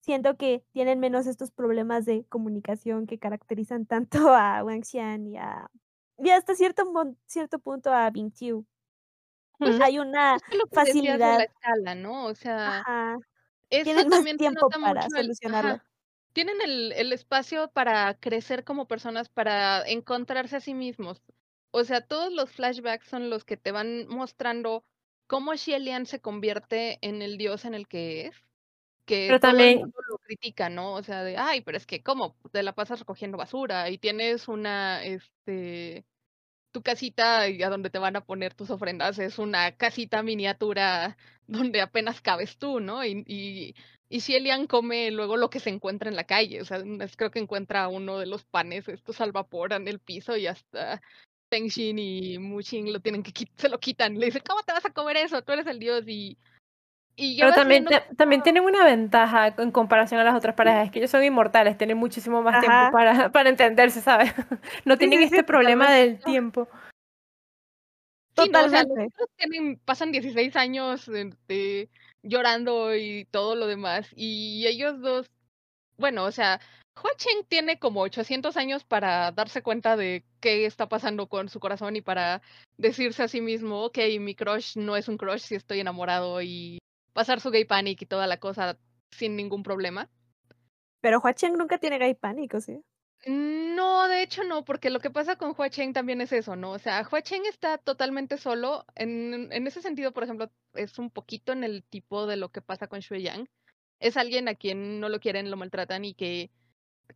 siento que tienen menos estos problemas de comunicación que caracterizan tanto a Wang Xian y a y hasta cierto cierto punto a Bing Chiu. Pues hay una facilidad. la escala, ¿no? O sea, tienen más tiempo para solucionarlo tienen el, el espacio para crecer como personas, para encontrarse a sí mismos. O sea, todos los flashbacks son los que te van mostrando cómo Xielian se convierte en el dios en el que es, que Pero todo el también- mundo lo critica, ¿no? O sea, de, ay, pero es que, ¿cómo? Te la pasas recogiendo basura y tienes una, este, tu casita y a donde te van a poner tus ofrendas es una casita miniatura (laughs) donde apenas cabes tú, ¿no? Y, y, y Xielian come luego lo que se encuentra en la calle, o sea, es- creo que encuentra uno de los panes estos al vapor en el piso y hasta Tengshin y Mushin lo tienen que se lo quitan, le dicen, ¿cómo te vas a comer eso? Tú eres el dios y... Y Pero también, te- también tienen una ventaja en comparación a las otras parejas, es que ellos son inmortales, tienen muchísimo más Ajá. tiempo para, para entenderse, ¿sabes? (laughs) No tienen sí, este sí, problema totalmente. del tiempo. Sí, no, o sea, los Totalmente. tienen, pasan 16 años este, llorando y todo lo demás. Y ellos dos, bueno, o sea, Hua Cheng tiene como 800 años para darse cuenta de qué está pasando con su corazón y para decirse a sí mismo, ok, mi crush no es un crush si estoy enamorado y pasar su gay panic y toda la cosa sin ningún problema. Pero Hua Cheng nunca tiene gay pánico, ¿sí? No, de hecho no, porque lo que pasa con Hua Cheng también es eso, ¿no? O sea, Hua Cheng está totalmente solo. En, en ese sentido, por ejemplo, es un poquito en el tipo de lo que pasa con Shui Yang. Es alguien a quien no lo quieren, lo maltratan y que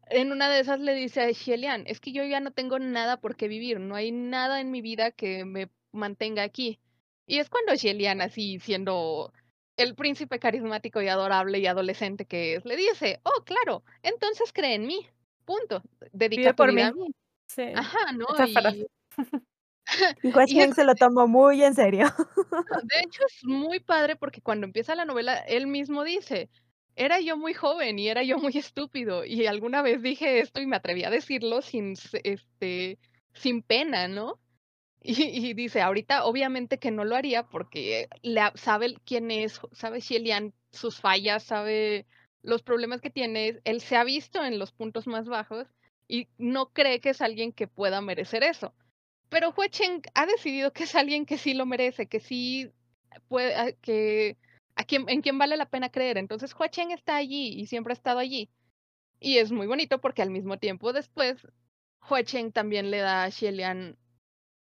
en una de esas le dice a Xielian, es que yo ya no tengo nada por qué vivir, no hay nada en mi vida que me mantenga aquí. Y es cuando Xielian, así siendo el príncipe carismático y adorable y adolescente que es, le dice, oh, claro, entonces cree en mí. Punto. Dedica por vida mí. a mí. Sí. Ajá, ¿no? Y, (laughs) es- se lo tomó muy en serio. (laughs) de hecho es muy padre porque cuando empieza la novela, él mismo dice, era yo muy joven y era yo muy estúpido y alguna vez dije esto y me atreví a decirlo sin, este, sin pena, ¿no? Y, dice, ahorita obviamente que no lo haría porque sabe quién es, sabe Xielian, sus fallas, sabe los problemas que tiene, él se ha visto en los puntos más bajos y no cree que es alguien que pueda merecer eso. Pero Hua Cheng ha decidido que es alguien que sí lo merece, que sí puede, a- que a quien, en quien vale la pena creer. Entonces Hua Cheng está allí y siempre ha estado allí. Y es muy bonito porque al mismo tiempo después Hua Cheng también le da a Xielian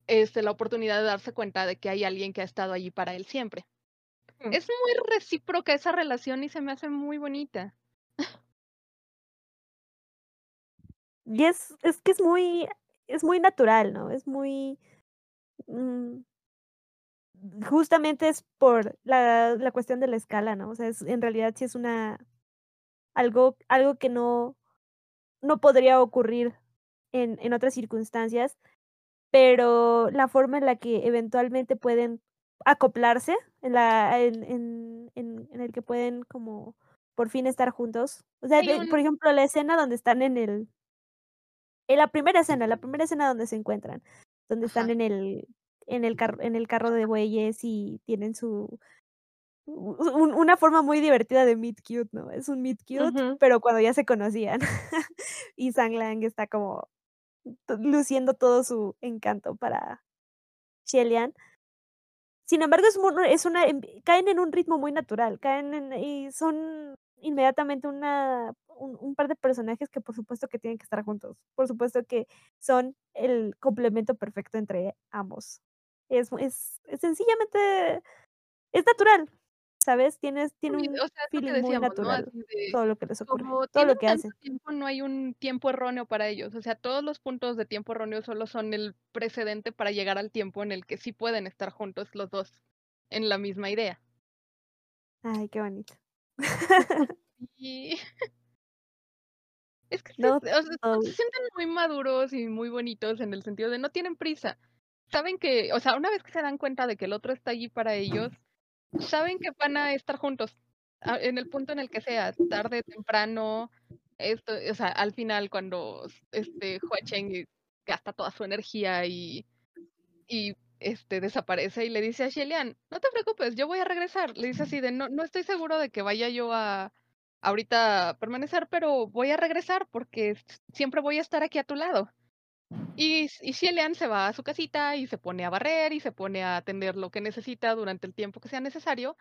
este, la oportunidad de darse cuenta de que hay alguien que ha estado allí para él siempre. Mm. Es muy recíproca esa relación y se me hace muy bonita. Y es, es que es muy, es muy natural, ¿no? Es muy... mm, justamente es por la, la cuestión de la escala, ¿no? O sea, es, en realidad sí es una... Algo, algo que no, no podría ocurrir en, en otras circunstancias, pero la forma en la que eventualmente pueden acoplarse, en, la, en, en, en, en el que pueden como por fin estar juntos. O sea, un- por ejemplo, la escena donde están en el... En la primera escena, la primera escena donde se encuentran, donde están Ajá. en el, en el, carro en el carro de bueyes y tienen su... un- una forma muy divertida de meet cute, ¿no? Es un meet cute, Ujú. pero cuando ya se conocían. (laughs) y Sang Lang está como luciendo todo su encanto para Xielian. Sin embargo, es, es una, em- caen en un ritmo muy natural, caen en, y son inmediatamente una, un, un par de personajes que por supuesto que tienen que estar juntos, por supuesto que son el complemento perfecto entre ambos. Es, es, es sencillamente, es natural, ¿sabes? Tienes, tiene un o sea, feeling muy decíamos, ¿no? natural, de- todo lo que les ocurre, como todo lo que hacen. tiempo, no hay un tiempo erróneo para ellos. O sea, todos los puntos de tiempo erróneo solo son el precedente para llegar al tiempo en el que sí pueden estar juntos los dos en la misma idea. Ay, qué bonito. Y (laughs) es que se, No, o sea, todo- se sienten muy maduros y muy bonitos en el sentido de no tienen prisa. Saben que, o sea, una vez que se dan cuenta de que el otro está allí para ellos, saben que van a estar juntos en el punto en el que sea, tarde, temprano, esto, o sea, al final cuando este Hua Cheng gasta toda su energía y, y este desaparece y le dice a Shelian, no te preocupes, yo voy a regresar. Le dice así de no, no estoy seguro de que vaya yo a ahorita permanecer, pero voy a regresar porque siempre voy a estar aquí a tu lado. Y, y Xielian se va a su casita y se pone a barrer y se pone a atender lo que necesita durante el tiempo que sea necesario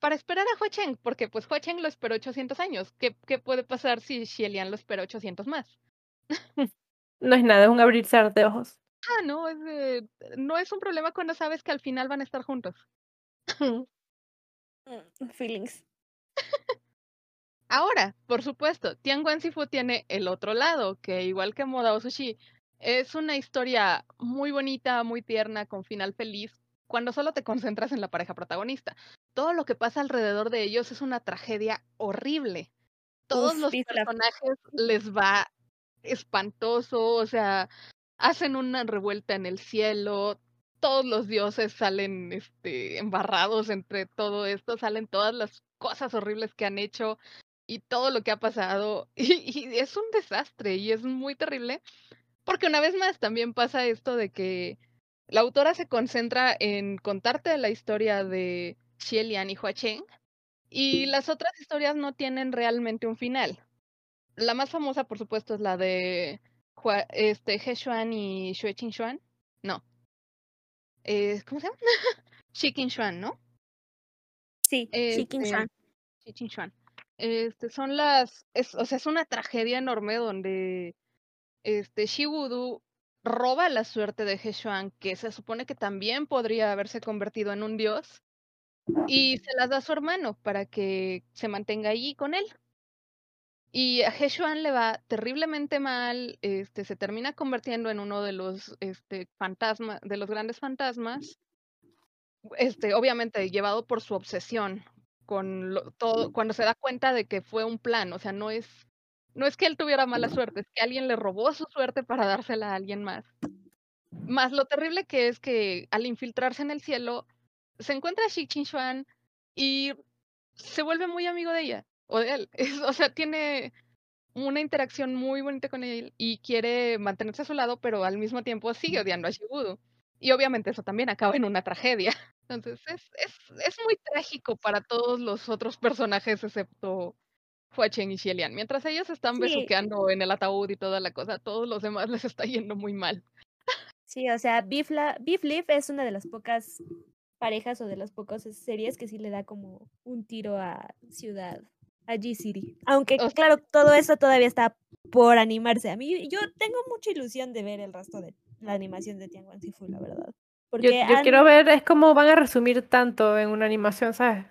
para esperar a Hua Cheng, porque pues Hua Cheng lo esperó 800 años. ¿Qué, qué puede pasar si Xielian lo espera 800 más? (laughs) No es nada, es un abrirse de ojos. Ah, no, es no es un problema cuando sabes que al final van a estar juntos. (laughs) Feelings. Ahora, por supuesto, Tian Sifu tiene el otro lado, que igual que Moda Sushi, es una historia muy bonita, muy tierna, con final feliz, cuando solo te concentras en la pareja protagonista. Todo lo que pasa alrededor de ellos es una tragedia horrible. Todos los personajes les va espantoso, o sea, hacen una revuelta en el cielo, todos los dioses salen este, embarrados entre todo esto, salen todas las cosas horribles que han hecho y todo lo que ha pasado (laughs) y, y, es un desastre y es muy terrible porque una vez más también pasa esto de que la autora se concentra en contarte la historia de Xielian y Hua Cheng y las otras historias no tienen realmente un final. La más famosa, por supuesto, es la de Hua, este, He Xuan y Xue Xuan. No. Eh, ¿Cómo se llama? (laughs) Xi Xuan, ¿no? Sí, Xi Xuan. Xi Xuan. Este, son las, es, o sea, es una tragedia enorme donde este Wudu roba la suerte de He Xuan, que se supone que también podría haberse convertido en un dios, y se las da a su hermano para que se mantenga allí con él. Y a He Xuan le va terriblemente mal, este, se termina convirtiendo en uno de los este, fantasmas, de los grandes fantasmas, este, obviamente llevado por su obsesión con todo, cuando se da cuenta de que fue un plan, o sea, no es, no es que él tuviera mala suerte, es que alguien le robó su suerte para dársela a alguien más. Más lo terrible que es que al infiltrarse en el cielo, se encuentra a Xi Xuan y se vuelve muy amigo de ella o de él. (laughs) o sea, tiene una interacción muy bonita con él y quiere mantenerse a su lado, pero al mismo tiempo sigue odiando a Shibudo. Y obviamente eso también acaba en una tragedia. (laughs) Entonces es, es, es muy trágico para todos los otros personajes excepto Chen y Xielian. Mientras ellos están besuqueando en el ataúd y toda la cosa, a todos los demás (laughs) les está yendo muy mal. Sí, o sea, Beef, Beef Leaf es una de las pocas parejas o de las pocas series que sí le da como un tiro a Ciudad, a G-City. Aunque, claro, todo eso todavía está por animarse. A mí, yo tengo mucha ilusión de ver el resto de la animación de Tianguan Sifu, la verdad. Porque yo, quiero ver es cómo van a resumir tanto en una animación, ¿sabes?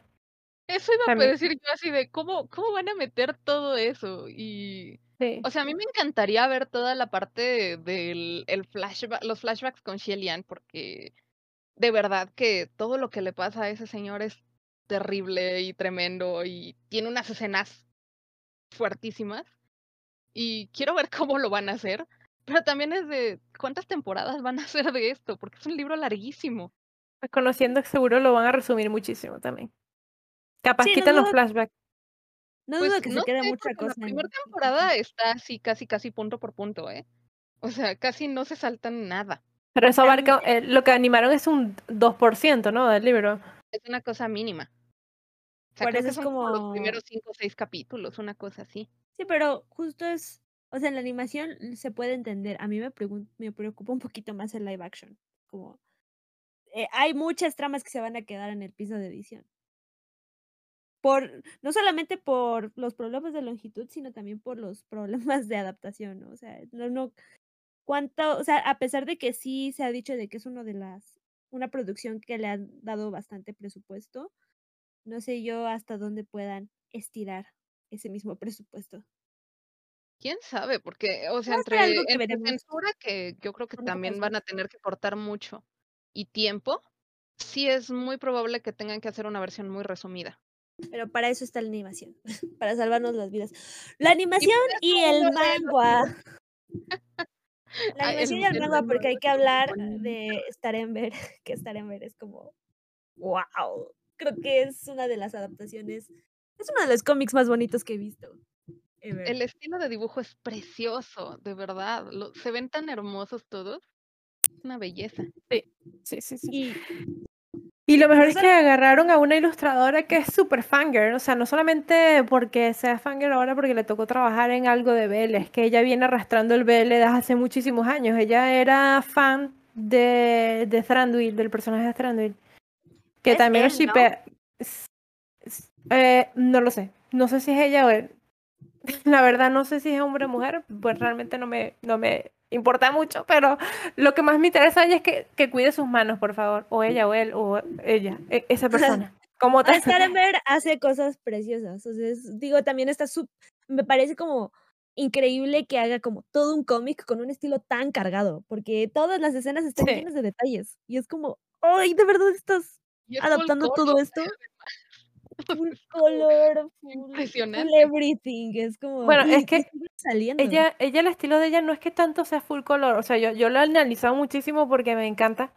Eso iba a decir yo así de cómo, cómo van a meter todo eso. Y. O sea, a mí me encantaría ver toda la parte del el flashback, los flashbacks con Shelian, porque de verdad que todo lo que le pasa a ese señor es terrible y tremendo y tiene unas escenas fuertísimas. Y quiero ver (laughs) cómo lo van a hacer. Pero también es de cuántas temporadas van a hacer de esto, porque es un libro larguísimo. Pues conociendo seguro lo van a resumir muchísimo también. Capaz quitan los flashbacks. No dudo pues que se quede mucha cosa. La primera temporada está así, casi, casi punto por punto, ¿eh? O sea, casi no se saltan nada. Pero eso abarca, eh, lo que animaron es un 2%, ¿no? Del libro. Es una cosa mínima. O sea, creo que son como los primeros 5 o 6 capítulos, una cosa así. Sí, pero justo es o sea, en la animación se puede entender. A mí me, me preocupa un poquito más el live action. Como eh, hay muchas tramas que se van a quedar en el piso de edición. Por, no solamente por los problemas de longitud, sino también por los problemas de adaptación, ¿no? O sea, no, no, cuánto, o sea, a pesar de que sí se ha dicho de que es uno de las, una producción que le han dado bastante presupuesto, no sé yo hasta dónde puedan estirar ese mismo presupuesto. ¿Quién sabe? Porque, o sea, entre, entre censura, que yo creo que también van a tener que cortar mucho, y tiempo, sí es muy probable que tengan que hacer una versión muy resumida. Pero para eso está la animación, (laughs) para salvarnos las vidas. La animación y, el manga. La animación y el manga, porque hay que hablar de Ver, (laughs) que Ver es como, wow, creo que es una de las adaptaciones, es uno de los cómics más bonitos que he visto. El estilo de dibujo es precioso, de verdad. se ven tan hermosos todos. Una belleza. Sí, sí, sí. sí. Y, lo mejor es que agarraron a una ilustradora que es super fanger, o sea, no solamente porque sea fanger ahora porque le tocó trabajar en algo de Vélez, que ella viene arrastrando el Vélez desde hace muchísimos años. Ella era fan de, de Thranduil, del personaje de Thranduil. Que también es super... Eh, no lo sé. No sé si es ella o él. (laughs) La verdad no sé si es hombre o mujer, pues realmente no me, no me importa mucho, pero lo que más me interesa es que, que cuide sus manos, por favor, o ella o él o ella, e, esa persona. Como te... Starenberg (laughs) hace cosas preciosas. O sea, es- digo, también está sub... Me parece como increíble que haga como todo un cómic con un estilo tan cargado, porque todas las escenas están Sí. llenas de detalles. Y es como, ¡ay, de verdad estás adaptando todo esto! Full (laughs) color, full, full impresionante. everything. Es como. Bueno, es que saliendo. Ella, ella, el estilo de ella no es que tanto sea full color, o sea, yo, yo lo he analizado muchísimo porque me encanta.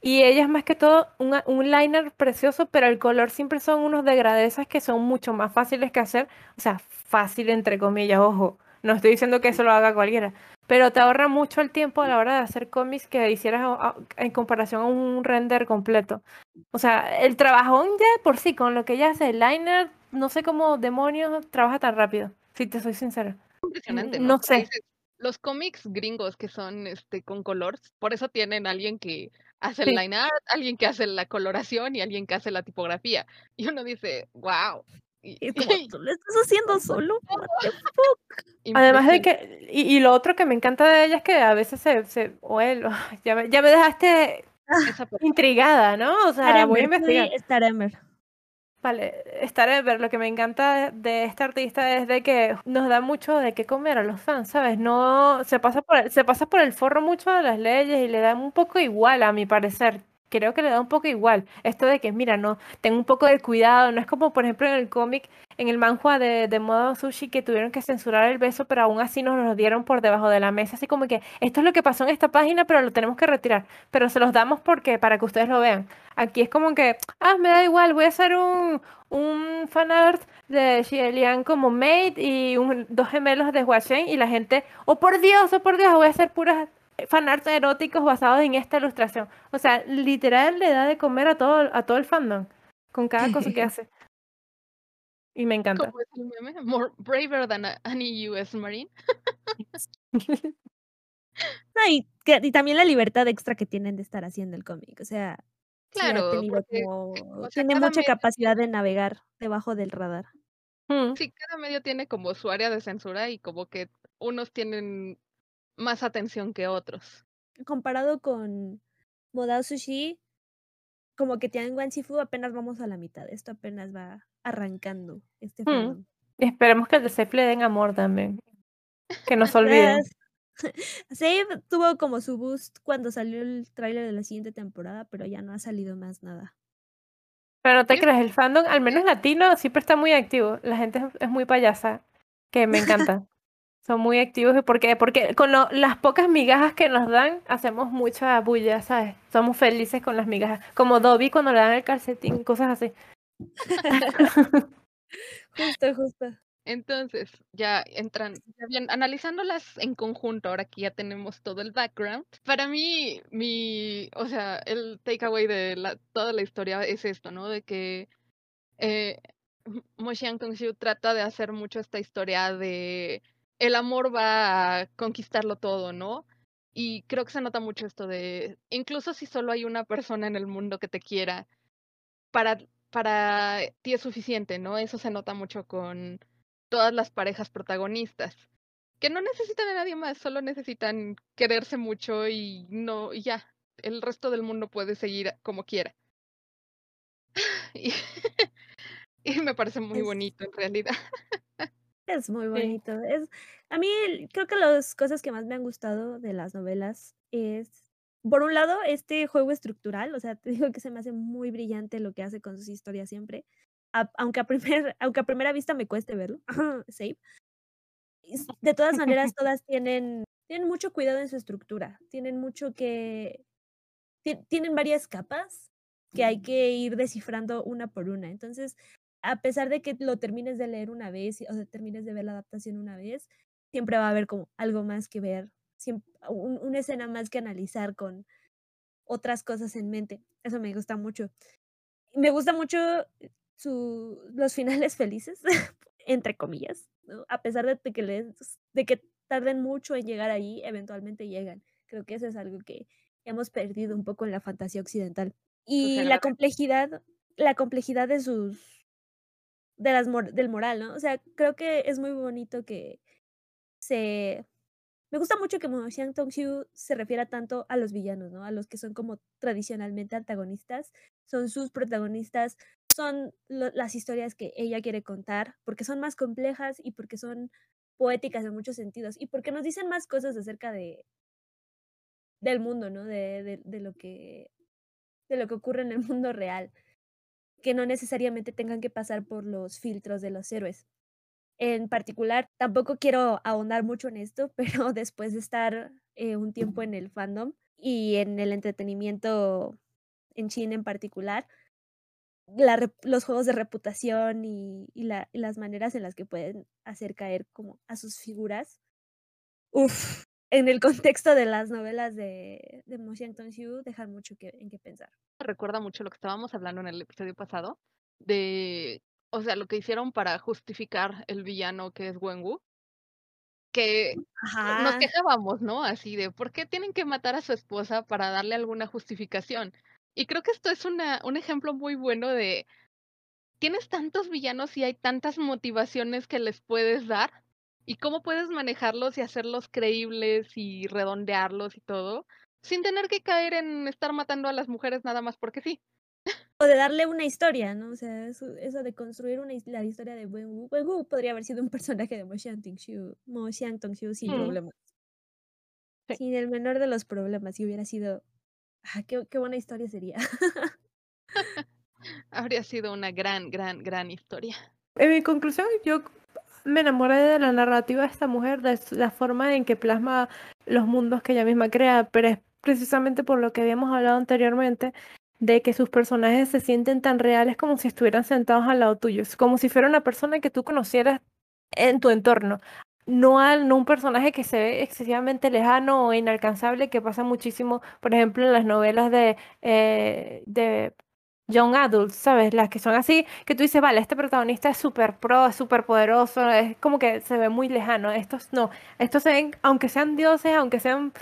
Y ella es más que todo un, un liner precioso, pero el color siempre son unos degradezas que son mucho más fáciles que hacer. O sea, fácil entre comillas, ojo. No estoy diciendo que eso lo haga cualquiera. Pero te ahorra mucho el tiempo a la hora de hacer cómics que hicieras a- a- en comparación a un render completo. O sea, el trabajón ya por sí, con lo que ella hace, el liner, no sé cómo demonios trabaja tan rápido, si te soy sincera. impresionante, no sé. los cómics gringos que son este con color, por eso tienen alguien que hace el Sí. line art, alguien que hace la coloración y alguien que hace la tipografía. Y uno dice, wow. Y es como, (laughs) ¿tú lo estás haciendo solo? (laughs) What the fuck?". Además de que, y, y lo otro que me encanta de ella es que a veces se, se o él, (laughs) ya me, ya me dejaste intrigada, ¿no? O sea, voy a investigar. Starember. Vale, ver. Lo que me encanta de esta artista es de que nos da mucho de qué comer a los fans, ¿sabes? No se pasa por el, se pasa por el forro mucho de las leyes y le da un poco igual, a mi parecer. Creo que le da un poco igual. Esto de que, mira, no, tengo un poco de cuidado. No es como, por ejemplo, en el cómic, en el manhua de, de Modo Sushi, que tuvieron que censurar el beso, pero aún así nos lo dieron por debajo de la mesa. Así como que, esto es lo que pasó en esta página, pero lo tenemos que retirar. Pero se los damos porque, para que ustedes lo vean. Aquí es como que, ah, me da igual, voy a hacer un, un fanart de Xielian como maid y un- dos gemelos de Huashen y la gente, oh por Dios, oh por Dios, voy a hacer puras fanarts eróticos basados en esta ilustración. O sea, literal le da de comer a todo, a todo el fandom con cada cosa que (laughs) hace. Y me encanta. ¿Cómo es el meme? More braver than a- any US Marine. (laughs) No, y, que- y también la libertad extra que tienen de estar haciendo el cómic. O sea, Claro, tenido porque, como- que- o sea, tiene mucha capacidad tiene- de navegar debajo del radar. Mm, Sí, cada medio tiene como su área de censura y como que unos tienen más atención que otros. Comparado con Modao Sushi, como que Tianguan Shifu apenas vamos a la mitad. Esto apenas va arrancando este Mm. fandom. Esperemos que de Safe le den amor también. Que no se olviden. Save (laughs) tuvo como su boost cuando salió el tráiler de la siguiente temporada, pero ya no ha salido más nada. Pero no te creas, el fandom, al menos latino, siempre está muy activo. La gente es muy payasa, que me encanta. Son muy activos. ¿Y por qué? Porque con lo- las pocas migajas que nos dan, hacemos mucha bulla, ¿sabes? Somos felices con las migajas. Como Dobby cuando le dan el calcetín, cosas así. (laughs) Justo, justo. Entonces, ya entran, ya bien, analizándolas en conjunto, ahora que ya tenemos todo el background, para mí, mi, o sea, el takeaway de la, toda la historia es esto, ¿no? De que eh, Mo Xiang Kong-xiu trata de hacer mucho esta historia de el amor va a conquistarlo todo, ¿no? Y creo que se nota mucho esto de, incluso si solo hay una persona en el mundo que te quiera, para, para ti es suficiente, ¿no? Eso se nota mucho con todas las parejas protagonistas, que no necesitan a nadie más, solo necesitan quererse mucho y no, y ya, el resto del mundo puede seguir como quiera. (laughs) Y, y me parece muy bonito en realidad. (laughs) Es muy Sí. bonito. Es, a mí creo que las cosas que más me han gustado de las novelas es, por un lado, este juego estructural, o sea, te digo que se me hace muy brillante lo que hace con sus historias siempre, a- aunque, a primer, (laughs) aunque a primera vista me cueste verlo, (laughs) save. De todas maneras, (laughs) todas tienen, tienen mucho cuidado en su estructura, tienen mucho que, ti- tienen varias capas que hay que ir descifrando una por una. Entonces, a pesar de que lo termines de leer una vez o de termines de ver la adaptación una vez, siempre va a haber como algo más que ver, siempre, un- una escena más que analizar con otras cosas en mente. Eso me gusta mucho. Y Me gusta mucho su, los finales (laughs) felices, entre comillas, ¿no? a pesar de que, les, de que tarden mucho en llegar ahí, eventualmente llegan. Creo que eso es algo que hemos perdido un poco en la fantasía occidental. Y en la la- complejidad, la complejidad de sus de las mor- del moral, ¿no? O sea, creo que es muy bonito que se me gusta mucho que Mo Xiang Tong-xiu se refiera tanto a los villanos, ¿no? A los que son como tradicionalmente antagonistas, son sus protagonistas, son las historias que ella quiere contar, porque son más complejas y porque son poéticas en muchos sentidos y porque nos dicen más cosas acerca de del mundo, ¿no? De, de, lo que de lo que ocurre en el mundo real, que no necesariamente tengan que pasar por los filtros de los héroes. En particular, tampoco quiero ahondar mucho en esto, (laughs) pero después de estar eh, un tiempo en el fandom y en el entretenimiento en China en particular, los juegos de reputación y, las maneras en las que pueden hacer caer como a sus figuras. Uf, en el contexto de las novelas de, de Mo Xiu dejan mucho que, en qué pensar. Recuerda mucho lo que estábamos hablando en el episodio pasado, de, o sea, lo que hicieron para justificar el villano que es Wenwu, que nos quejábamos, ¿no? Así de, ¿por qué tienen que matar a su esposa para darle alguna justificación? Y creo que esto es una, un ejemplo muy bueno de, tienes tantos villanos y hay tantas motivaciones que les puedes dar y cómo puedes manejarlos y hacerlos creíbles y redondearlos y todo, sin tener que caer en estar matando a las mujeres nada más porque sí. O de darle una historia, ¿no? O sea, eso, de construir una, la historia de Wen Wu. Wen Wu podría haber sido un personaje de Mo Xiang-Xiu Mo Xiang sin mm. problemas. Sin el menor de los problemas, y hubiera sido Ah, qué, qué buena historia sería. (laughs) Habría sido una gran, gran, gran historia. En mi conclusión, yo me enamoré de la narrativa de esta mujer, de la forma en que plasma los mundos que ella misma crea, pero es precisamente por lo que habíamos hablado anteriormente, de que sus personajes se sienten tan reales como si estuvieran sentados al lado tuyo, como si fuera una persona que tú conocieras en tu entorno no, al, no un personaje que se ve excesivamente lejano o inalcanzable, que pasa muchísimo, por ejemplo, en las novelas de, eh, de young adults, ¿sabes? Las que son así, que tú dices, vale, este protagonista es súper pro, es súper poderoso, es como que se ve muy lejano. Estos no, estos se ven, aunque sean dioses, aunque sean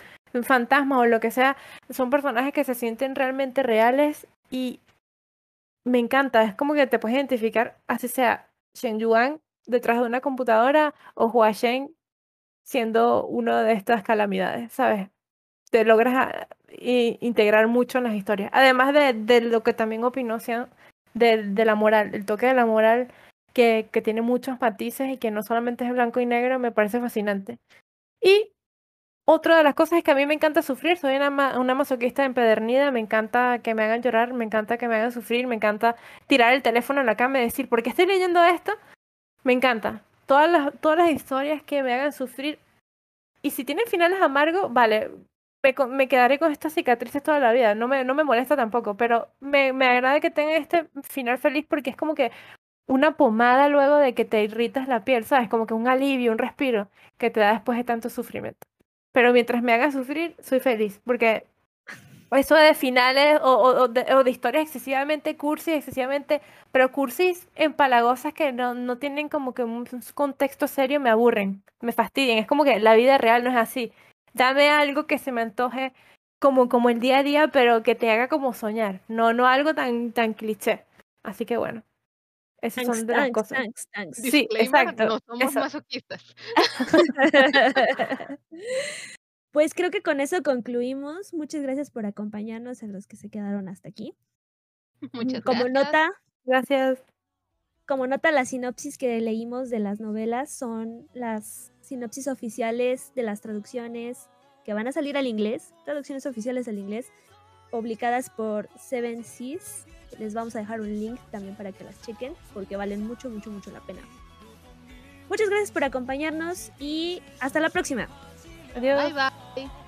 fantasmas o lo que sea, son personajes que se sienten realmente reales y me encanta, es como que te puedes identificar, así sea Shen Yuan detrás de una computadora o Hua Shen siendo una de estas calamidades, ¿sabes? Te logras ah, integrar mucho en las historias. Además de, lo que también opinó de, de, la moral, el toque de la moral que, que tiene muchos matices y que no solamente es blanco y negro, me parece fascinante. Y otra de las cosas es que a mí me encanta sufrir, soy una, una masoquista empedernida, me encanta que me hagan llorar, me encanta que me hagan sufrir, me encanta tirar el teléfono en la cama y decir, ¿por qué estoy leyendo esto? Me encanta. Todas las, todas las historias que me hagan sufrir. Y si tienen finales amargos, vale, me, quedaré con estas cicatrices toda la vida. No me, no me molesta tampoco, pero me, me agrada que tenga este final feliz porque es como que una pomada luego de que te irritas la piel, ¿sabes? Como que un alivio, un respiro que te da después de tanto sufrimiento. Pero mientras me haga sufrir, soy feliz porque eso de finales o, o, de, historias excesivamente cursis, excesivamente, pero cursis empalagosas que no, no tienen como que un contexto serio me aburren, me fastidian. Es como que la vida real no es así. Dame algo que se me antoje como, como el día a día, pero que te haga como soñar, no, no algo tan, tan cliché. Así que bueno. Esas son de las cosas. Sí, exacto. No somos masoquistas. (laughs) Pues creo que con eso concluimos. Muchas gracias por acompañarnos a los que se quedaron hasta aquí. Muchas Como nota, gracias. Como nota, la sinopsis que leímos de las novelas son las sinopsis oficiales de las traducciones que van a salir al inglés, traducciones oficiales al inglés, publicadas por Seven Seas. Les vamos a dejar un link también para que las chequen, porque valen mucho, mucho, mucho la pena. Muchas gracias por acompañarnos y hasta la próxima. Adiós. Bye, bye.